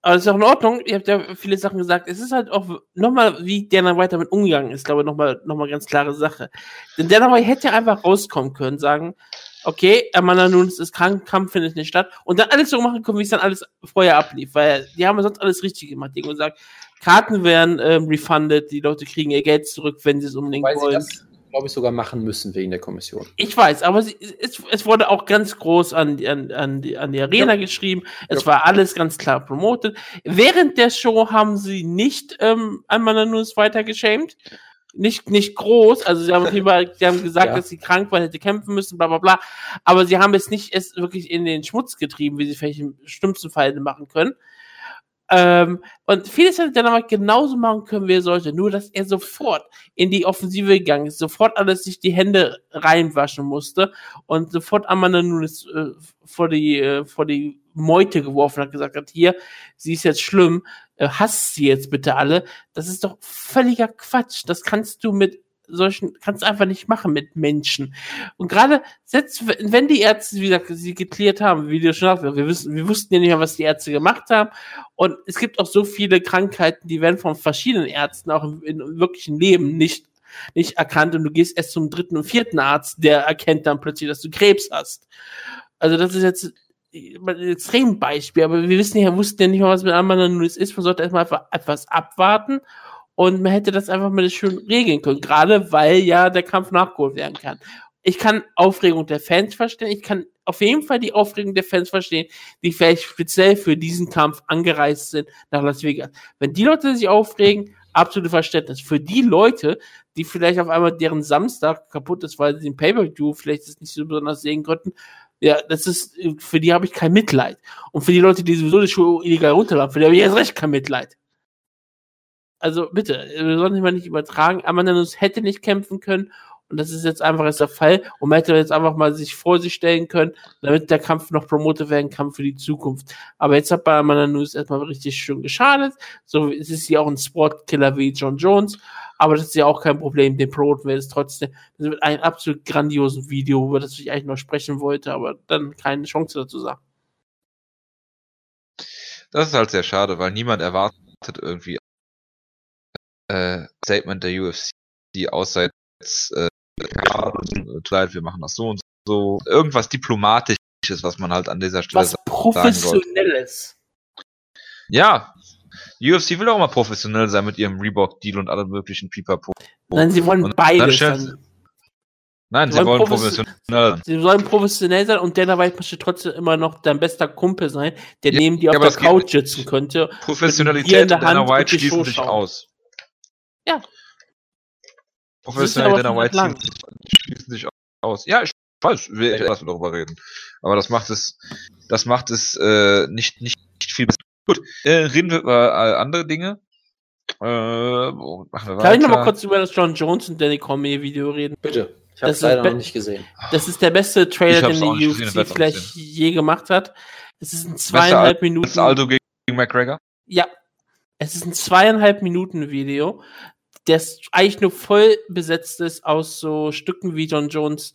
Aber das ist auch in Ordnung. Ihr habt ja viele Sachen gesagt. Es ist halt auch nochmal, wie Dana White damit umgegangen ist, glaube ich, nochmal noch mal ganz klare Sache. Denn Dana White hätte ja einfach rauskommen können, sagen, okay, Amanda Nunes ist krank, Kampf findet nicht statt und dann alles so machen können, wie es dann alles vorher ablief, weil die haben ja sonst alles richtig gemacht. Die haben gesagt, Karten werden ähm, refunded, die Leute kriegen ihr Geld zurück, wenn sie es unbedingt Weil sie wollen. das, glaube ich, sogar machen müssen wegen der Kommission. Ich weiß, aber sie, es, es wurde auch ganz groß an, die- an, an, die, an die Arena geschrieben. Es Ja. war alles ganz klar promotet. Während der Show haben sie nicht ähm, einmal nur weiter geschämt. Nicht, nicht groß, also sie haben, lieber, sie haben gesagt, Ja. dass sie krank war, hätte kämpfen müssen, bla bla bla. Aber sie haben es nicht erst wirklich in den Schmutz getrieben, wie sie vielleicht im schlimmsten Fall hätten machen können. Ähm, und vieles hätte der mal genauso machen können, wie er sollte. Nur, dass er sofort in die Offensive gegangen ist, sofort alles sich die Hände reinwaschen musste und sofort Amanda Nunes äh, vor die, äh, vor die Meute geworfen hat, gesagt hat, hier, sie ist jetzt schlimm, äh, hasst sie jetzt bitte alle. Das ist doch völliger Quatsch. Das kannst du mit solchen, kannst einfach nicht machen mit Menschen. Und gerade selbst wenn die Ärzte, wie gesagt, sie geklärt haben, wie du schon sagst, wir wissen, wir wussten ja nicht mehr, was die Ärzte gemacht haben. Und es gibt auch so viele Krankheiten, die werden von verschiedenen Ärzten auch im, im wirklichen Leben nicht, nicht erkannt. Und du gehst erst zum dritten und vierten Arzt, der erkennt dann plötzlich, dass du Krebs hast. Also das ist jetzt ein Extrembeispiel, aber wir wissen ja, wussten ja nicht mal, was mit Amanda Nunes ist. Man sollte erstmal einfach etwas abwarten und man hätte das einfach mal schön regeln können, gerade weil ja der Kampf nachgeholt werden kann. Ich kann Aufregung der Fans verstehen, ich kann auf jeden Fall die Aufregung der Fans verstehen, die vielleicht speziell für diesen Kampf angereist sind nach Las Vegas. Wenn die Leute sich aufregen, absolute Verständnis. Für die Leute, die vielleicht auf einmal deren Samstag kaputt ist, weil sie den Pay-Per-View vielleicht nicht so besonders sehen konnten, ja, das ist, für die habe ich kein Mitleid. Und für die Leute, die sowieso die Schuhe illegal runterladen, für die habe ich erst recht kein Mitleid. Also bitte, wir sollten mal nicht übertragen. Amanda Nunes hätte nicht kämpfen können und das ist jetzt einfach jetzt der Fall und man hätte jetzt einfach mal sich vor sich stellen können, damit der Kampf noch promotet werden kann für die Zukunft. Aber jetzt hat bei Amanda Nunes erstmal richtig schön geschadet. So es ist sie auch ein Sportkiller wie John Jones, aber das ist ja auch kein Problem, den promoten wir jetzt trotzdem. Das wird ein absolut grandiosen Video, über das ich eigentlich noch sprechen wollte, aber dann keine Chance dazu sagen. Das ist halt sehr schade, weil niemand erwartet irgendwie äh, Statement der UFC, außer jetzt äh, tut leid, wir machen das so und so. Irgendwas Diplomatisches, was man halt an dieser Stelle Was sagt. Professionelles. Ja, die UFC will auch mal professionell sein mit ihrem Reebok-Deal und allem möglichen Pipapo. Nein, sie wollen Und beides. dann Nein, Sie sie wollen wollen profession- professionell sein. Sie sollen professionell sein und Dana White möchte trotzdem immer noch dein bester Kumpel sein, der Ja, neben dir auf der Couch sitzen könnte. Professionalität und Dana White die schließen sich aus. Ja. Und Dana White schließen, schließen sich aus. Ja, ich weiß, will ich erst darüber reden. Aber das macht es, das macht es äh, nicht, nicht, nicht viel besser. Gut, äh, reden wir über äh, andere Dinge. Äh, machen wir Kann ich noch mal weiter? kurz über das John Jones und Danny Cormier Video reden? Bitte. Ich habe Das es ist leider noch nicht gesehen. Das ist der beste Trailer, den die gesehen, UFC auch vielleicht je gemacht hat. Es ist ein zweieinhalb Minuten. Aldo gegen McGregor? Ja, es ist ein zweieinhalb Minuten Video, das eigentlich nur voll besetzt ist aus so Stücken wie John Jones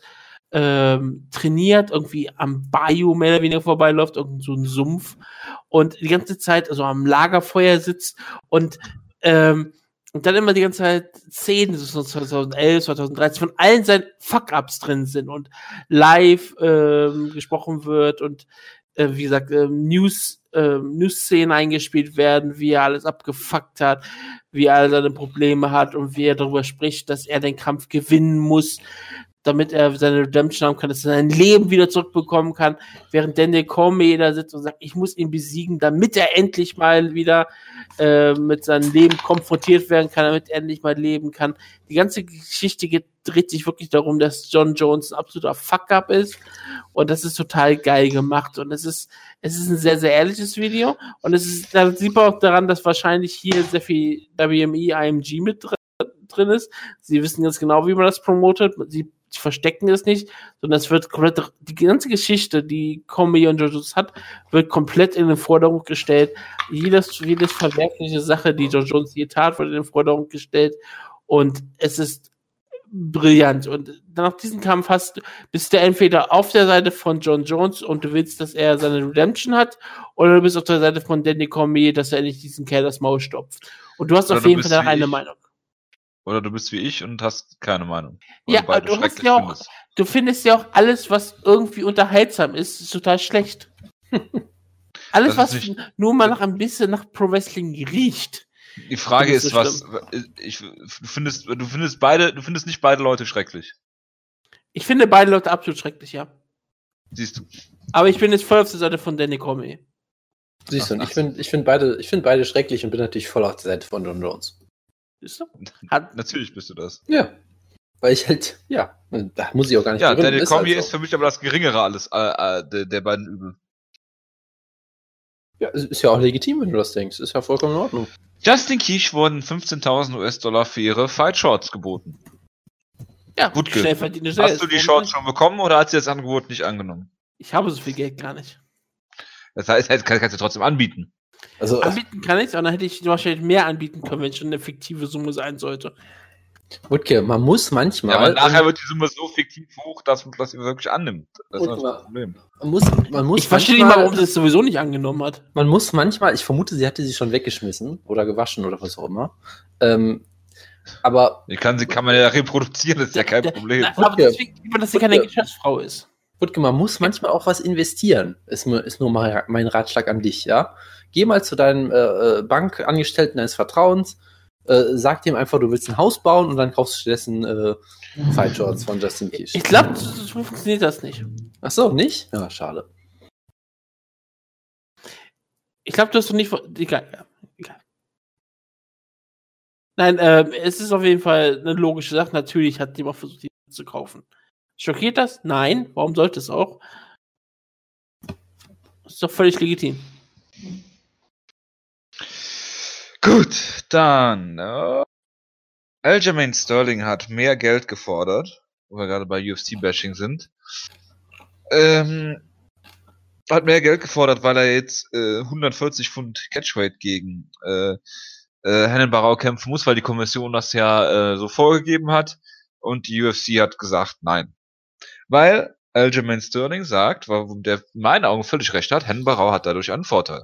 ähm, trainiert, irgendwie am Bayou mehr oder weniger vorbeiläuft, irgend so ein Sumpf und die ganze Zeit also am Lagerfeuer sitzt und ähm, und dann immer die ganze Zeit Szenen, so 2011, 2013, von allen seinen Fuck-Ups drin sind und live ähm, gesprochen wird und äh, wie gesagt, ähm, News, ähm, News-Szenen eingespielt werden, wie er alles abgefuckt hat, wie er all seine Probleme hat und wie er darüber spricht, dass er den Kampf gewinnen muss, damit er seine Redemption haben kann, dass er sein Leben wieder zurückbekommen kann, während Daniel Cormier da sitzt und sagt, ich muss ihn besiegen, damit er endlich mal wieder äh, mit seinem Leben konfrontiert werden kann, damit er endlich mal leben kann. Die ganze Geschichte geht, dreht sich wirklich darum, dass John Jones ein absoluter Fuck-up ist. Und das ist total geil gemacht. Und es ist es ist ein sehr sehr ehrliches Video. Und es ist da sieht man auch daran, dass wahrscheinlich hier sehr viel WME IMG mit drin drin ist. Sie wissen ganz genau, wie man das promotet. Sie verstecken es nicht, sondern es wird komplett, die ganze Geschichte, die Comedy und Jojo's hat, wird komplett in den Vordergrund gestellt. Jedes, jedes verwerfliche Sache, die Joe Jones je tat, wird in den Vordergrund gestellt. Und es ist brillant. Und nach diesem Kampf hast, bist du entweder auf der Seite von John Jones und du willst, dass er seine Redemption hat, oder du bist auf der Seite von Danny Cormier, dass er endlich diesen Kerl das Maul stopft. Und du hast Oder auf du jeden Fall eine. Meinung. Oder du bist wie ich und hast keine Meinung. Weil Ja, aber du hast ja auch- findest. Du findest ja auch alles, was irgendwie unterhaltsam ist, ist total schlecht. alles, was nicht- nur mal nach ein bisschen nach Pro Wrestling riecht. Die Frage ist, du was ich, du findest, du findest beide, du findest nicht beide Leute schrecklich. Ich finde beide Leute absolut schrecklich, ja. Siehst du. Aber ich bin jetzt voll auf der Seite von Danny Cormier. Siehst du, und Ach, ich finde ich find beide, ich find beide schrecklich und bin natürlich voll auf der Seite von John Jones. Siehst du? Hat, Natürlich bist du das. Ja. Weil ich halt, ja, da muss ich auch gar nicht Ja, Daniel ist halt so. ist für mich aber das geringere alles äh, äh, der, der beiden Übel. Ja, es ist ja auch legitim, wenn du das denkst. Ist ja vollkommen in Ordnung. Justin Kiech wurden 15.000 US-Dollar für ihre Fight Shorts geboten. ja, Gut, schnell Hast du die Shorts schon bekommen oder hat sie das Angebot nicht angenommen? Ich habe so viel Geld gar nicht. Das heißt, kannst du trotzdem anbieten. Also, Anbieten kann ich, aber dann hätte ich wahrscheinlich mehr anbieten können, wenn es schon eine fiktive Summe sein sollte. Wutke, man muss Ja, manchmal, aber nachher wird die Summe so fiktiv hoch, dass man das wirklich annimmt. Das ist das Problem. man muss, man muss Ich verstehe nicht mal, warum sie es sowieso nicht angenommen hat. Man muss manchmal, ich vermute, sie hatte sie schon weggeschmissen oder gewaschen oder was auch immer. Ähm, aber Die kann, sie kann man ja reproduzieren, das ist ja kein Der- Problem. Na, aber deswegen dass sie keine. Geschäftsfrau ist. Wutke, man muss manchmal auch was investieren. Ist, nur- ist nur mein Ratschlag an dich, ja. Geh mal zu deinem äh, äh, Bankangestellten deines Vertrauens, äh, sag dem einfach, du willst ein Haus bauen und dann kaufst du stattdessen äh, Fight Shorts von Justin Kish. Ich glaube, so funktioniert das nicht. Ach so, nicht? Ja, schade. Ich glaube, du hast doch nicht. Egal, ja, egal. Nein, ähm, es ist auf jeden Fall eine logische Sache. Natürlich hat jemand versucht, die zu kaufen. Schockiert das? Nein. Warum sollte es auch? Ist doch völlig legitim. Gut, dann. Äh, Aljamain Sterling hat mehr Geld gefordert, wo wir gerade bei UFC-Bashing sind. Ähm, hat mehr Geld gefordert, weil er jetzt äh, 140 Pfund Catchweight gegen äh, äh, Hennen Barau kämpfen muss, weil die Kommission das ja äh, so vorgegeben hat. Und die UFC hat gesagt, nein. Weil Aljamain Sterling sagt, warum der in meinen Augen völlig recht hat, Hennen Barau hat dadurch einen Vorteil.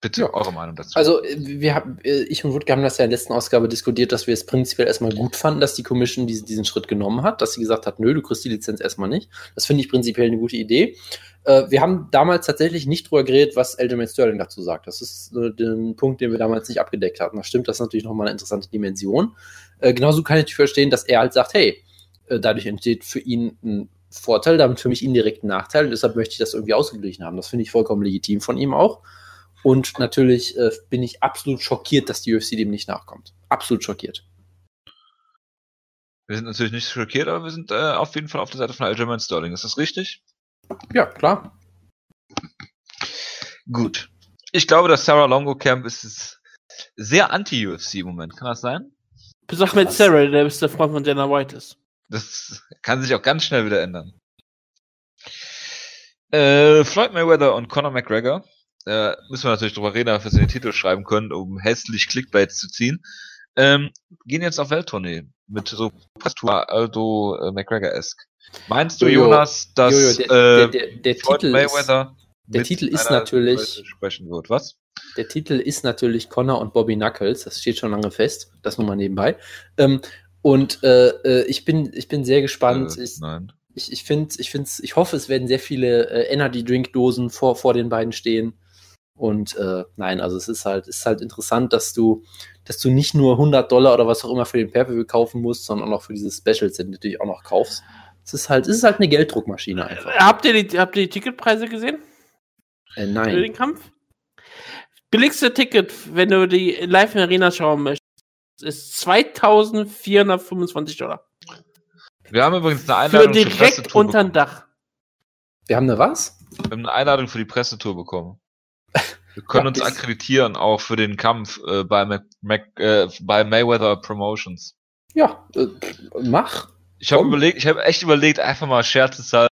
Bitte, Ja. eure Meinung dazu. Also, äh, wir haben, äh, ich und Wutke haben das ja in der letzten Ausgabe diskutiert, dass wir es prinzipiell erstmal gut fanden, dass die Commission diesen, diesen Schritt genommen hat, dass sie gesagt hat, nö, du kriegst die Lizenz erstmal nicht. Das finde ich prinzipiell eine gute Idee. Äh, wir haben damals tatsächlich nicht drüber geredet, was Aljamain Sterling dazu sagt. Das ist der Punkt, den wir damals nicht abgedeckt hatten. Das stimmt, das ist natürlich nochmal eine interessante Dimension. Genauso kann ich verstehen, dass er halt sagt, hey, dadurch entsteht für ihn ein Vorteil, damit für mich indirekt ein Nachteil. Und deshalb möchte ich das irgendwie ausgeglichen haben. Das finde ich vollkommen legitim von ihm auch. Und natürlich äh, bin ich absolut schockiert, dass die UFC dem nicht nachkommt. Absolut schockiert. Wir sind natürlich nicht schockiert, aber wir sind äh, auf jeden Fall auf der Seite von Aljamain Sterling. Ist das richtig? Ja, klar. Gut. Ich glaube, das Sarah Longo Camp ist sehr anti-UFC im Moment. Kann das sein? Bis Ahmed Sarah, der beste Freund von Dana White ist. Das kann sich auch ganz schnell wieder ändern. Äh, Floyd Mayweather und Conor McGregor. Äh, müssen wir natürlich drüber reden, dass wir den Titel schreiben können, um hässlich Clickbait zu ziehen. Ähm, gehen jetzt auf Welttournee mit so Aldo äh, McGregor-esque. Meinst du, Jojo, Jonas, dass Jojo, der, äh, der, der, der Titel ist, Mayweather der mit Titel ist natürlich- sprechen wird? Was? der Titel ist natürlich Connor und Bobby Knuckles. Das steht schon lange fest. Das nur mal nebenbei. Ähm, und äh, äh, ich bin, ich bin sehr gespannt. Äh, ich, nein. ich, ich finde, ich find's, ich hoffe, es werden sehr viele äh, Energy Drink Dosen vor, vor den beiden stehen. Und äh, nein, also es ist halt, es ist halt interessant, dass du, dass du nicht nur 100 Dollar oder was auch immer für den Pay-Per-View kaufen musst, sondern auch noch für diese Specials sind natürlich auch noch kaufst. Es ist halt, es ist halt eine Gelddruckmaschine einfach. Habt ihr die, habt ihr die Ticketpreise gesehen Äh, für nein. den Kampf? Billigste Ticket, wenn du die live in Arena schauen möchtest, ist 2425 Dollar. Wir haben übrigens eine Für Einladung zur direkt Pressetour bekommen. Dach. Wir haben eine was? Wir haben eine Einladung für die Pressetour bekommen. Wir können Ja, uns akkreditieren auch für den Kampf äh, bei, Mac, Mac, äh, bei Mayweather Promotions. Ja, äh, mach. Ich habe überlegt, ich habe echt überlegt, einfach mal Scherzeshalber,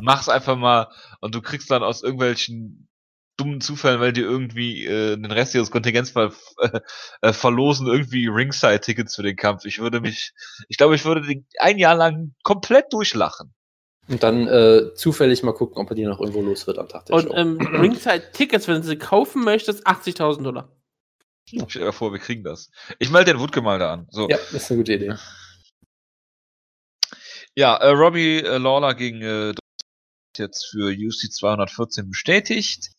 mach's einfach mal und du kriegst dann aus irgendwelchen dummen Zufällen, weil die irgendwie äh, den Rest ihres Kontingents ver äh, äh, verlosen, irgendwie Ringside-Tickets für den Kampf. Ich würde mich, ich glaube, ich würde den ein Jahr lang komplett durchlachen. Und dann äh, zufällig mal gucken, ob er die noch irgendwo los wird am Tag der Und Show. ähm, Ringside-Tickets, wenn du sie kaufen möchtest, 80.000 Dollar. Stell dir vor, wir kriegen das. Ich melde den Wutke mal da an. So. ja, das ist eine gute Idee. Ja, äh, Robbie äh, Lawler gegen äh, jetzt für UC 214 bestätigt.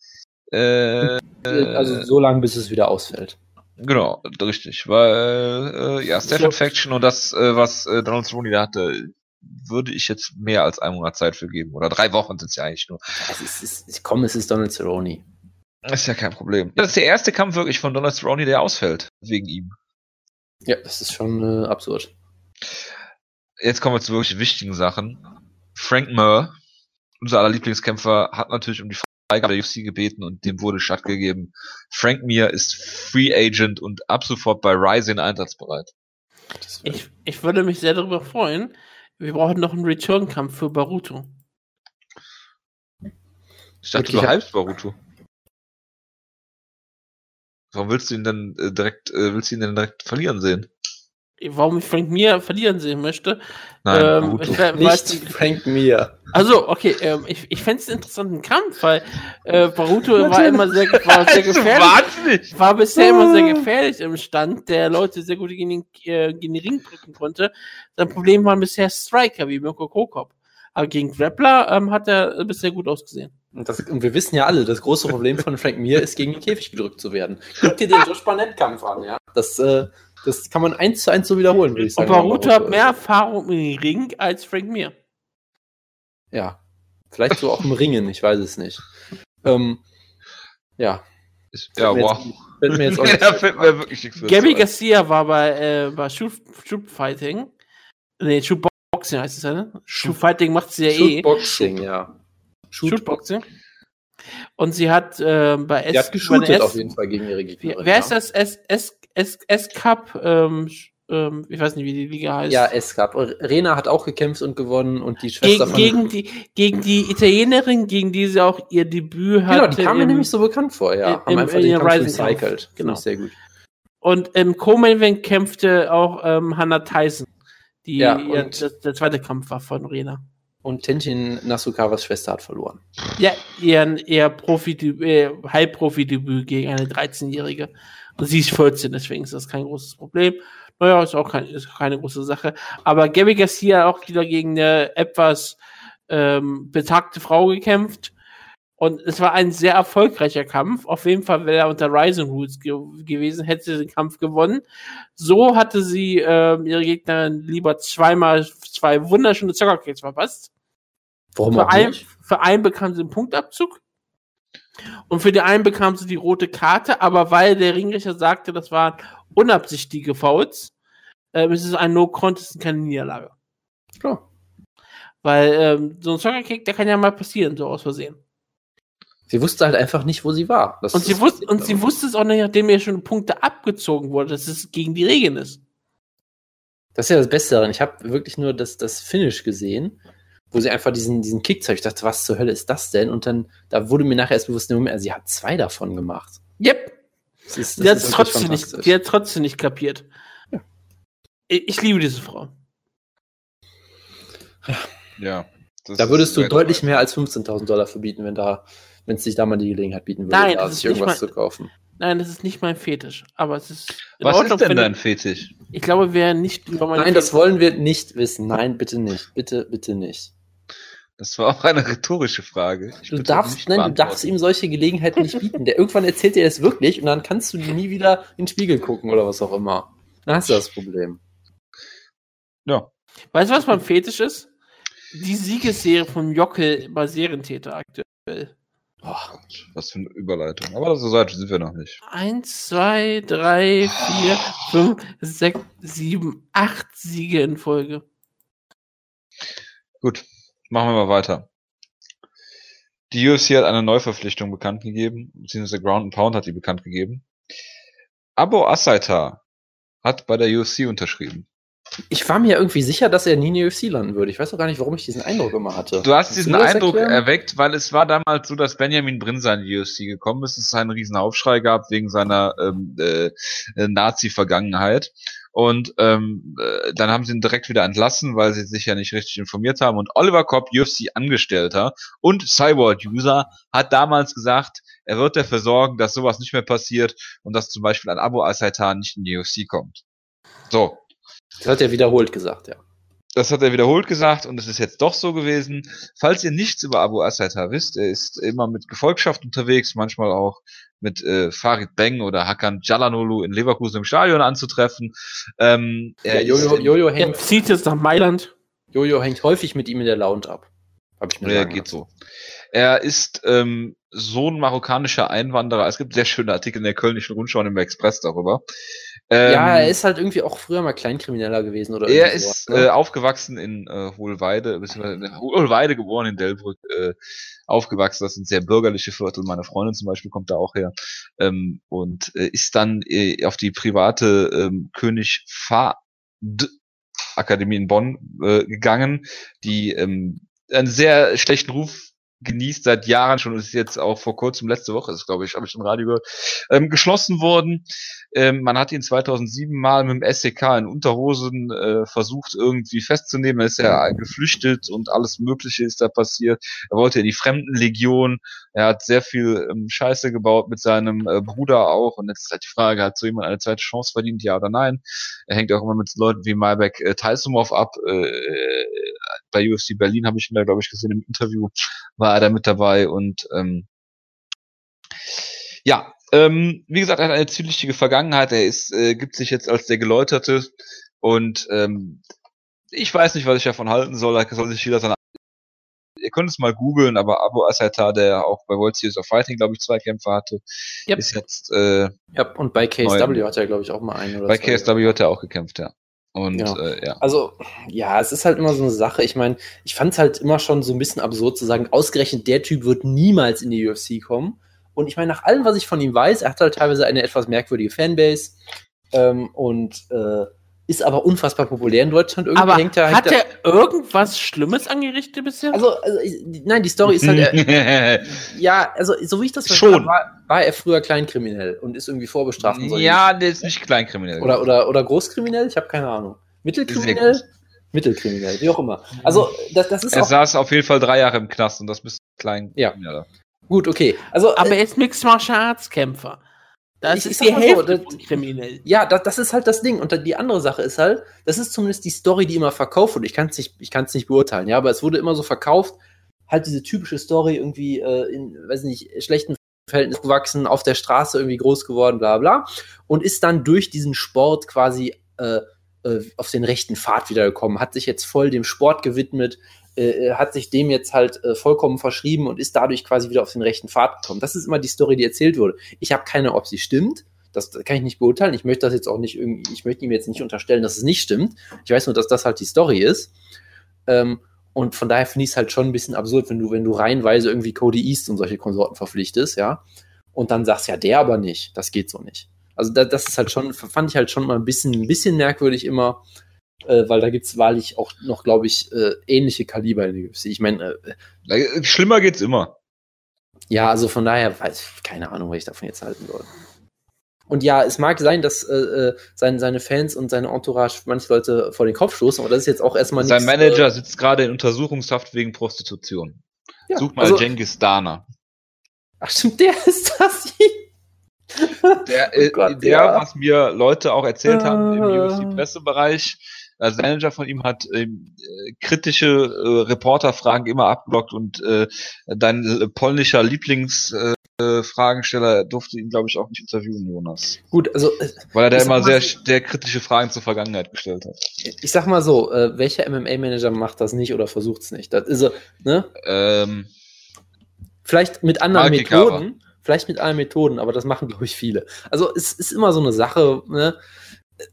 Äh, also so lange, bis es wieder ausfällt. genau, richtig. Weil, äh, ja, Stephen. Faction und das, äh, was äh, Donald Cerrone da hatte, würde ich jetzt mehr als einen Monat Zeit für geben. Oder drei Wochen sind es ja eigentlich nur. Es ist, es ist, komm, es ist Donald Cerrone. Das ist ja kein Problem. Das ist der erste Kampf wirklich von Donald Cerrone, der ausfällt. Wegen ihm. Ja, das ist schon äh, absurd. Jetzt kommen wir zu wirklich wichtigen Sachen. Frank Mir, unser aller Lieblingskämpfer, hat natürlich um die Freigabe der UFC gebeten und dem wurde stattgegeben. Frank Mir ist Free Agent und ab sofort bei Rising einsatzbereit. Ich, ich würde mich sehr darüber freuen. Wir brauchen noch einen Return-Kampf für Baruto. Ich dachte, du hypst Baruto. Warum willst du ihn denn äh, direkt, äh, willst du ihn denn direkt verlieren sehen? Warum ich Frank Mir verlieren sehen möchte. Nein, ähm, Baruto. ich, nicht weiß- Frank Mir. Also, okay, ähm, ich, ich fände es einen interessanten Kampf, weil äh, Baruto war immer sehr, war sehr gefährlich. War bisher immer sehr gefährlich im Stand, der Leute sehr gut gegen den, äh, gegen den Ring drücken konnte. Sein Problem waren bisher Striker wie Mirko Krokop. Aber gegen Grappler ähm, hat er bisher gut ausgesehen. Und, das, und wir wissen ja alle, das große Problem von Frank Mir ist, gegen den Käfig gedrückt zu werden. Guck dir den Josh Barnett-Kampf an, ja. Das, äh, das kann man eins zu eins so wiederholen, würde ich Und sagen. Baruto hat mehr Erfahrung im Ring als Frank Mir. Ja. Vielleicht so auch im Ringen, ich weiß es nicht. Ähm, ja. Ich- Ja, Fällt mir wow. Jetzt, fällt mir jetzt auch fällt mir wirklich nichts Gabby. Garcia war bei, äh, bei Shoot, Shoot Fighting. Nee, Shoot Boxing heißt es ja, ne? Shoot Fighting macht sie ja eh. Shootboxing, ja. Shootboxing. Und sie hat äh, bei S. Die hat geshootet S- auf jeden Fall gegen ihre Gegnerin. wer ja. ist das? S, S, S, S Cup? Ähm, ähm, ich weiß nicht, wie die Liga heißt. Ja, es gab. Rena hat auch gekämpft und gewonnen und die gegen, Schwester von. gegen, die, gegen die Italienerin, gegen die sie auch ihr Debüt hatte. genau, die kam mir im- nämlich so bekannt vor, ja. im- Haben einfach in den Kampf Rising recycelt. Genau. Sehr gut. Und im Co-Main-Event kämpfte auch ähm, Hannah Tyson, die Ja, ihr, der, der zweite Kampf war von Rena. Und Tenshin Nasukawas Schwester hat verloren. Ja, ihr, ihr Profi äh, Halbprofi-Debüt gegen eine 13-Jährige. Sie ist 14, deswegen ist das kein großes Problem. Naja, ist auch kein, ist keine große Sache. Aber Gabby Garcia hat auch wieder gegen eine etwas ähm, betagte Frau gekämpft. Und es war ein sehr erfolgreicher Kampf. Auf jeden Fall wäre er unter Rising Rules ge gewesen, hätte sie den Kampf gewonnen. So hatte sie äh, ihre Gegnerin lieber zweimal zwei wunderschöne Zuckerkeks verpasst. Warum Für auch einen, nicht? für einen einen Punktabzug. Und für die einen bekam sie die rote Karte, aber weil der Ringrichter sagte, das waren unabsichtige Fouls, ähm, ist es ein No-Contest und keine Niederlage. Klar. Weil ähm, so ein Soccer-Kick, der kann ja mal passieren, so aus Versehen. Sie wusste halt einfach nicht, wo sie war. Das Und sie, wusste, und sie wusste es auch nicht, nachdem ihr schon Punkte abgezogen wurde, dass es gegen die Regeln ist. Das ist ja das Beste daran. Ich habe wirklich nur das, das Finish gesehen, wo sie einfach diesen, diesen Kick zeigt. Ich dachte, was zur Hölle ist das denn? Und dann, da wurde mir nachher erst bewusst, Moment, sie hat zwei davon gemacht. Yep, Das ist, die hat es trotzdem nicht, die hat trotzdem nicht kapiert. Ich, ich liebe diese Frau. Ja. das Da würdest du deutlich mehr als 15.000 Dollar verbieten, wenn da, wenn es sich da mal die Gelegenheit bieten würde, Nein, da das sich irgendwas mal- zu kaufen. Nein, das ist nicht mein Fetisch, aber es ist Was Ordnung, ist denn dein Fetisch? Ich glaube, wir nicht über meine Nein, das Fetisch- wollen wir nicht wissen. Nein, bitte nicht. Bitte, bitte nicht. Das war auch eine rhetorische Frage. Ich Du darfst, nein, du darfst ihm solche Gelegenheiten nicht bieten. Der irgendwann erzählt dir das wirklich und dann kannst du nie wieder in den Spiegel gucken oder was auch immer. Dann hast du das Problem. Ja. Weißt du, was mein Fetisch ist? Die Siegesserie von Jockel bei Serientäter aktuell. Boah. Was für eine Überleitung. Aber so weit sind wir noch nicht. Eins, zwei, drei, vier, fünf, sechs, sieben, acht Siege in Folge. Gut, machen wir mal weiter. Die UFC hat eine Neuverpflichtung bekannt gegeben, beziehungsweise Ground and Pound hat die bekannt gegeben. Abo Asaita hat bei der UFC unterschrieben. Ich war mir irgendwie sicher, dass er nie in der UFC landen würde. Ich weiß auch gar nicht, warum ich diesen Eindruck immer hatte. Du hast Kannst diesen du Eindruck erklären? erweckt, weil es war damals so, dass Benjamin Brinzer in die UFC gekommen ist. Es einen riesen Aufschrei gab wegen seiner ähm, äh, äh, Nazi-Vergangenheit. Und ähm, äh, dann haben sie ihn direkt wieder entlassen, weil sie sich ja nicht richtig informiert haben. Und Oliver Kopp, UFC-Angestellter und Cyborg-User, hat damals gesagt, er wird dafür sorgen, dass sowas nicht mehr passiert und dass zum Beispiel ein Abo Asaitan nicht in die UFC kommt. So, Das hat er wiederholt gesagt, ja. Das hat er wiederholt gesagt und es ist jetzt doch so gewesen. Falls ihr nichts über Abu Asaita wisst, er ist immer mit Gefolgschaft unterwegs, manchmal auch mit äh, Farid Beng oder Hakan Jalanolu in Leverkusen im Stadion anzutreffen. Ähm, ja er Jojo, ist, Jojo, Er hängt, zieht jetzt nach Mailand. Jojo hängt häufig mit ihm in der Lounge ab. Hab ich mir ja, sagen geht lassen. so. Er ist ähm, Sohn marokkanischer Einwanderer. Es gibt sehr schöne Artikel in der Kölnischen Rundschau und im Express darüber. Ähm, ja, er ist halt irgendwie auch früher mal Kleinkrimineller gewesen oder Er ist ne? äh, aufgewachsen in äh, Hohlweide, beziehungsweise in Hohlweide geboren in Delbrück, äh, aufgewachsen. Das sind sehr bürgerliche Viertel. Meine Freundin zum Beispiel kommt da auch her. Ähm, und äh, ist dann äh, auf die private ähm, König Fahd Akademie in Bonn äh, gegangen, die ähm, einen sehr schlechten Ruf genießt seit Jahren schon ist jetzt auch vor kurzem letzte Woche ist glaube ich habe ich im Radio gehört ähm, geschlossen worden ähm, man hat ihn 2007 mal mit dem SEK in Unterhosen äh, versucht irgendwie festzunehmen. Er ist ja geflüchtet und alles Mögliche ist da passiert. Er wollte in die Fremdenlegion. Er hat sehr viel ähm, Scheiße gebaut mit seinem äh, Bruder auch. Und jetzt ist halt die Frage, hat so jemand eine zweite Chance verdient, ja oder nein? Er hängt auch immer mit Leuten wie Malbec äh, Taisumov ab. Äh, bei UFC Berlin habe ich ihn da, glaube ich, gesehen im Interview, war er da mit dabei und ähm, ja, ähm, wie gesagt, er hat eine ziemliche Vergangenheit. Er ist, äh, gibt sich jetzt als der Geläuterte und ähm, ich weiß nicht, was ich davon halten soll. Da soll sich jeder seine Ihr könnt es mal googeln, aber Abu Asaita, der auch bei World Series of Fighting, glaube ich, zwei Kämpfe hatte, Yep. ist jetzt äh, Ja, und bei KSW Neun. hat er, glaube ich, auch mal einen oder bei zwei. KSW hat er auch gekämpft, ja. Und Ja. Äh, ja. Also, ja, es ist halt immer so eine Sache. Ich meine, ich fand es halt immer schon so ein bisschen absurd zu sagen, ausgerechnet der Typ wird niemals in die UFC kommen. Und ich meine, nach allem, was ich von ihm weiß, er hat halt teilweise eine etwas merkwürdige Fanbase ähm, und äh, ist aber unfassbar populär in Deutschland. Irgendwie Aber hängt er, hat hängt er irgendwas Schlimmes angerichtet bisher? also, also, ich- nein, die Story ist halt, er, ja, also, so wie ich das Schon. verstanden war, war er früher kleinkriminell und ist irgendwie vorbestraft. und ja, der ist nicht kleinkriminell. oder, oder, oder Großkriminell? Ich habe keine Ahnung. Mittelkriminell? Mittelkriminell, wie auch immer. Also, das, das ist er auch saß auf jeden Fall drei Jahre im Knast und das müsste klein. Ja. ja. gut, okay. Also, Aber äh, er ist Mixed Martial Arts Kämpfer. Das Ich- ich ist sag die mal so, Hälfte das- kriminell. ja, das, das ist halt das Ding. Und die andere Sache ist halt, das ist zumindest die Story, die immer verkauft wurde. Ich kann es nicht, ich kann's nicht beurteilen, ja, aber es wurde immer so verkauft. halt diese typische Story irgendwie äh, in, weiß nicht, schlechten Verhältnissen gewachsen, auf der Straße irgendwie groß geworden, bla bla. Und ist dann durch diesen Sport quasi äh, äh, auf den rechten Pfad wiedergekommen, hat sich jetzt voll dem Sport gewidmet, äh, hat sich dem jetzt halt äh, vollkommen verschrieben und ist dadurch quasi wieder auf den rechten Pfad gekommen. Das ist immer die Story, die erzählt wurde. Ich habe keine, ob sie stimmt. Das kann ich nicht beurteilen. Ich möchte das jetzt auch nicht irgendwie, ich möchte ihm jetzt nicht unterstellen, dass es nicht stimmt. Ich weiß nur, dass das halt die Story ist. Ähm, und von daher finde ich es halt schon ein bisschen absurd, wenn du, wenn du reihenweise irgendwie Cody East und solche Konsorten verpflichtest, ja. Und dann sagst ja, der aber nicht. Das geht so nicht. Also da, das ist halt schon, fand ich halt schon mal ein bisschen, ein bisschen merkwürdig immer, äh, weil da gibt es wahrlich auch noch, glaube ich, äh, ähnliche Kaliber in der UFC. Ich meine, äh, schlimmer geht's immer. Ja, also von daher weiß ich keine Ahnung, was ich davon jetzt halten soll. Und ja, es mag sein, dass äh, äh seine, seine Fans und seine Entourage manche Leute vor den Kopf stoßen, aber das ist jetzt auch erstmal Sein nichts, Manager äh, sitzt gerade in Untersuchungshaft wegen Prostitution. Ja, Such mal also, Genghis Dana. Ach stimmt, der ist das. der, oh Gott, der ja. was mir Leute auch erzählt haben im ah. UFC-Pressebereich, als Manager von ihm hat äh, kritische äh, Reporterfragen immer abblockt und äh, dein äh, polnischer Lieblingsfragensteller äh, durfte ihn, glaube ich, auch nicht interviewen, Jonas. Gut, also. Äh, Weil er da immer sehr, sehr kritische Fragen zur Vergangenheit gestellt hat. Ich sag mal so, äh, welcher MMA-Manager macht das nicht oder versucht es nicht? Das ist so, ne? Ähm, Vielleicht mit anderen Methoden. Vielleicht mit anderen Methoden, aber das machen, glaube ich, viele. Also es ist immer so eine Sache, ne?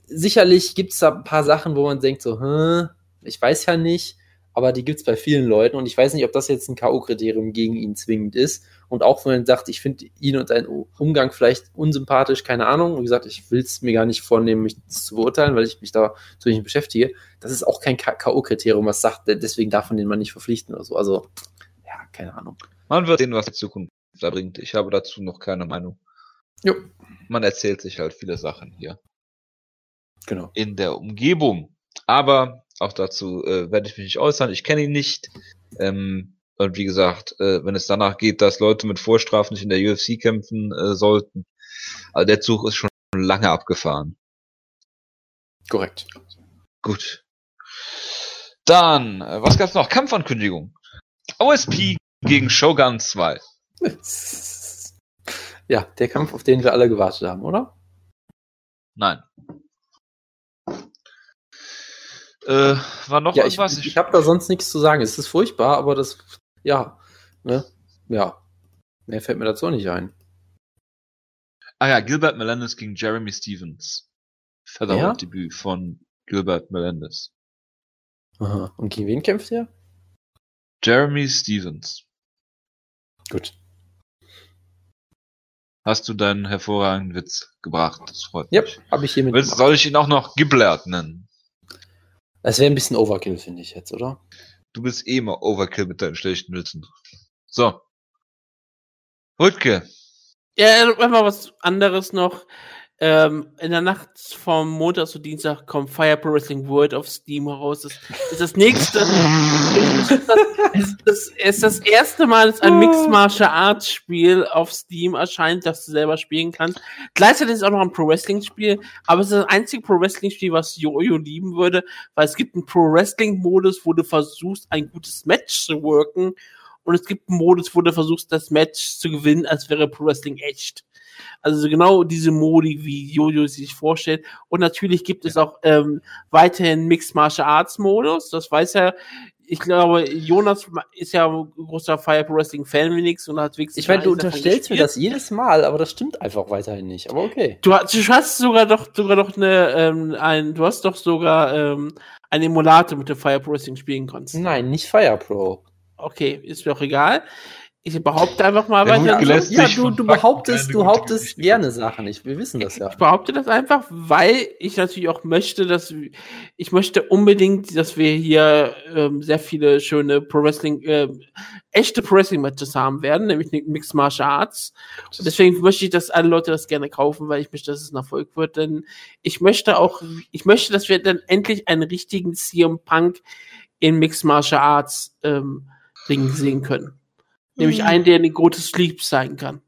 Sicherlich gibt es da ein paar Sachen, wo man denkt so, hm, ich weiß ja nicht, aber die gibt es bei vielen Leuten und ich weiß nicht, ob das jetzt ein K.O.-Kriterium gegen ihn zwingend ist. Und auch wenn man sagt, ich finde ihn und seinen Umgang vielleicht unsympathisch, keine Ahnung. Wie gesagt, ich will es mir gar nicht vornehmen, mich zu beurteilen, weil ich mich da so nicht beschäftige. Das ist auch kein K.O.-Kriterium, was sagt, deswegen darf man den mal nicht verpflichten oder so. Also, ja, keine Ahnung. Man wird sehen, was die Zukunft da bringt. Ich habe dazu noch keine Meinung. Jo. Man erzählt sich halt viele Sachen hier. Genau. In der Umgebung. Aber auch dazu äh, werde ich mich nicht äußern. Ich kenne ihn nicht. Ähm, und wie gesagt, äh, wenn es danach geht, dass Leute mit Vorstrafen nicht in der UFC kämpfen äh, sollten, also der Zug ist schon lange abgefahren. Korrekt. Gut. Dann, äh, was gab's noch? Kampfankündigung. OSP gegen Shogun 2. Ja, der Kampf, auf den wir alle gewartet haben, oder? Nein. Äh, war noch ja, irgendwas? Ich, ich habe da sonst nichts zu sagen. Es ist furchtbar, aber das, ja, ne? Ja. Mehr fällt mir dazu auch nicht ein. Ah ja, Gilbert Melendez gegen Jeremy Stevens. Featherweight-Debüt von Gilbert Melendez. Aha. Und gegen wen kämpft er? Jeremy Stevens. Gut. Hast du deinen hervorragenden Witz gebracht? Das freut mich. Ja, habe ich hiermit Willst, Soll ich ihn auch noch Giblert nennen? Das wäre ein bisschen Overkill, finde ich jetzt, oder? Du bist eh immer Overkill mit deinen schlechten Witzen. So. Rüdke. Ja, einfach was anderes noch. Ähm, in der Nacht vom Montag zu Dienstag kommt Fire Pro Wrestling World of Steam raus. Das ist das nächste. es, ist, ist das erste Mal, dass ein Mixed Martial Arts Spiel auf Steam erscheint, das du selber spielen kannst. Gleichzeitig ist es auch noch ein Pro Wrestling Spiel, aber es ist das einzige Pro Wrestling Spiel, was Jojo lieben würde, weil es gibt einen Pro Wrestling Modus, wo du versuchst, ein gutes Match zu worken und es gibt einen Modus, wo du versuchst, das Match zu gewinnen, als wäre Pro Wrestling echt. Also genau diese Modi, wie Jojo sich vorstellt. Und natürlich gibt es auch ähm, weiterhin Mixed Martial Arts Modus. Das weiß er. Ich glaube, Jonas ist ja ein großer Fire Pro Wrestling Fan wenigstens und hat wirklich. Ich meine, du unterstellst mir das jedes Mal, aber das stimmt einfach weiterhin nicht. Aber okay. Du, du hast sogar doch sogar doch eine ähm, ein, du hast doch sogar ähm, ein Emulator mit dem Fire Pro Wrestling spielen kannst. Nein, nicht Fire Pro. Okay, ist mir auch egal. Ich behaupte einfach mal weiter. Ja, du, du behauptest, du behauptest gerne Sachen. Ich, wir wissen das ja. Ich behaupte das einfach, weil ich natürlich auch möchte, dass ich möchte unbedingt, dass wir hier ähm, sehr viele schöne Pro Wrestling, äh, echte Pro Wrestling Matches haben werden, nämlich Mixed Martial Arts. Und deswegen möchte ich, dass alle Leute das gerne kaufen, weil ich möchte, dass es ein Erfolg wird. Denn ich möchte auch, ich möchte, dass wir dann endlich einen richtigen CM Punk in Mixed Martial Arts ähm, Ring sehen können. Nämlich mhm. einen, der eine gute Sleep sein kann.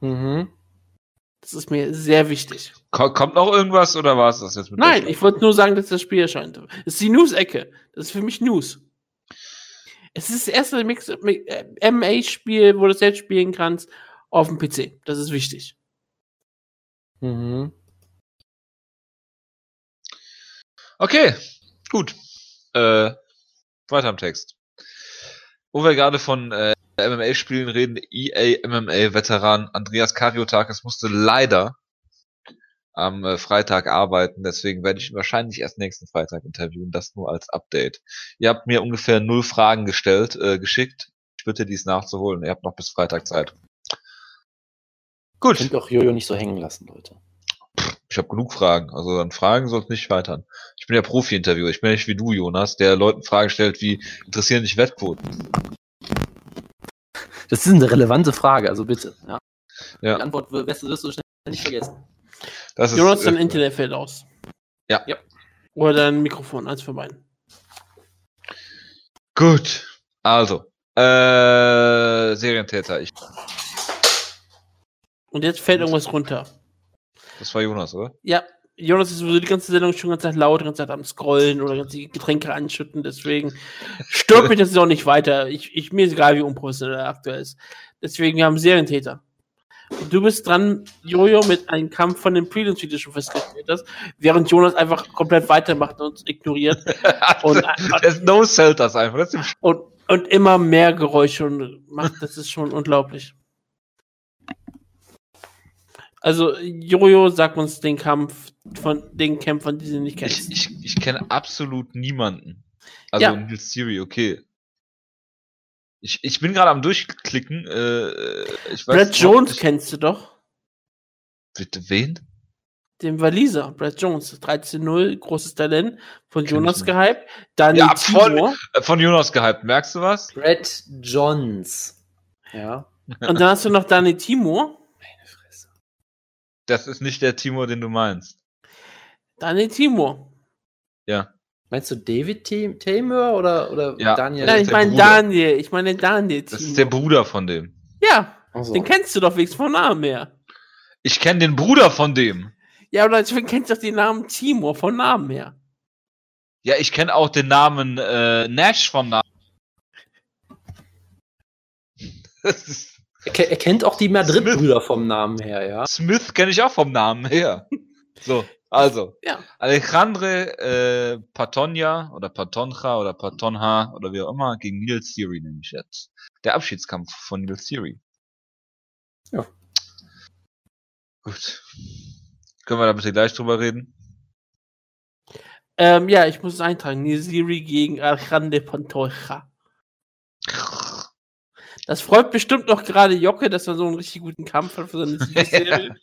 Mhm. Das ist mir sehr wichtig. Kommt noch irgendwas oder war es das jetzt mit Nein, ich wollte nur sagen, dass das Spiel erscheint. Das ist die News-Ecke. Das ist für mich News. Es ist das erste Mix- äh, wo du selbst spielen kannst, auf dem PC. Das ist wichtig. Mhm. Okay, gut. Äh, weiter im Text. Wo wir gerade von äh, MMA-Spielen reden, EA MMA-Veteran Andreas Kariotakis musste leider am äh, Freitag arbeiten, deswegen werde ich ihn wahrscheinlich erst nächsten Freitag interviewen, das nur als Update. Ihr habt mir ungefähr null Fragen gestellt, äh, geschickt. Ich bitte dies nachzuholen. Ihr habt noch bis Freitag Zeit. Gut, Könnt doch Jojo nicht so hängen lassen, Leute. Ich habe genug Fragen. Also an Fragen soll es nicht scheitern. Ich bin ja Profi-Interviewer. Ich bin nicht wie du, Jonas, der Leuten Fragen stellt, wie interessieren dich Wettquoten? Das ist eine relevante Frage, also bitte. Ja. Ja. Die Antwort wirst du, wirst du schnell nicht vergessen. Das ist, Jonas, dein äh, Internet fällt aus. Ja. Ja. Oder dein Mikrofon, eins von beiden. Gut. Also, äh, Serientäter. Ich, Und jetzt fällt irgendwas runter. Das war Jonas, oder? Ja, Jonas ist sowieso die ganze Sendung schon Zeit laut, die ganze Zeit am Scrollen oder ganz die Getränke anschütten, deswegen stört mich das jetzt auch nicht weiter. Ich, ich, mir ist egal, wie unprofessionell er aktuell ist. Deswegen, wir haben Serientäter. Und du bist dran, Jojo, mit einem Kampf von den Prelims, wie du schon festgestellt hast, während Jonas einfach komplett weitermacht und uns ignoriert und, Das no sellt das einfach. Und, und immer mehr Geräusche macht. Das ist schon unglaublich. Also, Jojo, sag uns den Kampf von den Kämpfern, die sie nicht ich, kennen. ich, ich kenne absolut niemanden. Also Ja. Nils Siri, okay. Ich, ich bin gerade am durchklicken. Äh, ich weiß Brad Jones nicht- kennst du doch. Bitte wen? Den Waliser, Brad Jones, 13-0, großes Talent, von Kenn Jonas ich gehypt. Dann Ja. Timur. Äh, Von Jonas gehypt. Merkst du was? Brad Johns. Ja. Und dann hast du noch Dani Timur. Das ist nicht der Timo, den du meinst. Dani Timur. Ja. Meinst du David Tam- Tamer oder, oder Ja. Daniel? Das Nein, ich meine Bruder. Daniel. Ich meine Daniel Das Timur. ist der Bruder von dem. ja, so. den kennst du doch wenigstens vom Namen her. Ich kenne den Bruder von dem. Ja, oder deswegen kennst du doch den Namen Timur vom Namen her. Ja, ich kenne auch den Namen äh, Nash von Namen. Das ist, Er, ke- er kennt auch die Madrid-Brüder vom Namen her, ja. Smith kenne ich auch vom Namen her. So, also. Ja. Alejandre äh, Patonja oder Patonja oder Patonha oder wie auch immer gegen Nils Theory nehme ich jetzt. Der Abschiedskampf von Nils Theory. Ja. Gut. Können wir da bitte gleich drüber reden? Ähm, ja, ich muss es eintragen. Niziri gegen Alejandro Pantoja. Das freut bestimmt noch gerade Jocke, dass er so einen richtig guten Kampf hat für seine Serie.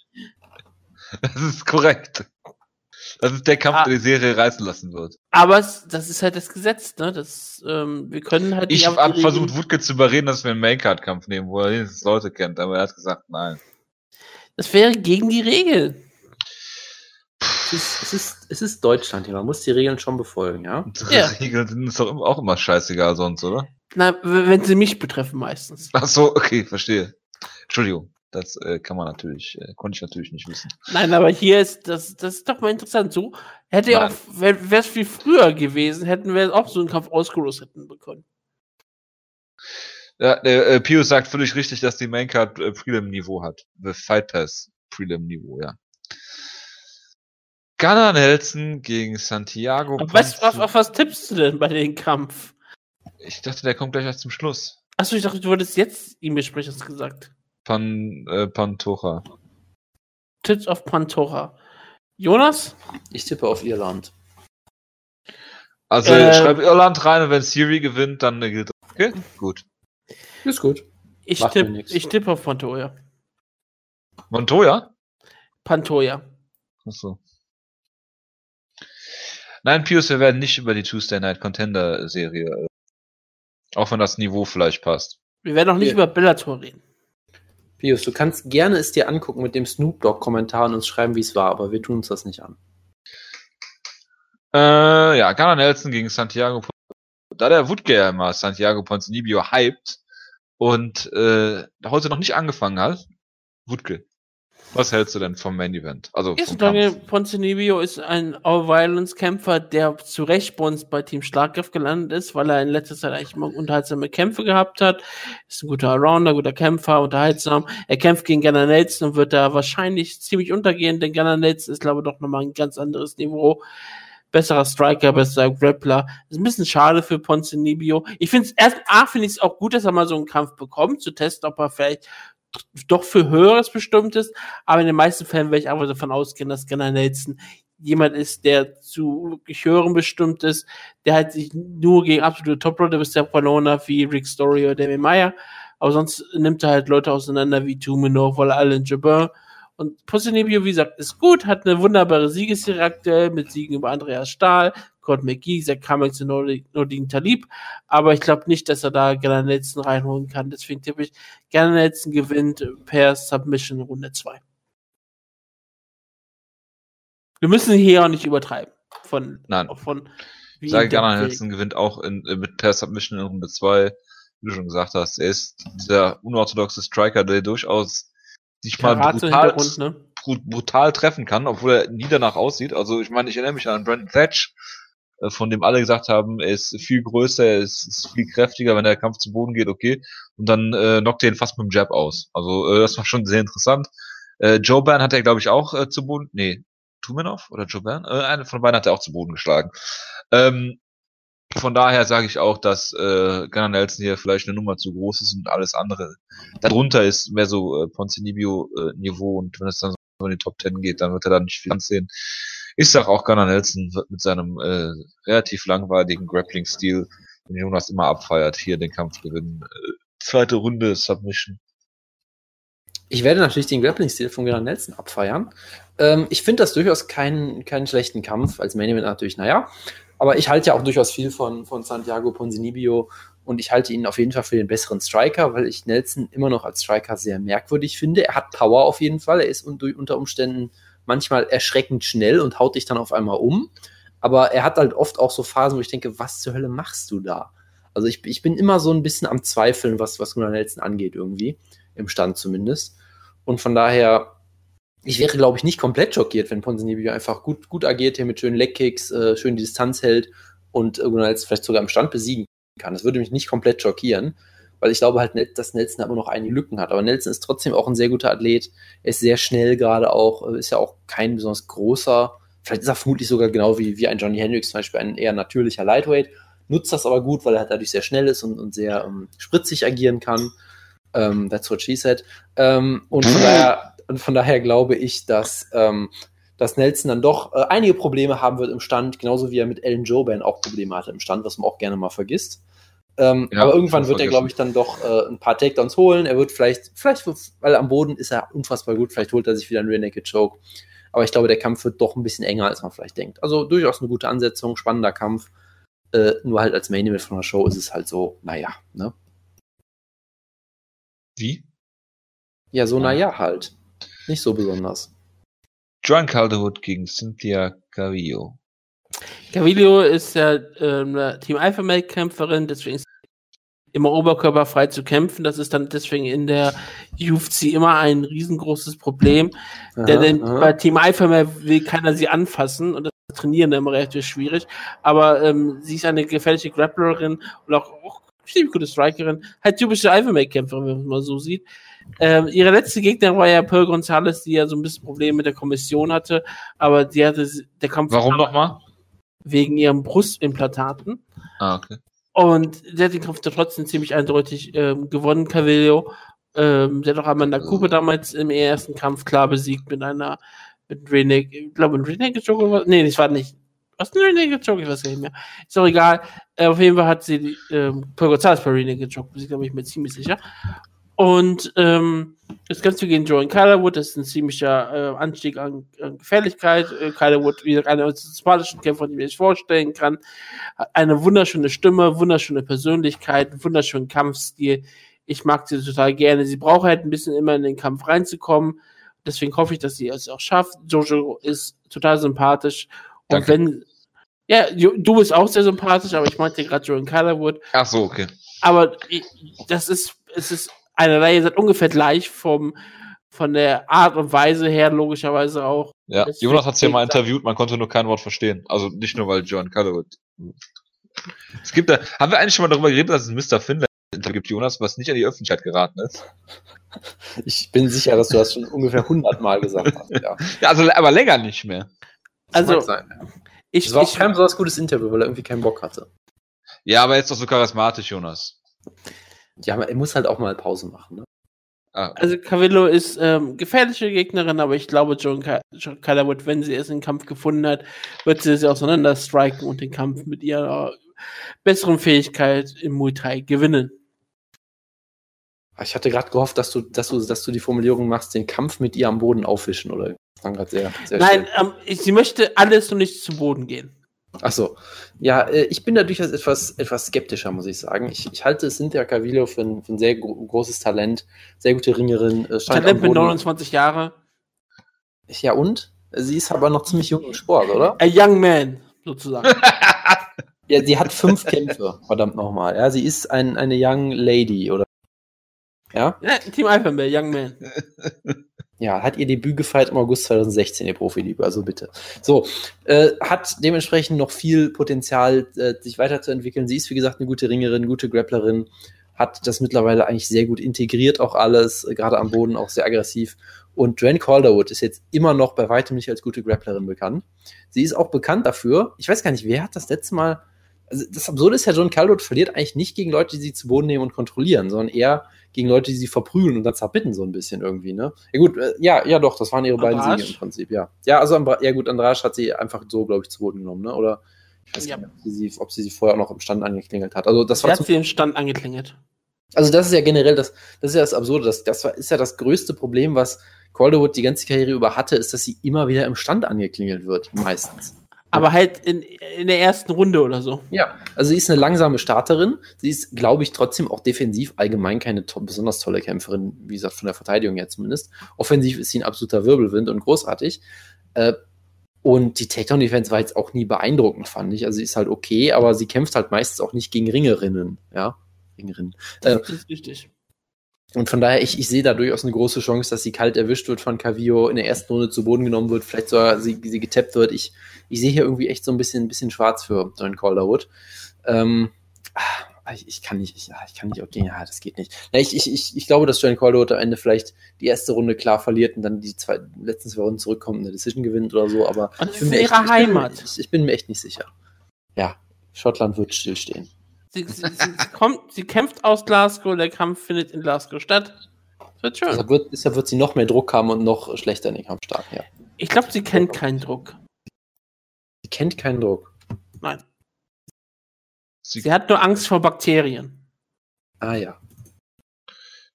Das ist korrekt. Das ist der Kampf, Ah. der die Serie reißen lassen wird. Aber es, das ist halt das Gesetz, ne? Das, ähm, wir können halt Ich nicht habe die versucht, Wutke zu überreden, dass wir einen Maincard-Kampf nehmen, wo er wenigstens Leute kennt, aber er hat gesagt, nein. Das wäre gegen die Regeln. Es ist, es, ist, es ist Deutschland hier, man muss die Regeln schon befolgen, ja. Unsere Ja. Regeln sind doch immer- auch immer scheißegal sonst, oder? Na, wenn sie mich betreffen meistens. Ach so, okay, verstehe. Entschuldigung, das äh, kann man natürlich, äh, konnte ich natürlich nicht wissen. Nein, aber hier ist, das, das ist doch mal interessant. So hätte ja auch, wäre es viel früher gewesen, hätten wir auch so einen Kampf ausgelost hätten bekommen. Ja, der äh, Pius sagt völlig richtig, dass die Maincard äh, Prelim-Niveau hat. The Fight Pass Prelim-Niveau, ja. Gunnar Nelson gegen Santiago. Was, was, Ponce- auf was tippst du denn bei dem Kampf? Ich dachte, der kommt gleich erst zum Schluss. Achso, ich dachte, du würdest jetzt ihm besprechen, hast gesagt. Pan, äh, Pantoja. Tits of Pantora. Jonas? Ich tippe auf Irland. Also Äh, schreib Irland rein und wenn Siri gewinnt, dann äh, gilt das. Okay, gut. Ist gut. Ich tippe tipp auf Pantoja. Montoya? Pantoja. Achso. Nein, Pius, wir werden nicht über die Tuesday Night Contender Serie. Auch wenn das Niveau vielleicht passt. Wir werden auch nicht Ja. über Bellator reden. Pius, du kannst gerne es dir angucken mit dem Snoop Dogg-Kommentar und uns schreiben, wie es war, aber wir tun uns das nicht an. Äh, ja, Gunnar Nelson gegen Santiago. Da der Wutke ja immer Santiago Ponzinibbio hypt und äh, heute noch nicht angefangen hat, Wutke. Was hältst du denn vom Main Event? Also sage, Kampf? Ponzinibbio ist ein All-Violence-Kämpfer, der zu Recht bei uns bei Team Schlagkraft gelandet ist, weil er in letzter Zeit eigentlich immer unterhaltsame Kämpfe gehabt hat. Ist ein guter Allrounder, guter Kämpfer, unterhaltsam. Er kämpft gegen Gunnar Nelson und wird da wahrscheinlich ziemlich untergehen, denn Gunnar Nelson ist, glaube ich, doch nochmal ein ganz anderes Niveau. Besserer Striker, besserer Grappler. Ist ein bisschen schade für Ponzinibbio. Ich finde es erst, A, finde ich es auch gut, dass er mal so einen Kampf bekommt, zu testen, ob er vielleicht doch für Höheres bestimmt ist. Aber in den meisten Fällen werde ich einfach davon ausgehen, dass Gunnar Nelson jemand ist, der zu wirklich Höherem bestimmt ist, der halt sich nur gegen absolute Top-Leute bis der Panona wie Rick Story oder Damien Meyer. Aber sonst nimmt er halt Leute auseinander wie Tumenov oder Alan Jabin. Und Posinebio, wie gesagt, ist gut, hat eine wunderbare Siegesserie aktuell mit Siegen über Andreas Stahl, Gott McGee, Zach Cummings und Nordin Talib. Aber ich glaube nicht, dass er da Gunnar Nelson reinholen kann. Deswegen tippe ich, Gunnar Nelson gewinnt per Submission Runde 2. Wir müssen hier auch nicht übertreiben. Von, Nein. von wie Ich sage, Weg. Nelson gewinnt auch in, äh, mit per Submission in Runde 2. Wie du schon gesagt hast, er ist der unorthodoxe Striker, der durchaus sich mal brutal, ne? bru- brutal treffen kann, obwohl er nie danach aussieht. Also ich meine, ich erinnere mich an Brandon Thatch, von dem alle gesagt haben, er ist viel größer, er ist, ist viel kräftiger, wenn der Kampf zu Boden geht, okay. Und dann äh, knockt er ihn fast mit dem Jab aus. Also äh, das war schon sehr interessant. Äh, Joe Ban hat er, glaube ich, auch äh, zu Boden. Nee, Tumenov oder Joe Ban? Äh, eine von beiden hat er auch zu Boden geschlagen. Ähm, von daher sage ich auch, dass äh, Gunnar Nelson hier vielleicht eine Nummer zu groß ist und alles andere darunter ist mehr so äh, Ponzinibbio äh, und wenn es dann so in die Top Ten geht, dann wird er da nicht viel ansehen. Ich sag auch Gunnar Nelson wird mit seinem äh, relativ langweiligen Grappling-Stil, den Jonas immer abfeiert, hier den Kampf gewinnen. Äh, zweite Runde Submission. Ich werde natürlich den Grappling-Stil von Gunnar Nelson abfeiern. Ähm, ich finde das durchaus keinen, keinen schlechten Kampf. Als Main Event natürlich, naja. Aber ich halte ja auch durchaus viel von, von Santiago Ponzinibbio und ich halte ihn auf jeden Fall für den besseren Striker, weil ich Nelson immer noch als Striker sehr merkwürdig finde. Er hat Power auf jeden Fall. Er ist un unter Umständen manchmal erschreckend schnell und haut dich dann auf einmal um. Aber er hat halt oft auch so Phasen, wo ich denke, was zur Hölle machst du da? Also ich, ich bin immer so ein bisschen am Zweifeln, was, was Gunnar Nelson angeht irgendwie. Im Stand zumindest. Und von daher, ich wäre, glaube ich, nicht komplett schockiert, wenn Ponzinibbio einfach gut, gut agiert hier mit schönen Leckkicks, äh, schön die Distanz hält und Gunnar Nelson vielleicht sogar im Stand besiegen kann. Das würde mich nicht komplett schockieren, weil ich glaube halt, nicht, dass Nelson da immer noch einige Lücken hat. Aber Nelson ist trotzdem auch ein sehr guter Athlet. Er ist sehr schnell gerade auch, äh, ist ja auch kein besonders großer. Vielleicht ist er vermutlich sogar genau wie, wie ein Johnny Hendricks zum Beispiel ein eher natürlicher Lightweight. Nutzt das aber gut, weil er halt dadurch sehr schnell ist und, und sehr ähm, spritzig agieren kann. Ähm, that's what she said. Ähm, und, von daher, und von daher glaube ich, dass, ähm, dass Nelson dann doch äh, einige Probleme haben wird im Stand, genauso wie er mit Ellen Joban auch Probleme hatte im Stand, was man auch gerne mal vergisst. Ähm, Ja, aber irgendwann wird er, glaube ich, dann doch äh, ein paar Takedowns holen. Er wird vielleicht, vielleicht, weil am Boden ist er unfassbar gut, vielleicht holt er sich wieder einen Rear Naked Choke. Aber ich glaube, der Kampf wird doch ein bisschen enger, als man vielleicht denkt. Also durchaus eine gute Ansetzung, spannender Kampf. Äh, nur halt als Main Event von der Show ist es halt so, naja, ne? Wie? Ja, so Ja. naja halt. Nicht so besonders. Joan Calderwood gegen Cynthia Cavillo. Gavilio ist ja ähm, eine Team Alpha Male Kämpferin, deswegen ist immer oberkörperfrei zu kämpfen. Das ist dann deswegen in der UFC immer ein riesengroßes Problem. Aha, denn aha. bei Team Alpha Male will keiner sie anfassen und das Trainieren dann immer relativ schwierig. Aber ähm, sie ist eine gefährliche Grapplerin und auch, auch ziemlich gute Strikerin. Halt typische Alpha Male Kämpferin, wenn man mal so sieht. Ähm, ihre letzte Gegner war ja Pearl Gonzalez, die ja so ein bisschen Probleme mit der Kommission hatte, aber die hatte der Kampf Warum nochmal? Wegen ihren Brustimplantaten. Ah, okay. Und der hat den Kampf da trotzdem ziemlich eindeutig ähm, gewonnen, Cavillo. Ähm, der hat auch Amanda Cooper damals im ersten Kampf klar besiegt mit einer, mit Reneg, ich glaube, ein Renegade Joke oder was? Nee, das war nicht. Was ist ein Renegade Joke? Ich weiß gar nicht mehr. Ist doch egal. Äh, auf jeden Fall hat sie ähm, Paul Gonzalez bei Renegade Joke besiegt, da bin ich mir ziemlich sicher. Und ähm, das Ganze gegen Joan Calderwood, das ist ein ziemlicher äh, Anstieg an, an Gefährlichkeit. Äh, Calderwood, wie gesagt, einer der sympathischen Kämpfer, die man sich vorstellen kann. Eine wunderschöne Stimme, wunderschöne Persönlichkeit, einen wunderschönen Kampfstil. Ich mag sie total gerne. Sie braucht halt ein bisschen immer in den Kampf reinzukommen. Deswegen hoffe ich, dass sie es auch schafft. Jojo ist total sympathisch. Und Danke. wenn, ja, du bist auch sehr sympathisch, aber ich meinte gerade Joan Calderwood. Ach so, okay. Aber das ist, es ist eine Reihe, seid ungefähr gleich vom, von der Art und Weise her logischerweise auch. Ja, Das Jonas hat es ja mal interviewt, man konnte nur kein Wort verstehen. Also nicht nur, weil John Calderwood. Es gibt da, haben wir eigentlich schon mal darüber geredet, dass es ein Mr. Interview gibt, Jonas, was nicht an die Öffentlichkeit geraten ist? Ich bin sicher, dass du das schon ungefähr 100 Mal gesagt hast. Ja. Ja, also, aber länger nicht mehr. Das Also, sein. ja. Ich, Es war ich, kein besonders gutes Interview, weil er irgendwie keinen Bock hatte. Ja, aber jetzt doch so charismatisch, Jonas. Ja, aber er muss halt auch mal Pause machen. Ne? Ah, also Cavillo ist ähm, gefährliche Gegnerin, aber ich glaube, John, Ca- John Calderwood, wenn sie es in den Kampf gefunden hat, wird sie sie auseinander striken und den Kampf mit ihrer besseren Fähigkeit im Muay Thai gewinnen. Ich hatte gerade gehofft, dass du, dass, du, dass du die Formulierung machst, den Kampf mit ihr am Boden aufwischen, oder? Sehr, sehr Nein, ähm, ich, sie möchte alles und nicht zu Boden gehen. Ach so. Ja, äh, ich bin da durchaus etwas, etwas skeptischer, muss ich sagen. Ich, ich halte Cynthia Cavillo für ein, für ein sehr gro großes Talent, sehr gute Ringerin. äh, Talent mit Boden- 29 Jahre. Ja, und? Sie ist aber noch ziemlich jung im Sport, oder? A young man, sozusagen. Ja, sie hat fünf Kämpfe, verdammt nochmal. Ja, sie ist ein, eine Young Lady, oder? Ja? ja, Team Male, young man. Ja, hat ihr Debüt gefeiert im August 2016, ihr Profiliebe, also bitte. So, äh, hat dementsprechend noch viel Potenzial, äh, sich weiterzuentwickeln. Sie ist, wie gesagt, eine gute Ringerin, gute Grapplerin, hat das mittlerweile eigentlich sehr gut integriert, auch alles, äh, gerade am Boden auch sehr aggressiv. Und Joanne Calderwood ist jetzt immer noch bei weitem nicht als gute Grapplerin bekannt. Sie ist auch bekannt dafür, ich weiß gar nicht, wer hat das letzte Mal, also das Absurde ist ja, Joan Calderwood verliert eigentlich nicht gegen Leute, die sie zu Boden nehmen und kontrollieren, sondern eher gegen Leute, die sie verprügeln und dann zerbitten so ein bisschen irgendwie, ne? Ja gut, äh, ja, ja doch, das waren ihre beiden Andrade? Siege im Prinzip, ja. Ja, also ja gut, Andrade hat sie einfach so, glaube ich, zu Boden genommen, ne? Oder ich weiß Ja. nicht, ob sie, sie, ob sie sie vorher auch noch im Stand angeklingelt hat. Also das Sie war hat sie im Stand angeklingelt. also das ist ja generell das, das ist ja das Absurde, das, das ist ja das größte Problem, was Calderwood die ganze Karriere über hatte, ist, dass sie immer wieder im Stand angeklingelt wird, meistens. Aber halt in, in der ersten Runde oder so. Ja, also sie ist eine langsame Starterin. Sie ist, glaube ich, trotzdem auch defensiv allgemein keine to besonders tolle Kämpferin, wie gesagt, von der Verteidigung her zumindest. Offensiv ist sie ein absoluter Wirbelwind und großartig. Äh, und die Takedown-Defense war jetzt auch nie beeindruckend, fand ich. Also sie ist halt okay, aber sie kämpft halt meistens auch nicht gegen Ringerinnen, ja. Ringerinnen. Äh, Das ist richtig. Und von daher, ich, ich sehe da durchaus eine große Chance, dass sie kalt erwischt wird von Cavillo, in der ersten Runde zu Boden genommen wird, vielleicht sogar sie, sie getappt wird. Ich, ich sehe hier irgendwie echt so ein bisschen, ein bisschen schwarz für John Calderwood. Ähm, ah, ich, ich kann nicht, ich, ja, ich kann nicht auch gegen, ja, das geht nicht. Ja, ich, ich, ich, ich glaube, dass John Calderwood am Ende vielleicht die erste Runde klar verliert und dann die zwei, letzten zwei Runden zurückkommt und eine Decision gewinnt oder so, aber Und ich bin ist mir echt, ihre ich bin, ich, ich bin mir echt nicht sicher. Ja, Schottland wird stillstehen. Sie, sie, sie, kommt, sie kämpft aus Glasgow, der Kampf findet in Glasgow statt. Das wird schön. Deshalb wird, deshalb wird sie noch mehr Druck haben und noch schlechter in den Kampf starten, ja. Ich glaube, sie kennt keinen Druck. Sie kennt keinen Druck. Nein. sie, Sie hat nur Angst vor Bakterien. Ah ja.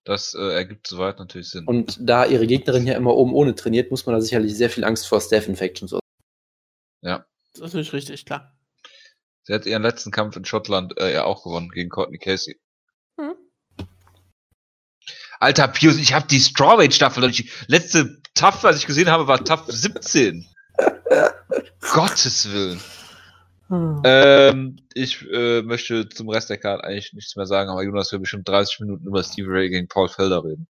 das äh, ergibt soweit natürlich Sinn. Und da ihre Gegnerin ja immer oben ohne trainiert, muss man da sicherlich sehr viel Angst vor Staph-Infections. haben. ja. Das ist nicht richtig, klar. Sie hat ihren letzten Kampf in Schottland äh, ja auch gewonnen gegen Courtney Casey. Hm. Alter Pius, ich habe die Strawweight Staffel und die letzte Tough, was ich gesehen habe, war Tough 17. Gottes Willen. Ähm, ich äh, möchte zum Rest der Karte eigentlich nichts mehr sagen, aber Jonas will bestimmt 30 Minuten über Steve Ray gegen Paul Felder reden.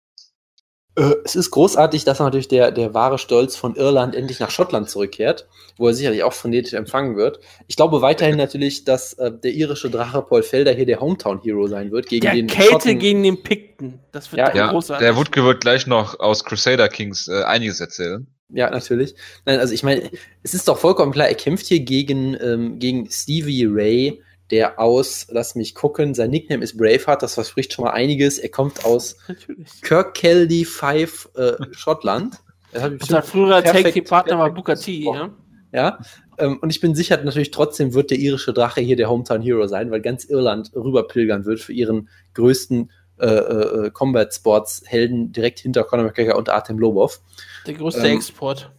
Äh, es ist großartig, dass natürlich der, der wahre Stolz von Irland endlich nach Schottland zurückkehrt, wo er sicherlich auch phonetisch empfangen wird. Ich glaube weiterhin natürlich, dass äh, der irische Drache Paul Felder hier der Hometown-Hero sein wird gegen Der den Kälte Schotten. gegen den Pikten. Das wird Ja, Ja, großartig. der Wutke wird gleich noch aus Crusader Kings äh, einiges erzählen. Ja, natürlich. Nein, also ich meine, es ist doch vollkommen klar, er kämpft hier gegen, ähm, gegen Stevie Ray, der aus, lass mich gucken, sein Nickname ist Braveheart, das verspricht schon mal einiges. Er kommt aus. Kirkcaldy 5 äh, Schottland. Unser früherer Tag-Team-Partner war Booker T, ja? Ja. Ähm, und ich bin sicher, natürlich trotzdem wird der irische Drache hier der Hometown Hero sein, weil ganz Irland rüberpilgern wird für ihren größten äh, äh, Combat Sports Helden direkt hinter Conor McGregor und Artem Lobov. Der größte Ähm, Export.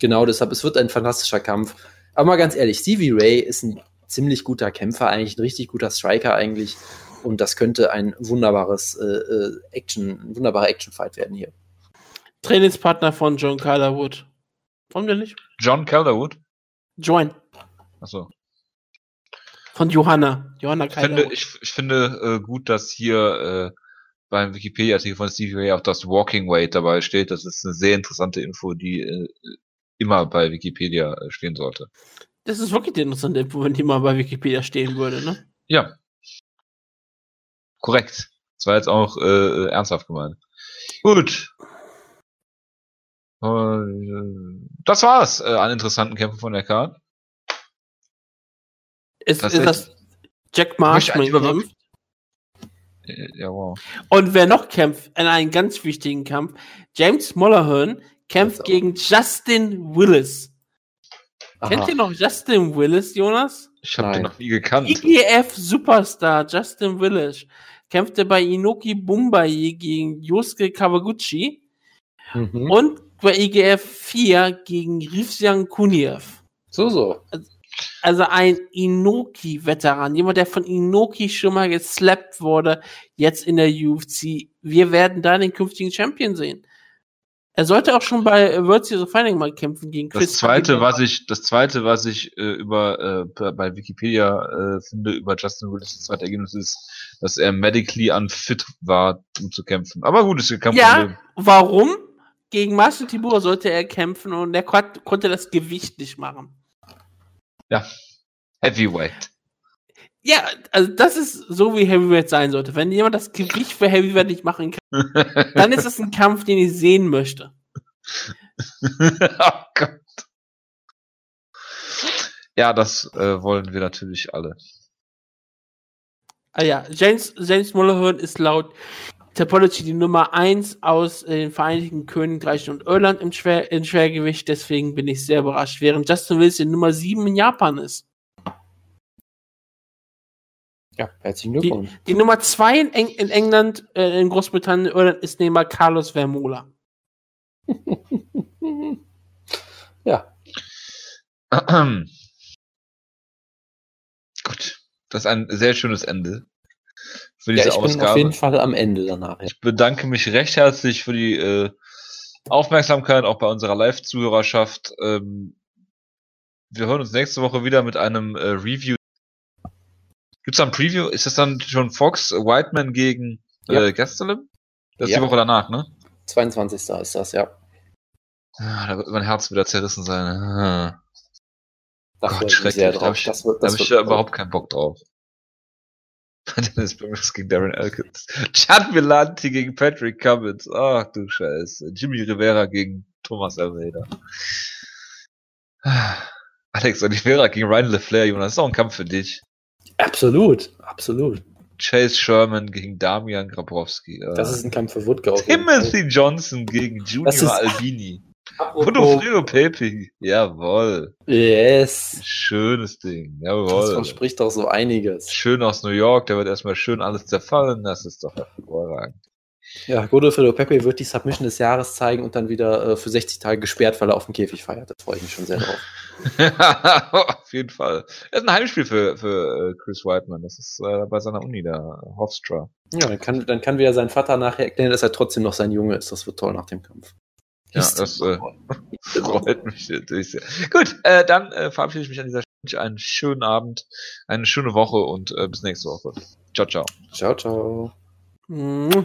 Genau, deshalb, es wird ein fantastischer Kampf. Aber mal ganz ehrlich, Stevie Ray ist ein ziemlich guter Kämpfer, eigentlich ein richtig guter Striker eigentlich. Und das könnte ein wunderbares äh, äh, Action, ein wunderbarer Action-Fight werden hier. Trainingspartner von John Calderwood. Warum denn nicht? John Calderwood. Join. Achso. Von Johanna. Johanna Ich finde, Calderwood. ich, ich finde äh, gut, dass hier äh, beim Wikipedia-Artikel von Stevie Ray auch das Walking Weight dabei steht. Das ist eine sehr interessante Info, die äh, immer bei Wikipedia äh, stehen sollte. Das ist wirklich die interessante Info, wenn die mal bei Wikipedia stehen würde, ne? Ja. Korrekt. Das war jetzt auch äh, ernsthaft gemeint. Gut. Äh, Das war's äh, an interessanten Kämpfen von der Card. Ist, ist Tatsächlich. das Jack Marshman kämpft? Äh, Ja, wow. Und wer noch kämpft in einem ganz wichtigen Kampf, James Mullerhern kämpft gegen Justin Willis. Aha. Kennt ihr noch Justin Willis, Jonas? Ich habe den noch nie gekannt. IGF Superstar Justin Willis kämpfte bei Inoki Bumbai gegen Yosuke Kawaguchi Mhm. und bei IGF 4 gegen Rivsian Kuniev. So, so. Also ein Inoki-Veteran, jemand, der von Inoki schon mal geslappt wurde, jetzt in der UFC. Wir werden da den künftigen Champion sehen. Er sollte auch schon bei World Series of Fighting mal kämpfen gegen Das zweite, was ich, das zweite, was ich äh, über äh, bei- Wikipedia äh, finde über Justin Willis, das zweite Ergebnis ist, dass er medically unfit war, um zu kämpfen. Aber gut, ist ja kein Ja. Problem. Warum? Gegen Marcel Tibur sollte er kämpfen und er kon konnte das Gewicht nicht machen. Heavyweight. Ja, also das ist so, wie Heavyweight sein sollte. Wenn jemand das Gewicht für Heavyweight nicht machen kann, dann ist es ein Kampf, den ich sehen möchte. oh Gott. Ja, das äh, wollen wir natürlich alle. Ah ja, James, James Mullerhern ist laut Topology die Nummer 1 aus äh, den Vereinigten Königreichen und Irland im, Schwer, im Schwergewicht, deswegen bin ich sehr überrascht, während Justin Wilson die Nummer 7 in Japan ist. Ja, herzlichen Glückwunsch. Die Nummer 2 in, Eng in England, äh, in Großbritannien, ist neben Carlos Vermola. Ja, Gut. Das ist ein sehr schönes Ende für ja diese ich bin Ausgabe. auf jeden Fall am Ende danach. Ja. Ich bedanke mich recht herzlich für die äh, Aufmerksamkeit, auch bei unserer Live-Zuhörerschaft. Ähm, wir hören uns nächste Woche wieder mit einem äh, Review. Gibt's da ein Preview? Ist das dann schon Fox, äh, Whiteman gegen Ja. äh, Gastelum? Das ist Ja. die Woche danach, ne? 22. ist das, ja. Ah, da wird mein Herz wieder zerrissen sein. Ah, Da Gott, ich schrecklich. Da drauf. hab ich- das wird, da das habe ich wird ja überhaupt keinen Bock drauf. Dennis Burgess gegen Darren Elkins. Chad Villanti gegen Patrick Cummins. Ach du Scheiße. Jimmy Rivera gegen Thomas Almeida. Ah, Alex Oliveira gegen Ryan LeFlair, Jonas. Das ist auch ein Kampf für dich. Absolut, absolut. Chase Sherman gegen Damian Grabowski. Ah. Das ist ein Kampf für Fall. Timothy Johnson gegen Junior Das Albini. Godofredo Pepe. Jawohl. Yes. Schönes Ding. Das Jawohl. verspricht doch so einiges. Schön aus New York, da wird erstmal schön alles zerfallen. Das ist doch hervorragend. Ja, Godofredo Pepe wird die Submission des Jahres zeigen und dann wieder äh, für 60 Tage gesperrt, weil er auf dem Käfig feiert. Da freue ich mich schon sehr drauf. Auf jeden Fall. Das ist ein Heimspiel für, für äh, Chris Whiteman. Das ist äh, bei seiner Uni da, Hofstra. Ja, dann kann, dann kann wieder sein Vater nachher erklären, dass er trotzdem noch sein Junge ist. Das wird toll nach dem Kampf. Ja, Ist das, äh, Freut mich natürlich sehr. Gut, äh, dann äh, verabschiede ich mich an dieser Stelle. Einen schönen Abend, eine schöne Woche und äh, bis nächste Woche. Ciao, ciao. Ciao, ciao. Mhm.